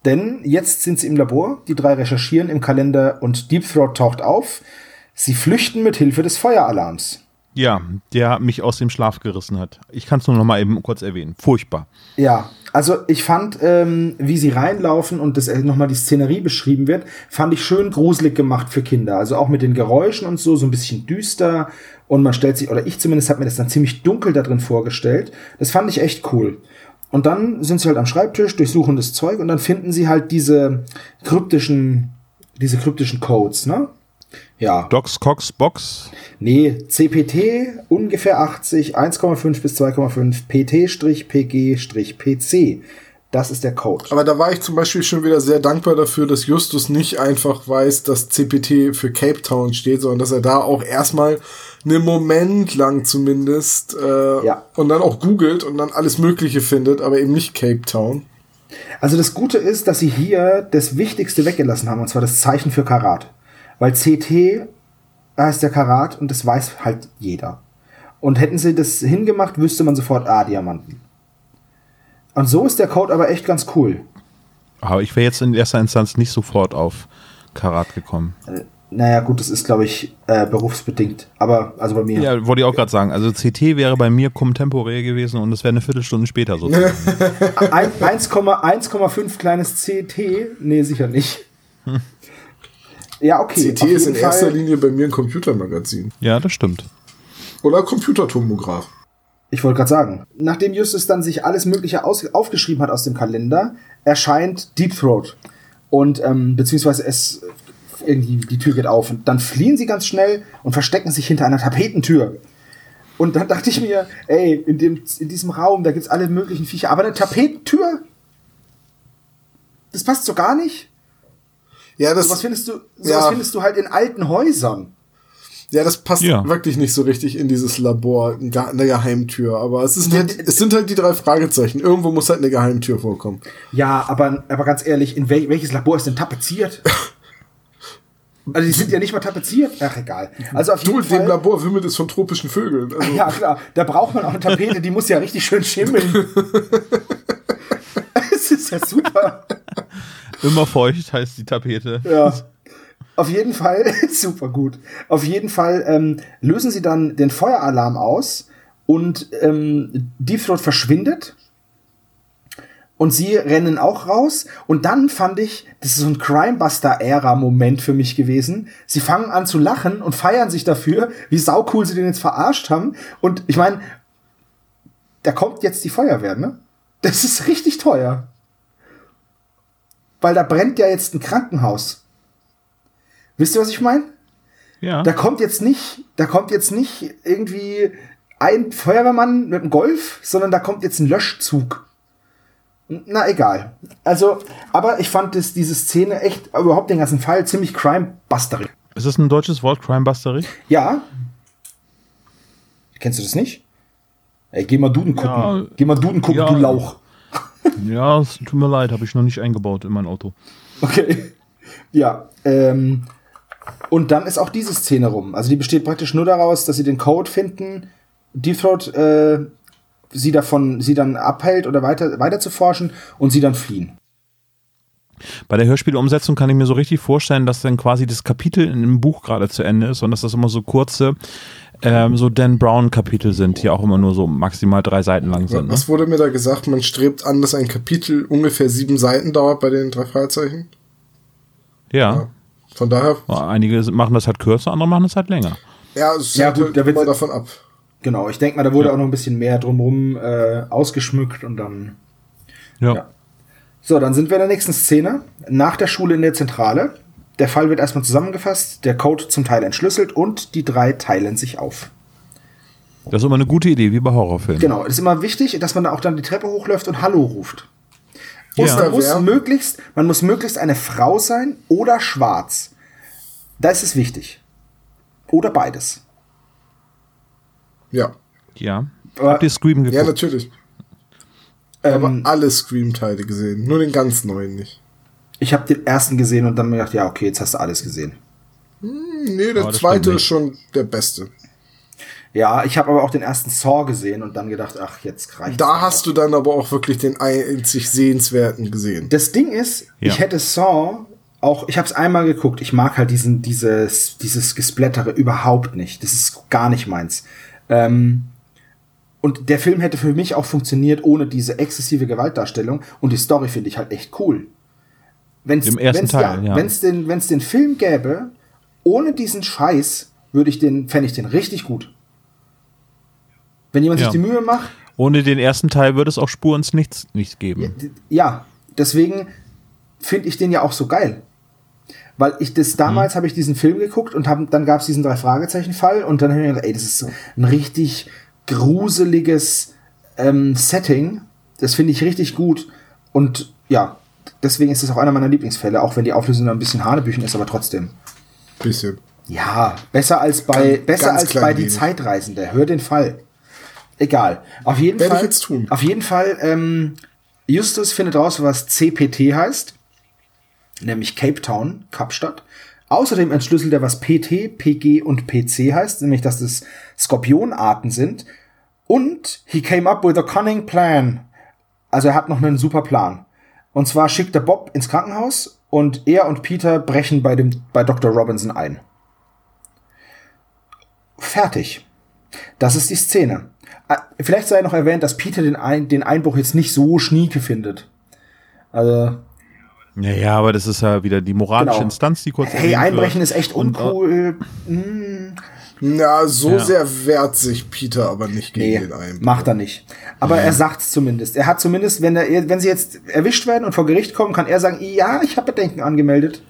Speaker 4: Denn jetzt sind sie im Labor, die drei recherchieren im Kalender und Deep Throat taucht auf. Sie flüchten mit Hilfe des Feueralarms.
Speaker 2: Ja, der mich aus dem Schlaf gerissen hat. Ich kann es nur noch mal eben kurz erwähnen. Furchtbar.
Speaker 4: Ja, also ich fand, ähm, wie sie reinlaufen und das äh, noch mal die Szenerie beschrieben wird, fand ich schön gruselig gemacht für Kinder. Also auch mit den Geräuschen und so, so ein bisschen düster. Und man stellt sich, oder ich zumindest habe mir das dann ziemlich dunkel da drin vorgestellt. Das fand ich echt cool. Und dann sind sie halt am Schreibtisch, durchsuchen das Zeug und dann finden sie halt diese kryptischen, diese kryptischen Codes, ne?
Speaker 2: Ja. Docs, Cox, Box?
Speaker 4: Nee, CPT ungefähr 80, 1,5 bis 2,5, PT-PG-PC. Das ist der Code.
Speaker 3: Aber da war ich zum Beispiel schon wieder sehr dankbar dafür, dass Justus nicht einfach weiß, dass CPT für Cape Town steht, sondern dass er da auch erstmal einen Moment lang zumindest äh, ja. und dann auch googelt und dann alles Mögliche findet, aber eben nicht Cape Town.
Speaker 4: Also das Gute ist, dass sie hier das Wichtigste weggelassen haben, und zwar das Zeichen für Karat. Weil CT heißt der Karat und das weiß halt jeder. Und hätten sie das hingemacht, wüsste man sofort, ah, Diamanten. Und so ist der Code aber echt ganz cool.
Speaker 2: Aber ich wäre jetzt in erster Instanz nicht sofort auf Karat gekommen.
Speaker 4: Äh, naja, gut, das ist, glaube ich, äh, berufsbedingt. Aber, also bei mir.
Speaker 2: Ja, wollte ich auch gerade sagen. Also CT wäre bei mir temporär gewesen und es wäre eine Viertelstunde später sozusagen. <laughs>
Speaker 4: 1,5 kleines CT? Nee, sicher nicht. Hm. Ja, okay.
Speaker 3: CT ist in Fall. erster Linie bei mir ein Computermagazin.
Speaker 2: Ja, das stimmt.
Speaker 3: Oder Computertomograph.
Speaker 4: Ich wollte gerade sagen, nachdem Justus dann sich alles Mögliche aufgeschrieben hat aus dem Kalender, erscheint Deep Throat. Und ähm, beziehungsweise es irgendwie die Tür geht auf und dann fliehen sie ganz schnell und verstecken sich hinter einer Tapetentür. Und dann dachte ich mir, ey, in, dem, in diesem Raum, da gibt's alle möglichen Viecher, aber eine Tapetentür? Das passt so gar nicht. Ja, das. So was findest du, so ja. findest du halt in alten Häusern.
Speaker 3: Ja, das passt ja. wirklich nicht so richtig in dieses Labor, eine Geheimtür. Aber es, ist halt, es sind halt die drei Fragezeichen. Irgendwo muss halt eine Geheimtür vorkommen.
Speaker 4: Ja, aber, aber ganz ehrlich, in wel welches Labor ist denn tapeziert? <laughs> Also die sind ja nicht mal tapeziert. Ach egal. Also auf
Speaker 3: jeden du, Fall. dem Labor wimmelt es von tropischen Vögeln. <laughs>
Speaker 4: Also. Ja klar, da braucht man auch eine Tapete, die muss ja richtig schön schimmeln. <laughs> Es ist ja super.
Speaker 2: Immer feucht heißt die Tapete.
Speaker 4: Ja. Auf jeden Fall, <laughs> super gut. Auf jeden Fall ähm, lösen sie dann den Feueralarm aus und ähm, Deep Throat verschwindet. Und sie rennen auch raus. Und dann fand ich, das ist so ein Crimebuster-Ära-Moment für mich gewesen. Sie fangen an zu lachen und feiern sich dafür, wie saucool sie den jetzt verarscht haben. Und ich meine, da kommt jetzt die Feuerwehr, ne? Das ist richtig teuer. Weil da brennt ja jetzt ein Krankenhaus. Wisst ihr, was ich meine? Ja. Da kommt jetzt nicht, da kommt jetzt nicht irgendwie ein Feuerwehrmann mit einem Golf, sondern da kommt jetzt ein Löschzug. Na egal. Also, aber ich fand das, diese Szene echt, überhaupt den ganzen Fall ziemlich crimebusterig.
Speaker 2: Ist das ein deutsches Wort, crimebusterig?
Speaker 4: Ja. Kennst du das nicht? Ey, geh mal Duden gucken.
Speaker 2: Ja.
Speaker 4: geh mal Duden gucken,
Speaker 2: Ja.
Speaker 4: du Lauch. <laughs>
Speaker 2: Ja, es tut mir leid, habe ich noch nicht eingebaut in mein Auto.
Speaker 4: Okay. Ja, ähm, und dann ist auch diese Szene rum. Also die besteht praktisch nur daraus, dass sie den Code finden, Deep Throat äh, sie davon, sie dann abhält oder weiter, weiter zu forschen und sie dann fliehen.
Speaker 2: Bei der Hörspielumsetzung kann ich mir so richtig vorstellen, dass dann quasi das Kapitel in einem Buch gerade zu Ende ist und dass das immer so kurze, ähm, so Dan Brown-Kapitel sind, die auch immer nur so maximal drei Seiten lang sind. Ne?
Speaker 3: Was wurde mir da gesagt? Man strebt an, dass ein Kapitel ungefähr sieben Seiten dauert bei den drei Fragezeichen.
Speaker 2: Ja.
Speaker 3: Von daher,
Speaker 2: Einige machen das halt kürzer, andere machen das halt länger.
Speaker 3: ja, es
Speaker 4: Ja, gut,
Speaker 3: halt
Speaker 4: da wird-
Speaker 3: immer davon ab.
Speaker 4: Genau, ich denke mal, da wurde auch noch ein bisschen mehr drumherum äh, ausgeschmückt und dann.
Speaker 2: Ja.
Speaker 4: Ja. So, dann sind wir in der nächsten Szene. Nach der Schule in der Zentrale. Der Fall wird erstmal zusammengefasst, der Code zum Teil entschlüsselt und die drei teilen sich auf.
Speaker 2: Das ist immer eine gute Idee, wie bei Horrorfilmen.
Speaker 4: Genau, es ist immer wichtig, dass man da auch dann die Treppe hochläuft und Hallo ruft. Und
Speaker 2: Ja.
Speaker 4: man, muss möglichst, man muss möglichst eine Frau sein oder schwarz. Da ist es wichtig. Oder beides.
Speaker 3: Ja.
Speaker 2: Ja.
Speaker 4: Aber-
Speaker 2: Habt ihr Scream
Speaker 3: Ja,
Speaker 2: geguckt?
Speaker 3: natürlich. Aber
Speaker 4: Ähm,
Speaker 3: alle Scream-Teile gesehen. Nur den ganz neuen nicht.
Speaker 4: ich habe den ersten gesehen und dann mir gedacht, ja, okay, jetzt hast du alles gesehen.
Speaker 3: Nee, der
Speaker 2: Aber das
Speaker 3: zweite ist schon der beste.
Speaker 4: Ja, ich habe aber auch den ersten Saw gesehen und dann gedacht, ach, jetzt reicht
Speaker 3: Da hast du dann aber auch wirklich den einzig sehenswerten gesehen.
Speaker 4: Das Ding ist,
Speaker 2: Ja.
Speaker 4: ich hätte Saw auch, ich habe es einmal geguckt. Ich mag halt diesen, dieses, dieses Gesplättere überhaupt nicht. Das ist gar nicht meins. Ähm, und der Film hätte für mich auch funktioniert ohne diese exzessive Gewaltdarstellung. Und die Story finde ich halt echt cool. Wenn's,
Speaker 2: Im ersten
Speaker 4: wenn's,
Speaker 2: Teil, ja.
Speaker 4: Wenn es den, wenn's den Film gäbe, ohne diesen Scheiß, würde ich den, fände ich den richtig gut. Wenn jemand
Speaker 2: Ja.
Speaker 4: sich die Mühe macht,
Speaker 2: Ohne den ersten Teil würde es auch Spur ins Nichts nicht geben.
Speaker 4: Ja, deswegen finde ich den ja auch so geil. Weil ich das damals habe ich diesen Film geguckt und hab, dann gab es diesen drei Fragezeichen Fall und dann habe ich mir gedacht, ey, das ist ein richtig gruseliges ähm, Setting. Das finde ich richtig gut und ja, deswegen ist es auch einer meiner Lieblingsfälle, auch wenn die Auflösung ein bisschen Hanebüchen ist, aber trotzdem.
Speaker 3: Bisschen.
Speaker 4: Ja, besser als bei
Speaker 3: Ganz-
Speaker 4: besser
Speaker 3: ganz
Speaker 4: als bei die
Speaker 3: wenig.
Speaker 4: Zeitreisende. Hör den Fall. Egal. Auf jeden
Speaker 3: Werde ich
Speaker 4: Fall.
Speaker 3: jetzt tun.
Speaker 4: Auf jeden Fall. Ähm, Justus findet raus, was CPT heißt, nämlich Cape Town, Kapstadt. Außerdem entschlüsselt er, was PT, PG und PC heißt, nämlich dass es Skorpionarten sind. Und he came up with a cunning plan. Also er hat noch einen super Plan. Und zwar schickt er Bob ins Krankenhaus und er und Peter brechen bei, dem, bei Dr. Robinson ein. Fertig. Das ist die Szene. Ah, Vielleicht sei noch erwähnt, dass Peter den, ein, den Einbruch jetzt nicht so schnieke findet. Also,
Speaker 2: Ja, ja, aber das ist ja wieder die moralische
Speaker 4: Genau.
Speaker 2: Instanz, die kurz
Speaker 4: hey, Einbrechen
Speaker 2: wird.
Speaker 4: ist echt
Speaker 2: äh,
Speaker 4: uncool. Hm,
Speaker 3: Na, so
Speaker 2: Ja.
Speaker 3: sehr wehrt sich Peter aber nicht gegen
Speaker 4: nee,
Speaker 3: den Einbruch.
Speaker 4: macht er nicht. Aber er sagt's zumindest. Er hat zumindest, wenn, er, wenn sie jetzt erwischt werden und vor Gericht kommen, kann er sagen, ja, ich habe Bedenken angemeldet.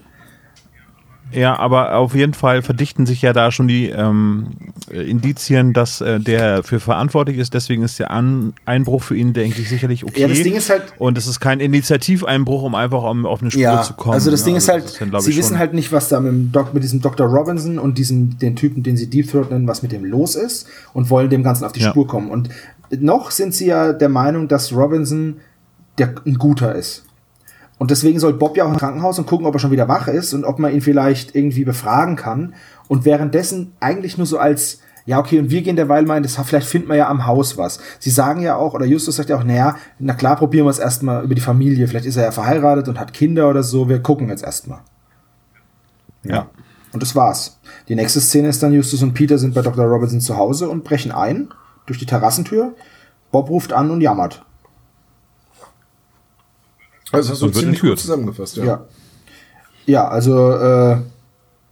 Speaker 2: Ja, aber auf jeden Fall verdichten sich ja da schon die ähm, äh, Indizien, dass äh, der für verantwortlich ist. Deswegen ist der An Einbruch für ihn, denke ich, sicherlich okay.
Speaker 4: Ja, das Ding ist halt-
Speaker 2: Und es ist kein Initiativeinbruch, um einfach um, auf eine Spur zu kommen.
Speaker 4: also das
Speaker 2: Ja,
Speaker 4: Ding ist halt,
Speaker 2: das dann, glaub
Speaker 4: sie wissen halt nicht, was da mit, Doc, mit diesem Dr. Robinson und diesem, den Typen, den sie Deep Throat nennen, was mit dem los ist und wollen dem Ganzen auf die
Speaker 2: Ja.
Speaker 4: Spur kommen. Und noch sind sie ja der Meinung, dass Robinson der ein guter ist. Und deswegen soll Bob ja auch im Krankenhaus und gucken, ob er schon wieder wach ist und ob man ihn vielleicht irgendwie befragen kann. Und währenddessen eigentlich nur so als, ja, okay, und wir gehen derweil mal in das, vielleicht finden wir ja am Haus was. Sie sagen ja auch, oder Justus sagt ja auch, naja, na klar, probieren wir es erstmal über die Familie. Vielleicht ist er ja verheiratet und hat Kinder oder so. Wir gucken jetzt erstmal.
Speaker 2: Ja.
Speaker 4: Und das war's. Die nächste Szene ist dann, Justus und Peter sind bei Dr. Robinson zu Hause und brechen ein durch die Terrassentür. Bob ruft an und jammert.
Speaker 3: Also hast du
Speaker 2: Und wird
Speaker 3: ziemlich
Speaker 2: entführt.
Speaker 3: gut zusammengefasst, ja.
Speaker 4: Ja. Ja, also äh,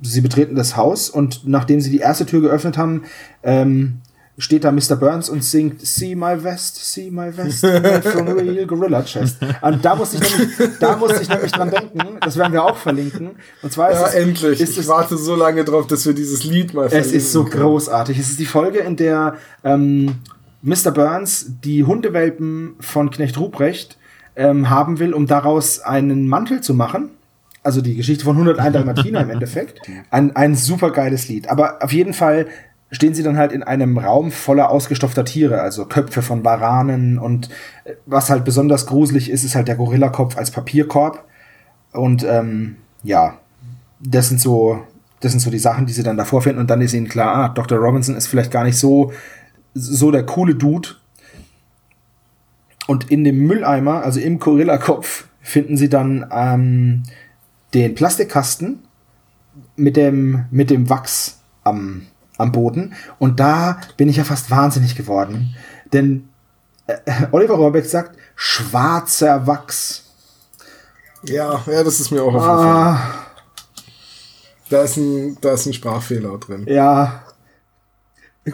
Speaker 4: sie betreten das Haus und nachdem sie die erste Tür geöffnet haben, ähm, steht da Mr. Burns und singt See my vest, see my vest, <laughs> from a real gorilla chest. Und da musste ich nämlich, da musste ich nämlich dran denken, das werden wir auch verlinken. Und zwar ist
Speaker 3: Ja,
Speaker 4: es,
Speaker 3: endlich.
Speaker 4: Ist
Speaker 3: ich
Speaker 4: es,
Speaker 3: warte so lange drauf, dass wir dieses Lied mal
Speaker 4: es ist so
Speaker 3: verlinken können.
Speaker 4: großartig. Es ist die Folge, in der ähm, Mr. Burns die Hundewelpen von Knecht Ruprecht ähm, haben will, um daraus einen Mantel zu machen. Also die Geschichte von 101 Dalmatiner im <laughs> Endeffekt. Ein, ein super geiles Lied. Aber auf jeden Fall stehen sie dann halt in einem Raum voller ausgestopfter Tiere, also Köpfe von Varanen und äh, was halt besonders gruselig ist, ist halt der Gorillakopf als Papierkorb. Und ähm, ja, das sind so, das sind so die Sachen, die sie dann davor finden und dann ist ihnen klar, ah, Dr. Robinson ist vielleicht gar nicht so, so der coole Dude. Und in dem Mülleimer, also im Gorillakopf, finden sie dann ähm, den Plastikkasten mit dem, mit dem Wachs am, am Boden. Und da bin ich ja fast wahnsinnig geworden. Denn äh, Oliver Rohrbeck sagt, schwarzer Wachs.
Speaker 3: Ja, ja, das ist mir auch aufgefallen. Ah. Da ist ein, da ist ein Sprachfehler drin.
Speaker 4: Ja.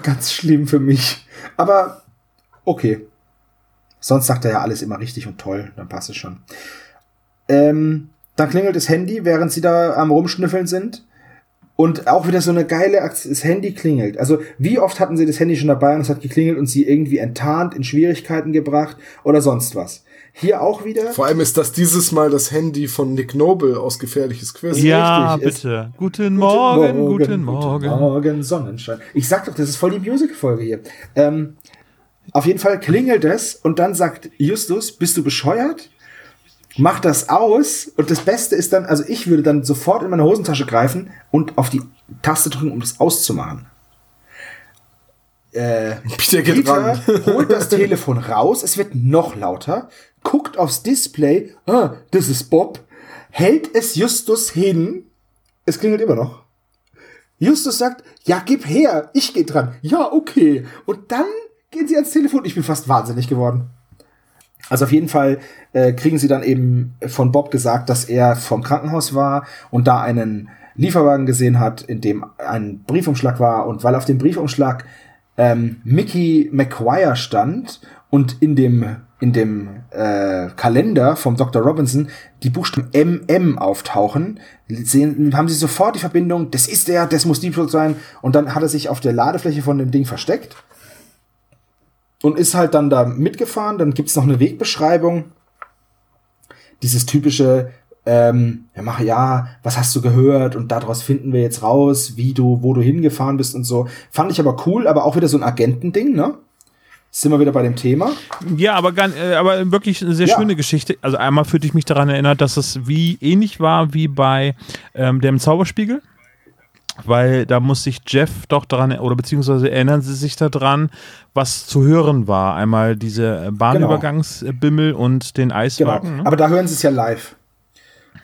Speaker 4: Ganz schlimm für mich. Aber okay. Sonst sagt er ja alles immer richtig und toll, dann passt es schon. Ähm, dann klingelt das Handy, während sie da am Rumschnüffeln sind. Und auch wieder so eine geile Aktion, das Handy klingelt. Also wie oft hatten sie das Handy schon dabei und es hat geklingelt und sie irgendwie enttarnt, in Schwierigkeiten gebracht oder sonst was. Hier auch wieder.
Speaker 3: Vor allem ist das dieses Mal das Handy von Nick Noble aus Gefährliches Quiz.
Speaker 2: Ja, Richtig, bitte. Guten Morgen, guten Morgen. Guten
Speaker 4: Morgen, Sonnenschein. Ich sag doch, das ist voll die Musical-Folge hier. Ähm, auf jeden Fall klingelt es und dann sagt Justus, bist du bescheuert? Mach das aus und das Beste ist dann, also ich würde dann sofort in meine Hosentasche greifen und auf die Taste drücken, um das auszumachen. Äh, Peter, geht Peter <laughs> holt das Telefon raus, es wird noch lauter, guckt aufs Display, ah, das ist Bob, hält es Justus hin, es klingelt immer noch. Justus sagt, ja, gib her, ich geh dran. Ja, okay. Und dann gehen sie ans Telefon. Ich bin fast wahnsinnig geworden. Also auf jeden Fall äh, kriegen sie dann eben von Bob gesagt, dass er vom Krankenhaus war und da einen Lieferwagen gesehen hat, in dem ein Briefumschlag war. Und weil auf dem Briefumschlag ähm, Mickey McGuire stand und in dem in dem äh, Kalender vom Dr. Robinson die Buchstaben MM auftauchen, sehen, haben sie sofort die Verbindung, das ist der, das muss Deep sein. Und dann hat er sich auf der Ladefläche von dem Ding versteckt und ist halt dann da mitgefahren. Dann gibt's noch eine Wegbeschreibung. Dieses typische, ähm, ja, mach ja, was hast du gehört? Und daraus finden wir jetzt raus, wie du, wo du hingefahren bist und so. Fand ich aber cool, aber auch wieder so ein Agentending, ne? Sind wir wieder bei dem Thema?
Speaker 2: Ja, aber, ganz, äh, aber wirklich eine sehr ja. schöne Geschichte. Also einmal fühlte ich mich daran erinnert, dass es wie ähnlich war wie bei ähm, dem Zauberspiegel weil da muss sich Jeff doch daran, oder beziehungsweise erinnern sie sich daran, was zu hören war. Einmal diese Bahnübergangsbimmel genau. und den Eiswagen.
Speaker 4: Genau. Ne? Aber da hören sie es ja live.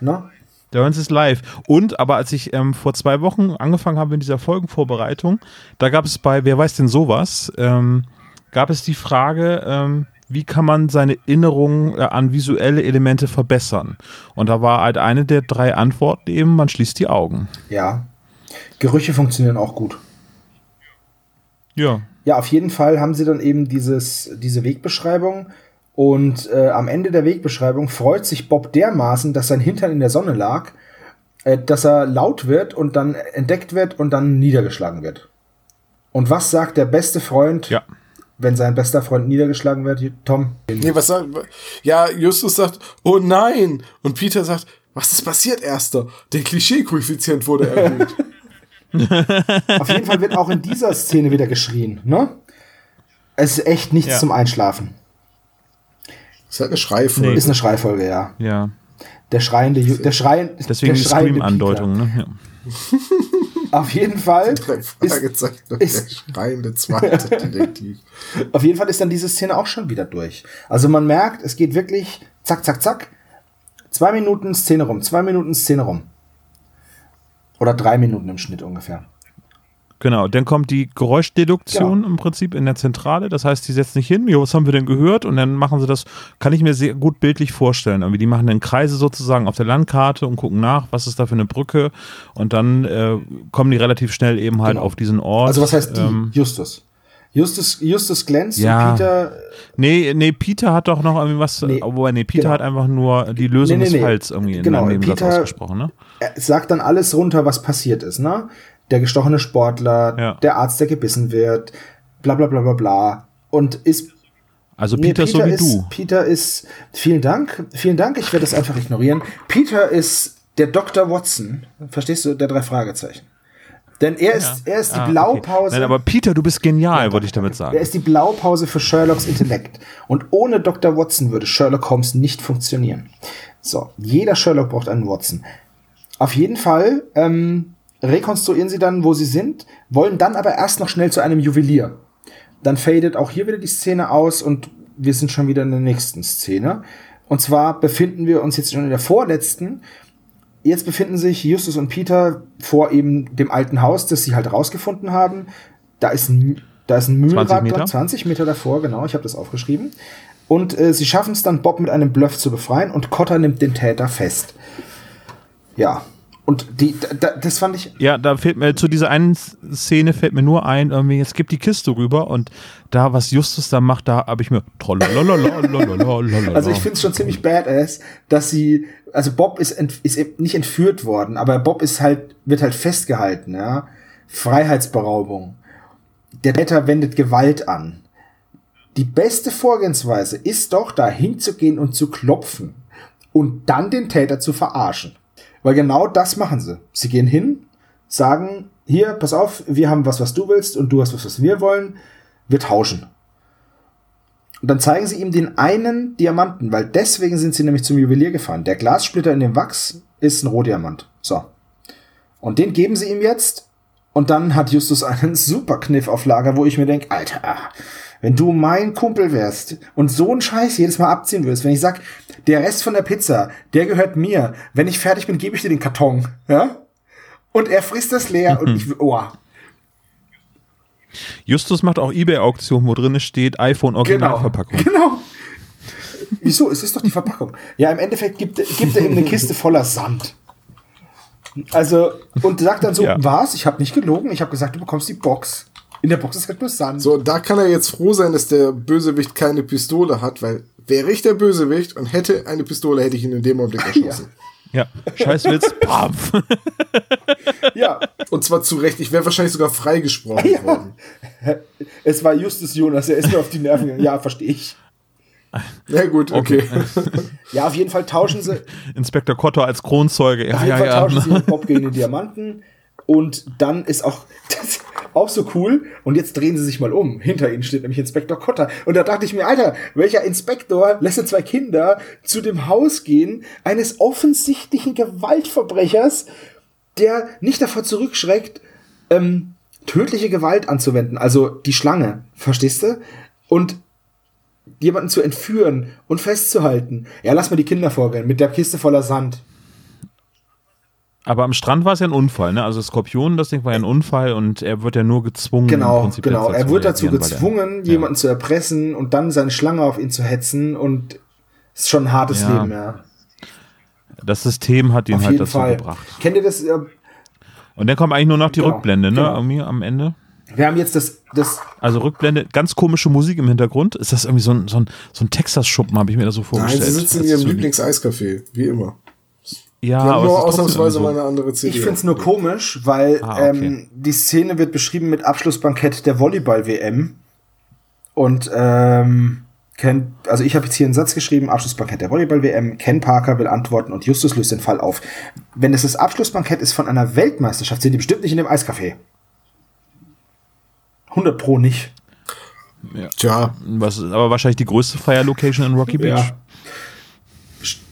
Speaker 4: Ne?
Speaker 2: Da hören sie es live. Und, aber als ich ähm, vor zwei Wochen angefangen habe in dieser Folgenvorbereitung, da gab es bei Wer weiß denn sowas, ähm, gab es die Frage, ähm, wie kann man seine Erinnerung äh, an visuelle Elemente verbessern? Und da war halt eine der drei Antworten eben, man schließt die Augen.
Speaker 4: Ja, Gerüche funktionieren auch gut.
Speaker 2: Ja.
Speaker 4: Ja, auf jeden Fall haben sie dann eben dieses, diese Wegbeschreibung. Und äh, am Ende der Wegbeschreibung freut sich Bob dermaßen, dass sein Hintern in der Sonne lag, äh, dass er laut wird und dann entdeckt wird und dann niedergeschlagen wird. Und was sagt der beste Freund,
Speaker 2: ja.
Speaker 4: wenn sein bester Freund niedergeschlagen wird, Tom?
Speaker 3: Nee, was sagt. Ja, Justus sagt, oh nein! Und Peter sagt, was ist passiert, Erster? Der Klischee-Koeffizient wurde erhöht. <laughs>
Speaker 4: Auf jeden Fall wird auch in dieser Szene wieder geschrien, ne? Es ist echt nichts ja. zum Einschlafen.
Speaker 3: Ist halt eine Schreifolge.
Speaker 4: Nee. Ist eine Schreifolge, ja.
Speaker 2: Ja.
Speaker 4: Der schreiende, der schreiende,
Speaker 2: Deswegen
Speaker 4: der
Speaker 2: schreiende Andeutung, ne? Ja. <laughs> <laughs>
Speaker 4: Auf jeden Fall
Speaker 3: ist, ist der schreiende zweite <laughs> Detektiv.
Speaker 4: Auf jeden Fall ist dann diese Szene auch schon wieder durch. Also man merkt, es geht wirklich zack, zack, zack. Zwei Minuten Szene rum, zwei Minuten Szene rum. Oder drei Minuten im Schnitt ungefähr.
Speaker 2: Genau, dann kommt die Geräuschdeduktion genau. im Prinzip in der Zentrale. Das heißt, die setzen sich hin, jo, was haben wir denn gehört? Und dann machen sie das, kann ich mir sehr gut bildlich vorstellen. Irgendwie die machen dann Kreise sozusagen auf der Landkarte und gucken nach, was ist da für eine Brücke. Und dann äh, kommen die relativ schnell eben halt genau. auf diesen Ort.
Speaker 4: Also was heißt die? Ähm, Justus. Justus, Justus glänzt
Speaker 2: ja.
Speaker 4: und Peter.
Speaker 2: Nee, nee, Peter hat doch noch irgendwie was. Nee, wobei, nee, Peter genau. hat einfach nur die Lösung nee, nee, des Falls irgendwie in genau, Nebensatz Peter ausgesprochen, ne?
Speaker 4: Er sagt dann alles runter, was passiert ist, ne? Der gestochene Sportler, ja. der Arzt, der gebissen wird, bla bla bla bla bla. Und ist.
Speaker 2: Also Peter, Peter so wie
Speaker 4: ist,
Speaker 2: du.
Speaker 4: Peter ist. Vielen Dank, vielen Dank, ich werde das einfach ignorieren. Peter ist der Dr. Watson, verstehst du, der drei Fragezeichen Denn er ist, er ist die
Speaker 2: Ah, okay.
Speaker 4: Blaupause.
Speaker 2: Nein, aber Peter, du bist genial, wollte ich damit sagen.
Speaker 4: Er ist die Blaupause für Sherlocks Intellekt. Und ohne Dr. Watson würde Sherlock Holmes nicht funktionieren. So, jeder Sherlock braucht einen Watson. Auf jeden Fall ähm, rekonstruieren sie dann, wo sie sind, wollen dann aber erst noch schnell zu einem Juwelier. Dann fadet auch hier wieder die Szene aus und wir sind schon wieder in der nächsten Szene. Und zwar befinden wir uns jetzt schon in der vorletzten. Jetzt befinden sich Justus und Peter vor eben dem alten Haus, das sie halt rausgefunden haben. Da ist ein, da ist ein
Speaker 2: 20
Speaker 4: Mühlenrad
Speaker 2: Meter?
Speaker 4: dran, 20 Meter davor, genau, ich habe das aufgeschrieben. Und äh, sie schaffen es dann, Bob mit einem Bluff zu befreien und Cotter nimmt den Täter fest. Ja. Und die, da, das fand ich.
Speaker 2: Ja, da fehlt mir zu dieser einen Szene fällt mir nur ein, irgendwie, es gibt die Kiste rüber und da, was Justus da macht, da habe ich mir. <laughs>
Speaker 4: also ich finde es schon ziemlich badass, dass sie, also Bob ist, ent, ist nicht entführt worden, aber Bob ist halt, wird halt festgehalten, ja. Freiheitsberaubung. Der Täter wendet Gewalt an. Die beste Vorgehensweise ist doch, da hinzugehen und zu klopfen und dann den Täter zu verarschen. Weil genau das machen sie. Sie gehen hin, sagen, hier, pass auf, wir haben was, was du willst und du hast was, was wir wollen. Wir tauschen. Und dann zeigen sie ihm den einen Diamanten, weil deswegen sind sie nämlich zum Juwelier gefahren. Der Glassplitter in dem Wachs ist ein Rohdiamant. So. Und den geben sie ihm jetzt. Und dann hat Justus einen <laughs> super Kniff auf Lager, wo ich mir denke, Alter, wenn du mein Kumpel wärst und so einen Scheiß jedes Mal abziehen würdest, wenn ich sag, der Rest von der Pizza, der gehört mir. Wenn ich fertig bin, gebe ich dir den Karton. Ja? Und er frisst das leer und <laughs> ich, oh,
Speaker 2: Justus macht auch Ebay-Auktion, wo drin steht iPhone
Speaker 4: Genau.
Speaker 2: Originalverpackung.
Speaker 4: Genau. Wieso? Es ist doch die Verpackung. Ja, im Endeffekt gibt, gibt er ihm eine Kiste voller Sand. Also, und sagt dann so,
Speaker 2: Ja.
Speaker 4: was? Ich habe nicht gelogen, ich habe gesagt, du bekommst die Box. In der Box ist halt nur Sand.
Speaker 3: So, da kann er jetzt froh sein, dass der Bösewicht keine Pistole hat, weil wäre ich der Bösewicht und hätte eine Pistole, hätte ich ihn in dem Augenblick erschossen.
Speaker 2: Ja, Scheißwitz, <laughs> Pampf.
Speaker 4: Ja,
Speaker 3: Und zwar zu Recht, ich wäre wahrscheinlich sogar freigesprochen
Speaker 4: Ja.
Speaker 3: worden. <laughs>
Speaker 4: es war Justus Jonas, er ist mir auf die Nerven gegangen. Ja, verstehe ich.
Speaker 3: Ja gut, okay.
Speaker 4: Ja, auf jeden Fall tauschen sie,
Speaker 2: Inspektor Kotter als Kronzeuge. Ja,
Speaker 4: auf jeden
Speaker 2: ja,
Speaker 4: Fall
Speaker 2: ja.
Speaker 4: tauschen sie mit Bob gegen den Diamanten. Und dann ist auch, <laughs> das auch so cool. Und jetzt drehen sie sich mal um. Hinter ihnen steht nämlich Inspektor Kotter. Und da dachte ich mir, Alter, welcher Inspektor lässt denn zwei Kinder zu dem Haus gehen eines offensichtlichen Gewaltverbrechers, der nicht davor zurückschreckt, ähm, tödliche Gewalt anzuwenden. Also die Schlange, verstehst du? Und jemanden zu entführen und festzuhalten. Ja, lass mal die Kinder vorgehen mit der Kiste voller Sand.
Speaker 2: Aber am Strand war es ja ein Unfall, ne? Also Skorpion, das Ding war ja ein Unfall und er wird ja nur gezwungen. im
Speaker 4: Genau, genau. Er wird dazu
Speaker 2: weil er-
Speaker 4: gezwungen,
Speaker 2: ja.
Speaker 4: jemanden zu erpressen und dann seine Schlange auf ihn zu hetzen und ist schon ein hartes
Speaker 2: Ja.
Speaker 4: Leben, ja.
Speaker 2: Das System hat ihn
Speaker 4: Auf
Speaker 2: halt dazu
Speaker 4: Fall.
Speaker 2: gebracht.
Speaker 4: Kennt ihr das? äh,
Speaker 2: Und dann kommt eigentlich nur noch die
Speaker 4: Genau,
Speaker 2: Rückblende, ne?
Speaker 4: genau.
Speaker 2: Irgendwie am Ende.
Speaker 4: Wir haben jetzt das, das,
Speaker 2: Also Rückblende, ganz komische Musik im Hintergrund. Ist das irgendwie so ein, so ein, so ein Texas-Schuppen, habe ich mir da so
Speaker 3: Nein,
Speaker 2: vorgestellt.
Speaker 3: sie sitzen in ihrem Lieblings-Eiscafé, wie immer.
Speaker 2: Ja,
Speaker 3: Die haben
Speaker 2: aber
Speaker 3: nur ausnahmsweise
Speaker 2: so.
Speaker 3: mal eine andere CD.
Speaker 4: ich finde es nur komisch, weil
Speaker 2: Ah, okay.
Speaker 4: ähm, die Szene wird beschrieben mit Abschlussbankett der Volleyball-WM. Und ähm, Ken, also ich habe jetzt hier einen Satz geschrieben, Abschlussbankett der Volleyball-WM, Ken Parker will antworten und Justus löst den Fall auf. Wenn es das Abschlussbankett ist von einer Weltmeisterschaft, sind die bestimmt nicht in dem Eiscafé. 100 pro nicht.
Speaker 3: Tja,
Speaker 2: Was, ist aber wahrscheinlich die größte Fire-Location in Rocky Beach.
Speaker 4: Ja.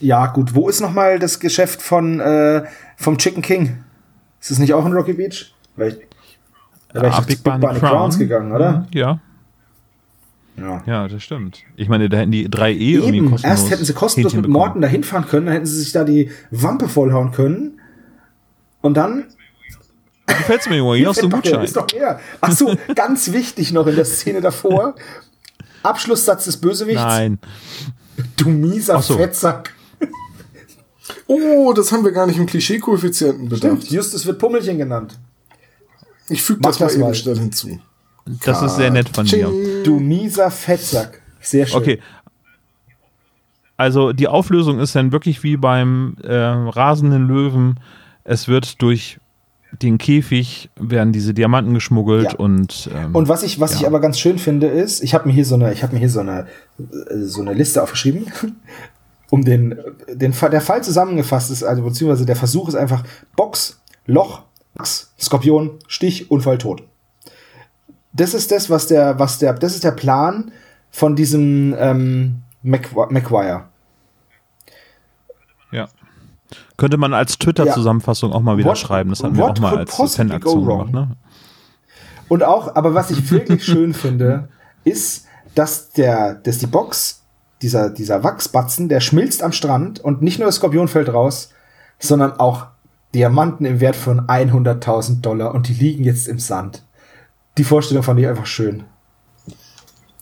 Speaker 4: Ja, gut. Wo ist noch mal das Geschäft von äh, vom Chicken King? Ist es nicht auch in Rocky Beach? Weil ich, da wäre ich
Speaker 2: Ah,
Speaker 4: Big Barney Crowns gegangen, oder?
Speaker 2: Ja,
Speaker 4: Ja.
Speaker 2: ja, das stimmt. Ich meine, da hätten die 3 E irgendwie
Speaker 4: Eben,
Speaker 2: kostenlos
Speaker 4: erst hätten sie kostenlos
Speaker 2: Hähnchen
Speaker 4: mit. Morten da hinfahren können, dann hätten sie sich da die Wampe vollhauen können. Und dann
Speaker 2: Gefällt's mir, Junge, hier hast du einen Gutschein.
Speaker 4: ist doch mehr. Ach so, <laughs> ganz wichtig noch in der Szene davor. Abschlusssatz des Bösewichts.
Speaker 2: Nein.
Speaker 4: Du mieser
Speaker 2: so.
Speaker 4: Fettsack.
Speaker 3: oh, das haben wir gar nicht im Klischee-Koeffizienten bedacht.
Speaker 4: Justus wird Pummelchen genannt.
Speaker 3: Ich füge
Speaker 4: Mach
Speaker 3: das mal
Speaker 4: das
Speaker 3: eben
Speaker 4: mal.
Speaker 3: schnell hinzu.
Speaker 2: Das ist sehr nett von dir.
Speaker 4: Du mieser Fettsack. Sehr schön.
Speaker 2: Okay. Also die Auflösung ist dann wirklich wie beim äh, rasenden Löwen. Es wird durch den Käfig werden diese Diamanten geschmuggelt
Speaker 4: Ja.
Speaker 2: und, ähm,
Speaker 4: Und was ich, was ich
Speaker 2: Ja.
Speaker 4: aber ganz schön finde, ist, ich habe mir hier so eine, ich habe mir hier so eine, äh, so eine Liste aufgeschrieben, <laughs> um den, den Fall, der Fall zusammengefasst ist, also beziehungsweise der Versuch ist einfach Box, Loch, Skorpion, Stich, Unfall, tot. Das ist das, was der, was der, das ist der Plan von diesem ähm, McGuire.
Speaker 2: Ja. Könnte man als Twitter-Zusammenfassung auch mal wieder
Speaker 4: What-
Speaker 2: schreiben. Das hatten wir auch mal als Fanaktion gemacht, ne?
Speaker 4: Und auch, aber was ich wirklich <laughs> schön finde, ist, dass der, dass die Box, dieser, dieser Wachsbatzen, der schmilzt am Strand und nicht nur das Skorpion fällt raus, sondern auch Diamanten im Wert von 100.000 Dollar und die liegen jetzt im Sand. Die Vorstellung fand ich einfach schön.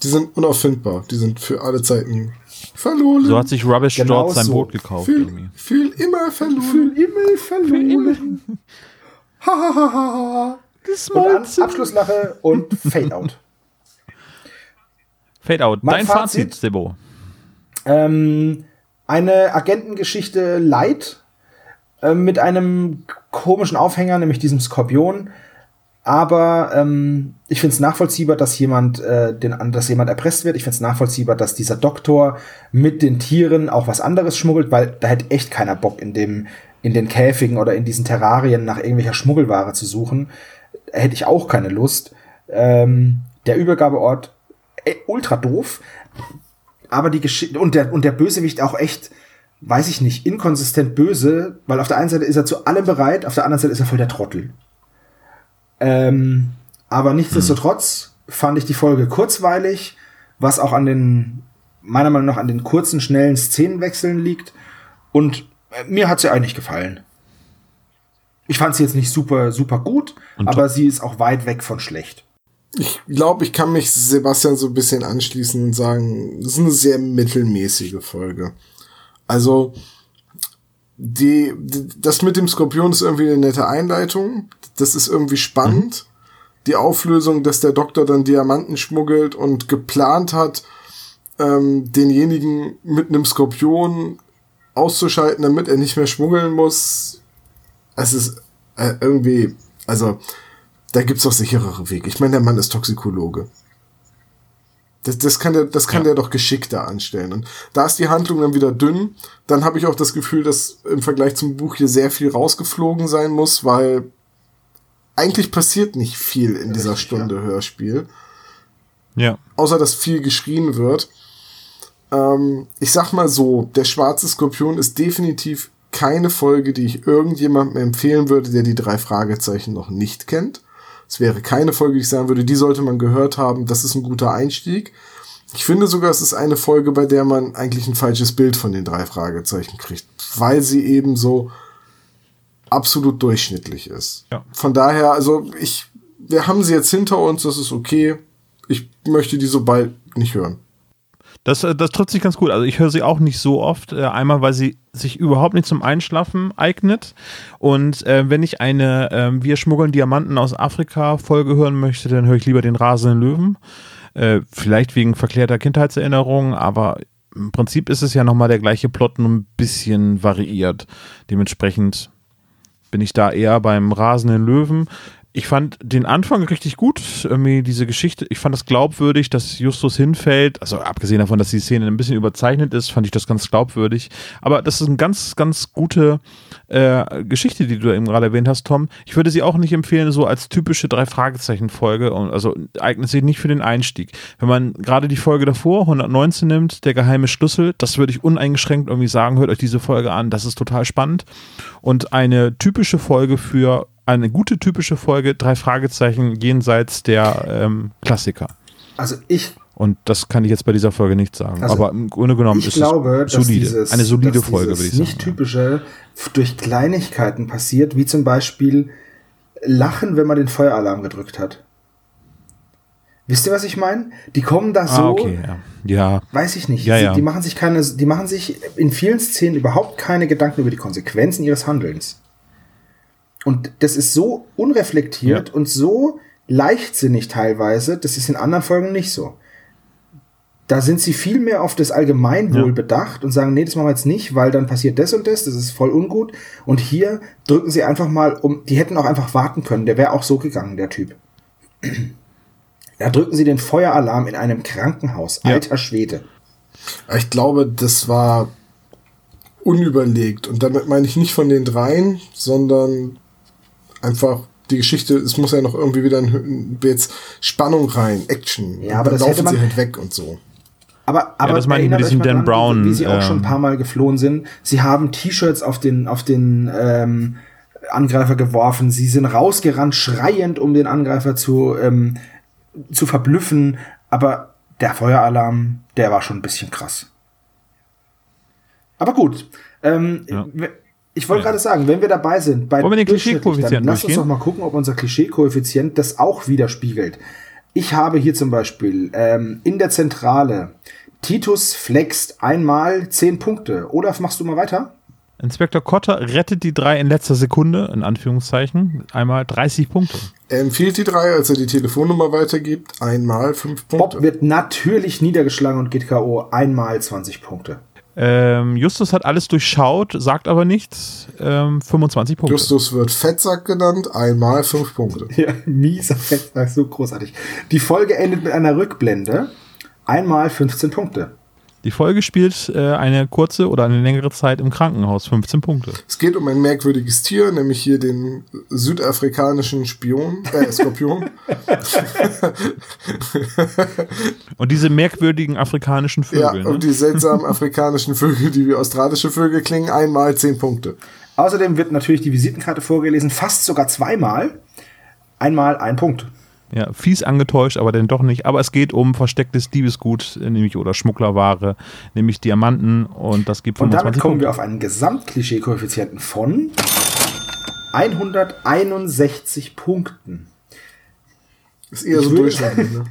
Speaker 3: Die sind unauffindbar. Die sind für alle Zeiten verloren.
Speaker 2: So hat sich Rubbish
Speaker 4: Genau
Speaker 2: dort sein
Speaker 4: so.
Speaker 2: Boot gekauft.
Speaker 3: fühl,
Speaker 2: irgendwie.
Speaker 3: fühl immer verloren.
Speaker 4: Für immer verloren. Ha, ha, ha, ha, ha. Und dann Abschlusslache und Fade out. <laughs>
Speaker 2: Fade out.
Speaker 4: Mein
Speaker 2: Dein
Speaker 4: Fazit?
Speaker 2: Fazit, Sebo.
Speaker 4: Ähm, eine Agentengeschichte light äh, mit einem komischen Aufhänger, nämlich diesem Skorpion. Aber ähm, ich finde es nachvollziehbar, dass jemand, äh, den, dass jemand erpresst wird. Ich finde es nachvollziehbar, dass dieser Doktor mit den Tieren auch was anderes schmuggelt, weil da hätte echt keiner Bock in dem in den Käfigen oder in diesen Terrarien nach irgendwelcher Schmuggelware zu suchen. Hätte ich auch keine Lust. Ähm, der Übergabeort äh, ultra doof aber die Geschichte und der und der Bösewicht auch echt, weiß ich nicht, inkonsistent böse, weil auf der einen Seite ist er zu allem bereit, auf der anderen Seite ist er voll der Trottel. Ähm, aber nichtsdestotrotz fand ich die Folge kurzweilig, was auch an den meiner Meinung nach an den kurzen, schnellen Szenenwechseln liegt und äh, mir hat sie eigentlich gefallen. Ich fand sie jetzt nicht super super gut,
Speaker 2: Und
Speaker 4: aber sie ist auch weit weg von schlecht.
Speaker 3: Ich glaube, ich kann mich Sebastian so ein bisschen anschließen und sagen, das ist eine sehr mittelmäßige Folge. Also, die, die, das mit dem Skorpion ist irgendwie eine nette Einleitung. Das ist irgendwie spannend. Die Auflösung, dass der Doktor dann Diamanten schmuggelt und geplant hat, ähm, denjenigen mit einem Skorpion auszuschalten, damit er nicht mehr schmuggeln muss. Es ist äh, irgendwie, also, da gibt's doch sicherere Wege. Ich meine, der Mann ist Toxikologe. Das, das kann der, das kann der doch geschickter anstellen. Und da ist die Handlung dann wieder dünn. Dann habe ich auch das Gefühl, dass im Vergleich zum Buch hier sehr viel rausgeflogen sein muss, weil eigentlich passiert nicht viel in dieser Stunde Hörspiel
Speaker 2: Ja.
Speaker 3: außer dass viel geschrien wird. Ähm, ich sag mal so, der schwarze Skorpion ist definitiv keine Folge, die ich irgendjemandem empfehlen würde, der die drei Fragezeichen noch nicht kennt. Es wäre keine Folge, die ich sagen würde, die sollte man gehört haben, das ist ein guter Einstieg. Ich finde sogar, es ist eine Folge, bei der man eigentlich ein falsches Bild von den drei Fragezeichen kriegt, weil sie eben so absolut durchschnittlich ist.
Speaker 2: Ja.
Speaker 3: Von daher, also ich, wir haben sie jetzt hinter uns, das ist okay. Ich möchte die so bald nicht hören.
Speaker 2: Das, äh, das trifft sich ganz gut. Also ich höre sie auch nicht so oft. Äh, einmal, weil sie sich überhaupt nicht zum Einschlafen eignet. Und äh, wenn ich eine äh, Wir schmuggeln Diamanten aus Afrika Folge hören möchte, dann höre ich lieber den rasenden Löwen. Äh, vielleicht wegen verklärter Kindheitserinnerungen, aber im Prinzip ist es ja nochmal der gleiche Plot, nur ein bisschen variiert. Dementsprechend bin ich da eher beim rasenden Löwen. Ich fand den Anfang richtig gut, irgendwie diese Geschichte. Ich fand es glaubwürdig, dass Justus hinfällt. Also abgesehen davon, dass die Szene ein bisschen überzeichnet ist, fand ich das ganz glaubwürdig. Aber das ist eine ganz, ganz gute äh, Geschichte, die du eben gerade erwähnt hast, Tom. Ich würde sie auch nicht empfehlen, so als typische Drei-Fragezeichen-Folge. Also eignet sich nicht für den Einstieg. Wenn man gerade die Folge davor, 119 nimmt, der geheime Schlüssel, das würde ich uneingeschränkt irgendwie sagen, hört euch diese Folge an, das ist total spannend. Und eine typische Folge für eine gute typische Folge, drei Fragezeichen jenseits der ähm, Klassiker.
Speaker 4: Also ich
Speaker 2: Und das kann ich jetzt bei dieser Folge nicht sagen.
Speaker 4: Also,
Speaker 2: Aber im Grunde genommen
Speaker 4: ich
Speaker 2: ist
Speaker 4: glaube,
Speaker 2: es
Speaker 4: dass
Speaker 2: solide.
Speaker 4: dieses,
Speaker 2: eine solide Folge, würde ich sagen.
Speaker 4: nicht typische durch Kleinigkeiten passiert, wie zum Beispiel Lachen, wenn man den Feueralarm gedrückt hat. Wisst ihr, was ich meine? Die kommen da so,
Speaker 2: ah, okay, ja. ja.
Speaker 4: weiß ich nicht.
Speaker 2: Ja,
Speaker 4: Sie,
Speaker 2: ja.
Speaker 4: Die machen sich keine, die machen sich in vielen Szenen überhaupt keine Gedanken über die Konsequenzen ihres Handelns. Und das ist so unreflektiert
Speaker 2: Ja.
Speaker 4: und so leichtsinnig teilweise, das ist in anderen Folgen nicht so. Da sind sie viel mehr auf das Allgemeinwohl
Speaker 2: Ja.
Speaker 4: bedacht und sagen, nee, das machen wir jetzt nicht, weil dann passiert das und das, das ist voll ungut. Und hier drücken sie einfach mal um, die hätten auch einfach warten können, der wäre auch so gegangen, der Typ. Da drücken sie den Feueralarm in einem Krankenhaus,
Speaker 2: Ja.
Speaker 4: alter Schwede.
Speaker 3: Ich glaube, das war unüberlegt. Und damit meine ich nicht von den dreien, sondern einfach die Geschichte, es muss ja noch irgendwie wieder ein, jetzt Spannung rein, Action.
Speaker 4: Ja, aber
Speaker 3: dann
Speaker 4: das hätte
Speaker 3: laufen
Speaker 4: man-
Speaker 3: sie halt weg und so.
Speaker 4: Aber, aber
Speaker 2: das meine ich mit diesem Dan
Speaker 4: dran,
Speaker 2: Brown,
Speaker 4: wie, wie sie auch schon ein
Speaker 2: ähm,
Speaker 4: paar Mal geflohen sind. Sie haben T-Shirts auf den, auf den ähm, Angreifer geworfen. Sie sind rausgerannt, schreiend, um den Angreifer zu, ähm, zu verblüffen. Aber der Feueralarm, der war schon ein bisschen krass. Aber gut. Ähm,
Speaker 2: Ja.
Speaker 4: Ich wollte
Speaker 2: Ja.
Speaker 4: gerade sagen, wenn wir dabei sind, bei
Speaker 2: Wollen wir den Klischee-Koeffizienten
Speaker 4: dann Lass uns doch mal gucken, ob unser Klischee-Koeffizient das auch widerspiegelt. Ich habe hier zum Beispiel ähm, in der Zentrale Titus flext einmal 10 Punkte. Olaf, machst du mal weiter?
Speaker 2: Inspektor Kotter rettet die drei in letzter Sekunde, in Anführungszeichen, einmal 30 Punkte.
Speaker 3: Er empfiehlt die drei, als er die Telefonnummer weitergibt, einmal fünf Punkte.
Speaker 4: Bob wird natürlich niedergeschlagen und geht K.O. einmal 20 Punkte.
Speaker 2: Ähm, Justus hat alles durchschaut, sagt aber nichts. Ähm, 25 Punkte.
Speaker 3: Justus wird Fettsack genannt, einmal fünf Punkte. <laughs>
Speaker 4: Ja, mieser Fettsack, so großartig. Die Folge endet mit einer Rückblende. Einmal 15 Punkte.
Speaker 2: Die Folge spielt äh, eine kurze oder eine längere Zeit im Krankenhaus, 15 Punkte.
Speaker 3: Es geht um ein merkwürdiges Tier, nämlich hier den südafrikanischen Spion, äh, Skorpion. <laughs>
Speaker 2: Und diese merkwürdigen afrikanischen
Speaker 3: ja,
Speaker 2: Vögel.
Speaker 3: und
Speaker 2: ne?
Speaker 3: die seltsamen <laughs> afrikanischen Vögel, die wie australische Vögel klingen, einmal zehn Punkte.
Speaker 4: Außerdem wird natürlich die Visitenkarte vorgelesen, fast sogar zweimal. Einmal ein Punkt.
Speaker 2: Ja, fies angetäuscht, aber dann doch nicht. Aber es geht um verstecktes Diebesgut, nämlich oder Schmugglerware, nämlich Diamanten und das gibt
Speaker 4: Und damit
Speaker 2: 25
Speaker 4: kommen
Speaker 2: Punkte.
Speaker 4: wir auf einen Gesamtklischee-Koeffizienten von 161 Punkten.
Speaker 3: Ist eher
Speaker 4: Ich
Speaker 3: so durchschnittlich, ne?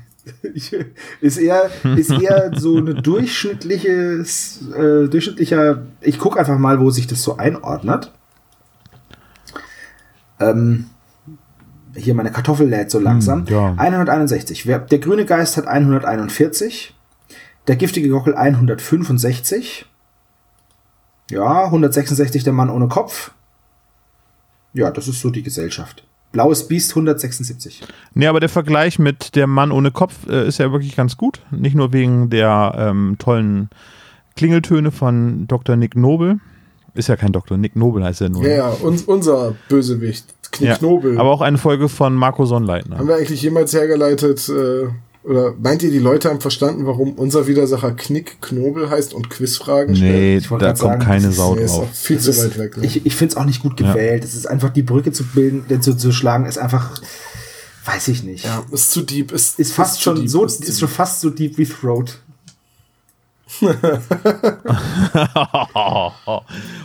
Speaker 3: <laughs>
Speaker 4: Ist eher, ist eher so eine durchschnittliches, äh, durchschnittlicher, ich gucke einfach mal, wo sich das so einordnet. Ähm, hier meine Kartoffel lädt so langsam.
Speaker 2: Hm, ja.
Speaker 4: 161. Wer, der grüne Geist hat 141. Der giftige Gockel 165. Ja, 166 der Mann ohne Kopf. Ja, das ist so die Gesellschaft. Blaues Biest 176.
Speaker 2: Nee, aber der Vergleich mit der Mann ohne Kopf äh, ist ja wirklich ganz gut. Nicht nur wegen der ähm, tollen Klingeltöne von Dr. Nick Nobel. Ist ja kein Doktor, Nick Nobel heißt er nur.
Speaker 3: Ja, ja, uns, unser Bösewicht,
Speaker 2: Ja,
Speaker 3: Knicknobel.
Speaker 2: Aber auch eine Folge von Marco Sonnleitner.
Speaker 3: Haben wir eigentlich jemals hergeleitet, äh, oder meint ihr, die Leute haben verstanden, warum unser Widersacher Knick Knobel heißt und Quizfragen stellt?
Speaker 2: Nee,
Speaker 4: Ich wollte
Speaker 2: da kommt
Speaker 4: sagen,
Speaker 2: keine
Speaker 4: ist-
Speaker 2: Sau
Speaker 3: Nee, ist
Speaker 2: drauf.
Speaker 3: viel
Speaker 4: Das
Speaker 3: zu
Speaker 4: ist-
Speaker 3: weit weg. Ne?
Speaker 4: Ich, ich finde es auch nicht gut
Speaker 2: Ja.
Speaker 4: gewählt. Es ist einfach die Brücke zu bilden, zu, zu schlagen, ist einfach, weiß ich nicht.
Speaker 3: ja, ist zu deep. Ist,
Speaker 4: Ist fast
Speaker 3: zu
Speaker 4: schon
Speaker 3: deep,
Speaker 4: so,
Speaker 3: ist
Speaker 4: ist schon fast so deep wie Throat. <laughs> <laughs>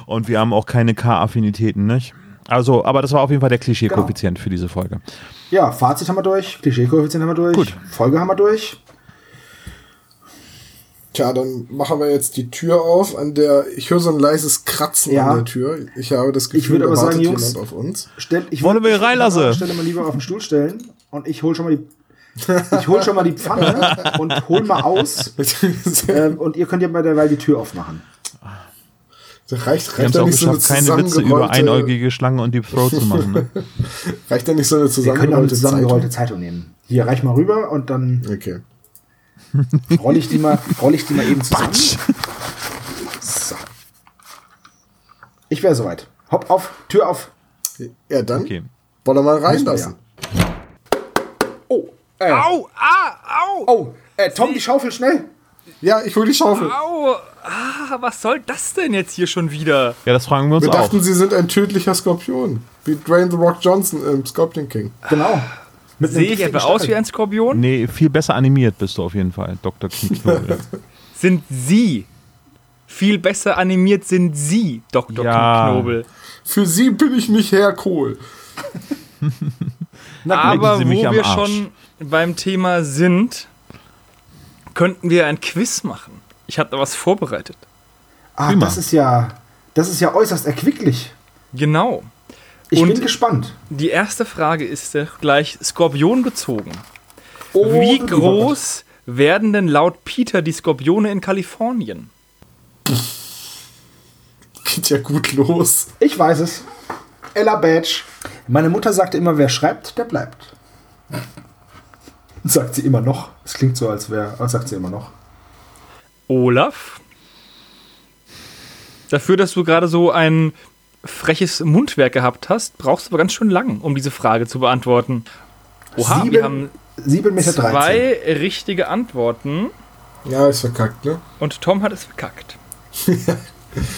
Speaker 2: Und wir haben auch keine K-Affinitäten, nicht? Also, aber das war auf jeden Fall der Klischee-Koeffizient für diese Folge.
Speaker 4: Ja, Fazit haben wir durch, Klischee-Koeffizient haben wir durch,
Speaker 2: Gut.
Speaker 4: Folge haben wir durch.
Speaker 3: Tja, dann machen wir jetzt die Tür auf, an der ich höre so ein leises Kratzen
Speaker 4: Ja.
Speaker 3: an der Tür. Ich habe das
Speaker 4: Ich
Speaker 3: Gefühl,
Speaker 4: würde
Speaker 3: da
Speaker 4: aber sagen,
Speaker 3: wartet
Speaker 4: Jungs-
Speaker 3: jemand auf uns.
Speaker 4: Stell, ich
Speaker 2: Wollen wir reinlassen?
Speaker 4: Stelle mal lieber auf den Stuhl stellen und ich hol schon mal die ich hol schon mal die Pfanne <laughs> und hol mal aus ähm, und ihr könnt ja bei derweil die Tür aufmachen.
Speaker 3: Da reicht, reicht da
Speaker 2: auch
Speaker 3: nicht so eine
Speaker 2: keine Witze über
Speaker 3: zusammengerollte,
Speaker 2: einäugige Schlange und Deep Throat zu machen. Ne? <laughs>
Speaker 3: reicht da nicht so eine zusammengerollte
Speaker 4: zusammengerollte
Speaker 3: Zeitung?
Speaker 4: Zeitung nehmen. Hier, reich mal rüber und dann
Speaker 3: Okay.
Speaker 4: roll ich die mal, roll ich die mal eben zusammen. So. Ich wäre soweit. Hopp auf, Tür auf.
Speaker 3: Ja, dann
Speaker 2: Okay.
Speaker 3: wollen wir mal reinlassen.
Speaker 4: Oh, äh,
Speaker 5: Au, ah, au,
Speaker 4: oh, äh, Tom, die Schaufel schnell.
Speaker 3: Ja, ich hole die Schaufel.
Speaker 5: au. Ah, was soll das denn jetzt hier schon wieder?
Speaker 2: Ja, das fragen wir uns
Speaker 3: Wir
Speaker 2: auch.
Speaker 3: dachten, sie sind ein tödlicher Skorpion. Wie Dwayne The Rock Johnson im Scorpion King.
Speaker 4: Genau.
Speaker 5: Sehe ich etwa aus wie ein Skorpion?
Speaker 2: Nee, viel besser animiert bist du auf jeden Fall, Dr. Knicknobel. <laughs>
Speaker 5: Sind Sie viel besser animiert sind Sie, Dr.
Speaker 2: Ja.
Speaker 5: Knobel.
Speaker 3: Für sie bin ich nicht Herr Kohl. <laughs>
Speaker 5: Aber
Speaker 2: Sie
Speaker 5: wo wir schon beim Thema sind, könnten wir ein Quiz machen. Ich habe da was vorbereitet.
Speaker 4: Ah,
Speaker 2: Prima.
Speaker 4: das ist ja, das ist ja äußerst erquicklich.
Speaker 5: Genau.
Speaker 4: Ich
Speaker 5: Und-
Speaker 4: bin gespannt.
Speaker 5: Die erste Frage ist gleich Skorpion bezogen.
Speaker 4: Oh,
Speaker 5: Wie groß werden denn laut Peter die Skorpione in Kalifornien?
Speaker 3: Geht ja gut los.
Speaker 4: Ich weiß es. Ella Badge. Meine Mutter sagte immer, wer schreibt, der bleibt. <laughs> Sagt sie immer noch. Es klingt so, als wäre, als sagt sie immer noch.
Speaker 5: Olaf? Dafür, dass du gerade so ein freches Mundwerk gehabt hast, brauchst du aber ganz schön lang, um diese Frage zu beantworten. Oha, wir haben
Speaker 4: 7,13 Meter.
Speaker 5: zwei richtige Antworten
Speaker 3: Ja, ist verkackt, ne?
Speaker 5: und Tom hat es verkackt.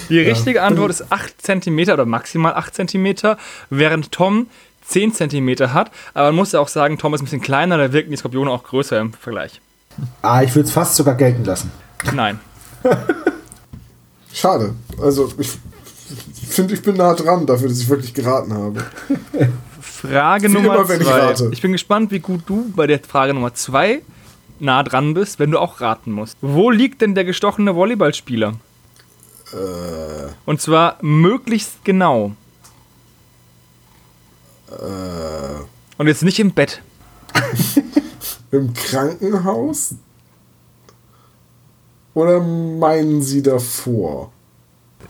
Speaker 5: Die <laughs> richtige Antwort ist 8 cm oder maximal 8 cm, während Tom 10 cm hat. Aber man muss ja auch sagen, Tom ist ein bisschen kleiner, da wirken die Skorpione auch größer im Vergleich.
Speaker 4: Ah, ich würde es fast sogar gelten lassen.
Speaker 5: Nein. <laughs>
Speaker 3: Schade. Also, ich finde, ich bin nah dran dafür, dass ich wirklich geraten habe.
Speaker 5: Frage
Speaker 3: Wie
Speaker 5: Nummer
Speaker 3: immer, ich
Speaker 5: zwei.
Speaker 3: rate.
Speaker 5: Ich bin gespannt, wie gut du bei der Frage Nummer zwei nah dran bist, wenn du auch raten musst. Wo liegt denn der gestochene Volleyballspieler?
Speaker 3: Äh,
Speaker 5: Und zwar möglichst genau.
Speaker 3: Äh,
Speaker 5: Und jetzt nicht im Bett. <laughs>
Speaker 3: Im Krankenhaus? Oder meinen Sie davor?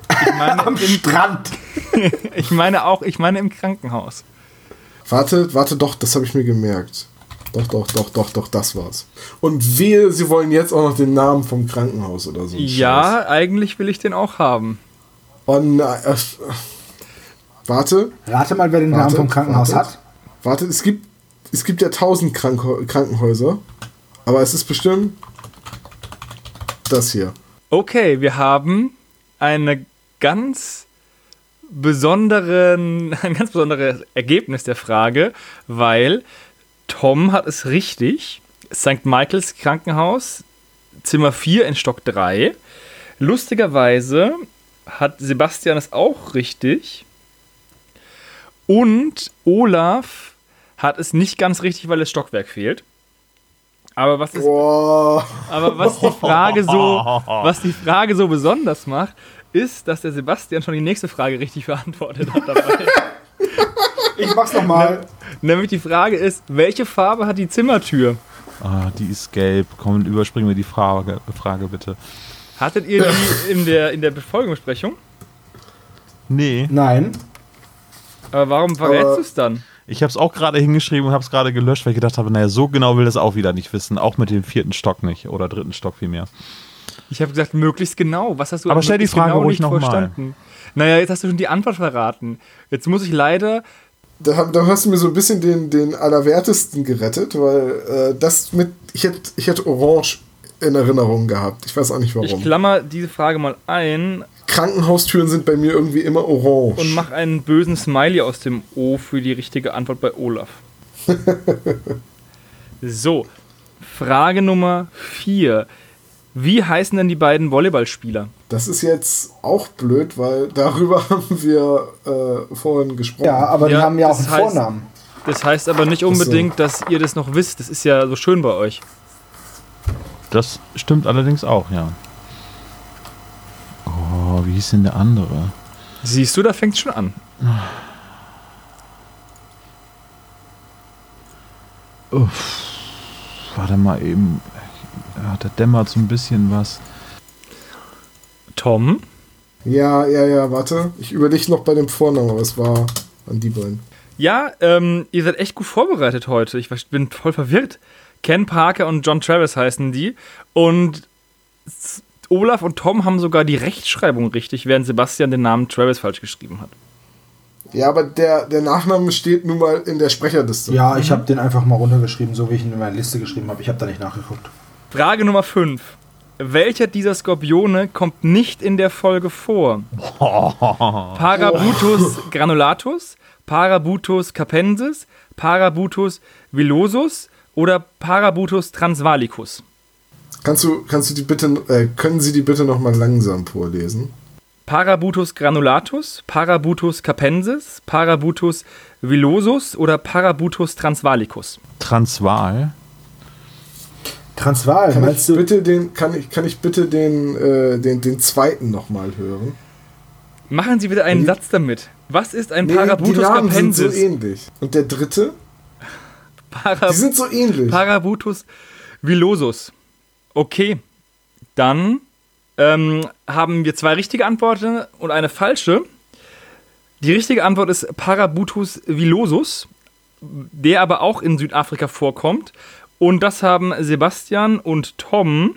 Speaker 5: Ich meine,
Speaker 4: Am
Speaker 5: im,
Speaker 4: Strand. <laughs>
Speaker 5: ich meine auch, ich meine im Krankenhaus.
Speaker 3: Warte, warte doch, das habe ich mir gemerkt. Doch, doch, doch, doch, doch, das war's. Und wehe, Sie wollen jetzt auch noch den Namen vom Krankenhaus oder so. ein Scheiß.
Speaker 5: Ja, eigentlich will ich den auch haben.
Speaker 3: Oh nein. Warte,
Speaker 4: Rate mal, wer den
Speaker 3: Warte,
Speaker 4: Namen vom Krankenhaus
Speaker 3: warte.
Speaker 4: hat.
Speaker 3: warte, es gibt, es gibt ja tausend Krankenhä- Krankenhäuser. Aber es ist bestimmt das hier.
Speaker 5: Okay, wir haben eine ganz besonderen, <laughs> ein ganz besonderes Ergebnis der Frage, weil Tom hat es richtig. St. Michaels Krankenhaus, Zimmer 4 in Stock 3. Lustigerweise hat Sebastian es auch richtig. Und Olaf hat es nicht ganz richtig, weil das Stockwerk fehlt. Aber was ist aber was die Frage so, <laughs> was die Frage so besonders macht, ist, dass der Sebastian schon die nächste Frage richtig beantwortet hat dabei. <laughs>
Speaker 4: Ich mach's nochmal.
Speaker 5: Nämlich die Frage ist, welche Farbe hat die Zimmertür?
Speaker 2: Ah, die ist gelb. Komm, überspringen wir die Frage, Frage bitte.
Speaker 5: Hattet ihr die in der, in der Befolgungsbesprechung?
Speaker 2: Nee,
Speaker 4: Nein.
Speaker 5: Aber warum verrätst du es dann?
Speaker 2: ich habe es auch gerade hingeschrieben und habe es gerade gelöscht, weil ich gedacht habe, naja, so genau will das auch wieder nicht wissen. Auch mit dem vierten Stock nicht oder dritten Stock vielmehr.
Speaker 5: Ich habe gesagt, möglichst genau. Was hast du
Speaker 2: Aber stell die Frage
Speaker 5: genau
Speaker 2: ruhig
Speaker 5: nicht
Speaker 2: noch mal.
Speaker 5: verstanden? Naja, jetzt hast du schon die Antwort verraten. Jetzt muss ich leider.
Speaker 3: Da, da hast du mir so ein bisschen den, den Allerwertesten gerettet, weil äh, das mit. Ich hätte ich hätte Orange in Erinnerung gehabt. Ich weiß auch nicht
Speaker 5: Ich
Speaker 3: warum.
Speaker 5: klammer diese Frage mal ein
Speaker 3: Krankenhaustüren sind bei mir irgendwie immer orange.
Speaker 5: und mach einen bösen Smiley aus dem O für die richtige Antwort bei Olaf. <laughs> so, Frage Nummer 4. Wie heißen denn die beiden Volleyballspieler?
Speaker 3: Das ist jetzt auch blöd, weil darüber <laughs> haben wir äh, vorhin gesprochen.
Speaker 4: Ja, aber die
Speaker 5: Ja,
Speaker 4: haben ja auch einen
Speaker 5: heißt-
Speaker 4: Vornamen.
Speaker 5: Das heißt aber nicht unbedingt, dass ihr das noch wisst. Das ist ja so schön bei euch.
Speaker 2: Das stimmt allerdings auch, ja. Oh, wie hieß denn der andere?
Speaker 5: Siehst du, da fängt schon an.
Speaker 2: Warte mal eben. Ja, da dämmert so ein bisschen was.
Speaker 5: Tom?
Speaker 3: Ja, ja, ja, warte. Ich überlege noch bei dem Vornamen, aber es war an die beiden.
Speaker 5: Ja, ähm, ihr seid echt gut vorbereitet heute. Ich bin voll verwirrt. Ken Parker und John Travis heißen die. Und Olaf und Tom haben sogar die Rechtschreibung richtig, während Sebastian den Namen Travis falsch geschrieben hat.
Speaker 3: Ja, aber der, der Nachname steht nun mal in der Sprecherliste.
Speaker 4: Ja, ich habe den einfach mal runtergeschrieben, so wie ich ihn in meine Liste geschrieben habe. Ich habe da nicht nachgeguckt.
Speaker 5: Frage Nummer 5. Welcher dieser Skorpione kommt nicht in der Folge vor? <laughs> Parabutus granulatus, Parabutus capensis, Parabutus villosus oder Parabutus transvalicus?
Speaker 3: Kannst du, kannst du die bitte, äh, können Sie die bitte noch mal langsam vorlesen?
Speaker 5: Parabutus granulatus, Parabutus capensis, Parabutus villosus oder Parabutus transvalicus?
Speaker 2: Transvaal.
Speaker 4: Transvaal,
Speaker 3: Kann
Speaker 4: meinst
Speaker 3: ich
Speaker 4: du?
Speaker 3: bitte den, kann ich, kann ich bitte den, äh, den, den zweiten noch mal hören?
Speaker 5: Machen Sie bitte einen
Speaker 3: Die-
Speaker 5: Satz damit. Was ist ein
Speaker 3: Nee, die
Speaker 5: Parabutus
Speaker 3: Namen sind so
Speaker 5: capensis?
Speaker 3: ähnlich. Und der dritte?
Speaker 5: Para
Speaker 3: Die sind so ähnlich.
Speaker 5: Parabutus villosus. Okay, dann ähm, haben wir zwei richtige Antworten und eine falsche. Die richtige Antwort ist Parabutus villosus, der aber auch in Südafrika vorkommt. Und das haben Sebastian und Tom,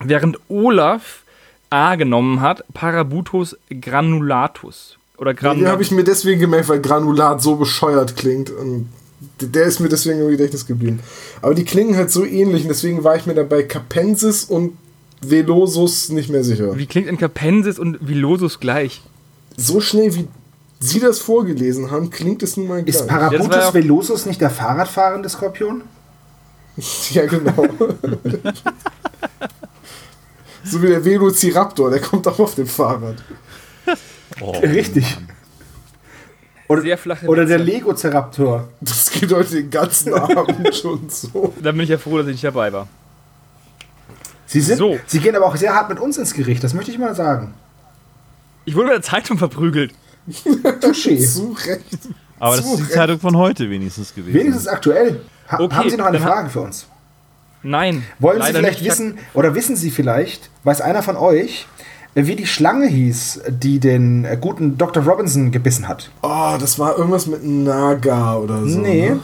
Speaker 5: während Olaf A genommen hat, Parabutus granulatus. Oder
Speaker 3: Den
Speaker 5: Granulat.
Speaker 3: habe ich mir deswegen gemerkt, weil Granulat so bescheuert klingt. Und der ist mir deswegen im Gedächtnis geblieben. Aber die klingen halt so ähnlich und deswegen war ich mir dabei Capensis und Velosus nicht mehr sicher.
Speaker 5: Wie klingt ein Capensis und Vilosus gleich?
Speaker 3: So schnell wie Sie das vorgelesen haben, klingt es nun mal gleich.
Speaker 4: Ist Parabutus
Speaker 5: ja-
Speaker 4: velosus nicht der Fahrradfahrende Skorpion? <laughs>
Speaker 3: ja, genau. so wie der Velociraptor, der kommt auch auf dem Fahrrad.
Speaker 4: Richtig. Oder,
Speaker 5: Sehr flache
Speaker 4: oder der
Speaker 5: Netze.
Speaker 4: Lego-Ceraptor.
Speaker 3: Das geht heute den ganzen <laughs> Abend schon so.
Speaker 5: Da bin ich ja froh, dass ich nicht dabei war.
Speaker 4: Sie, sind,
Speaker 5: So.
Speaker 4: sie gehen aber auch sehr hart mit uns ins Gericht, das möchte ich mal sagen.
Speaker 5: Ich wurde mit der Zeitung verprügelt.
Speaker 4: Touché. <laughs>
Speaker 3: Zu Recht.
Speaker 2: Aber das
Speaker 3: Zu
Speaker 2: ist die
Speaker 3: Recht.
Speaker 2: Zeitung von heute wenigstens gewesen.
Speaker 4: Wenigstens aktuell. Ha
Speaker 5: Okay,
Speaker 4: haben Sie noch eine Frage für uns?
Speaker 5: Nein.
Speaker 4: Wollen Sie vielleicht wissen, oder wissen Sie vielleicht, weiß einer von euch, wie die Schlange hieß, die den äh, guten Dr. Robinson gebissen hat?
Speaker 3: Oh, das war irgendwas mit Naga oder so.
Speaker 4: Nee.
Speaker 3: ne?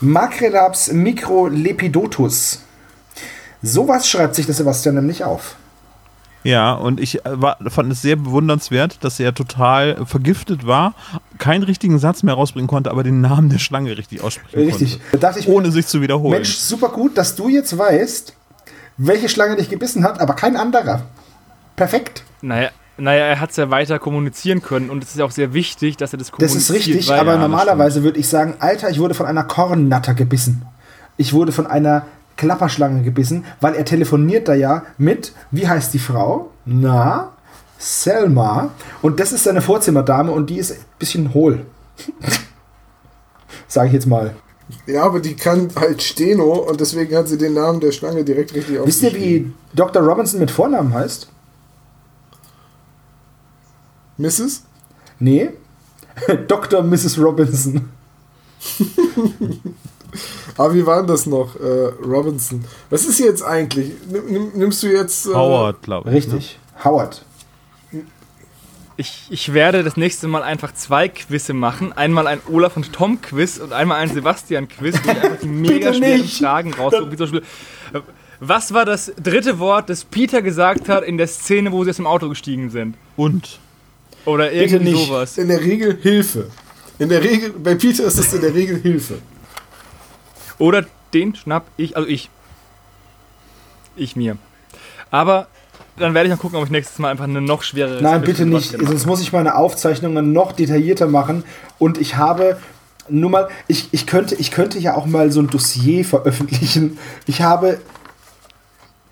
Speaker 4: Macrelaps microlepidotus. Sowas schreibt sich der Sebastian nämlich auf.
Speaker 2: Ja, und ich äh, war, fand es sehr bewundernswert, dass er total vergiftet war, keinen richtigen Satz mehr rausbringen konnte, aber den Namen der Schlange richtig aussprechen
Speaker 4: Richtig.
Speaker 2: konnte.
Speaker 4: Da mir,
Speaker 2: Ohne sich zu wiederholen.
Speaker 4: Mensch, super gut, dass du jetzt weißt, welche Schlange dich gebissen hat, aber kein anderer. Perfekt.
Speaker 5: Naja, naja, er hat es ja weiter kommunizieren können und es ist ja auch sehr wichtig, dass er das
Speaker 4: Das
Speaker 5: kommuniziert.
Speaker 4: ist richtig,
Speaker 5: weil,
Speaker 4: aber
Speaker 2: das
Speaker 4: normalerweise würde ich sagen, Alter, ich wurde von einer Kornnatter gebissen. Ich wurde von einer Klapperschlange gebissen, weil er telefoniert da ja mit, wie heißt die Frau? Na, Selma. Und das ist seine Vorzimmerdame und die ist ein bisschen hohl. <laughs> Sage ich jetzt mal.
Speaker 3: Ja, aber die kann halt Steno und deswegen hat sie den Namen der Schlange direkt richtig
Speaker 4: Wisst ihr, wie Dr. Robinson mit Vornamen heißt?
Speaker 3: Mrs.?
Speaker 4: Nee. <laughs> Dr. Mrs. Robinson.
Speaker 3: Aber <laughs> wie war denn das noch, äh, Robinson? Was ist jetzt eigentlich? Nimm, nimm, nimmst du jetzt. Äh,
Speaker 2: Howard, glaube ich.
Speaker 4: Richtig. Howard.
Speaker 5: Ich, ich werde das nächste Mal einfach zwei Quizze machen. Einmal ein Olaf und Tom Quiz und einmal ein Sebastian Quiz, wo ich einfach die <laughs> mega schweren
Speaker 4: nicht.
Speaker 5: Fragen raussuche. Wie zum Beispiel, äh, was war das dritte Wort, das Peter gesagt hat in der Szene, wo sie aus dem Auto gestiegen sind?
Speaker 2: Und
Speaker 5: Oder irgendwie
Speaker 4: nicht.
Speaker 5: sowas.
Speaker 3: In der Regel Hilfe. In der Regel, bei Peter ist es in der Regel Hilfe.
Speaker 5: Oder den schnapp ich, also ich. Ich mir. Aber dann werde ich mal gucken, ob ich nächstes Mal einfach eine noch schwerere
Speaker 4: Nein, bitte nicht. Sonst muss ich meine Aufzeichnungen noch detaillierter machen. Und ich habe nur mal, ich, ich, könnte, ich könnte ja auch mal so ein Dossier veröffentlichen. Ich habe,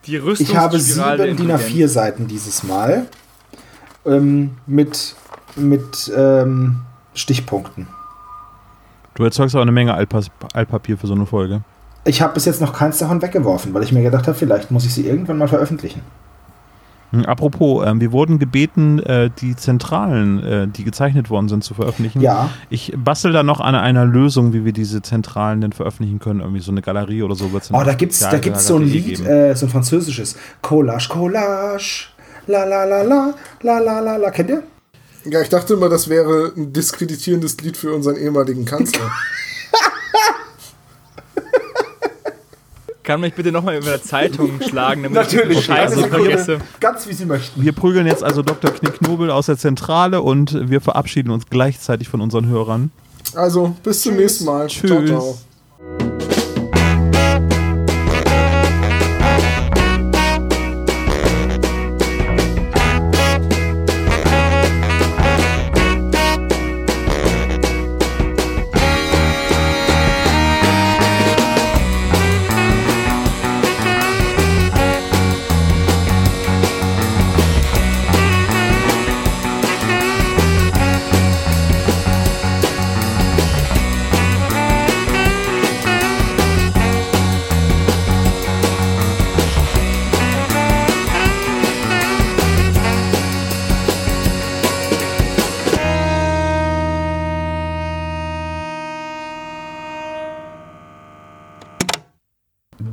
Speaker 5: Die
Speaker 4: ich habe
Speaker 5: Rüstungsspirale
Speaker 4: sieben DIN
Speaker 5: Intelligenz.
Speaker 4: A4 Seiten dieses Mal. Ähm, mit mit ähm, Stichpunkten.
Speaker 2: du erzeugst aber eine Menge Altpas Altpapier für so eine Folge.
Speaker 4: Ich habe bis jetzt noch keins davon weggeworfen, weil ich mir gedacht habe, vielleicht muss ich sie irgendwann mal veröffentlichen.
Speaker 2: Hm, Apropos, ähm, wir wurden gebeten, äh, die Zentralen, äh, die gezeichnet worden sind, zu veröffentlichen.
Speaker 4: Ja.
Speaker 2: Ich bastel da noch an einer Lösung, wie wir diese Zentralen denn veröffentlichen können. Irgendwie so eine Galerie oder so. wird's in
Speaker 4: Oh,
Speaker 2: der
Speaker 4: da da gibt's so ein Lied, äh, so ein französisches. Collage, Collage. La la la la, la la la la. Kennt ihr?
Speaker 3: Ja, ich dachte immer, das wäre ein diskreditierendes Lied für unseren ehemaligen Kanzler. <laughs>
Speaker 5: Kann mich bitte nochmal über der Zeitung schlagen, damit
Speaker 4: Natürlich.
Speaker 5: ich die Scheiße
Speaker 2: also wir-
Speaker 5: vergesse.
Speaker 4: Ganz wie sie möchten.
Speaker 2: Wir prügeln jetzt also Dr. Knickknobel aus der Zentrale und wir verabschieden uns gleichzeitig von unseren Hörern.
Speaker 3: Also, bis zum nächsten Mal.
Speaker 2: Tschüss.
Speaker 3: Ciao, ciao.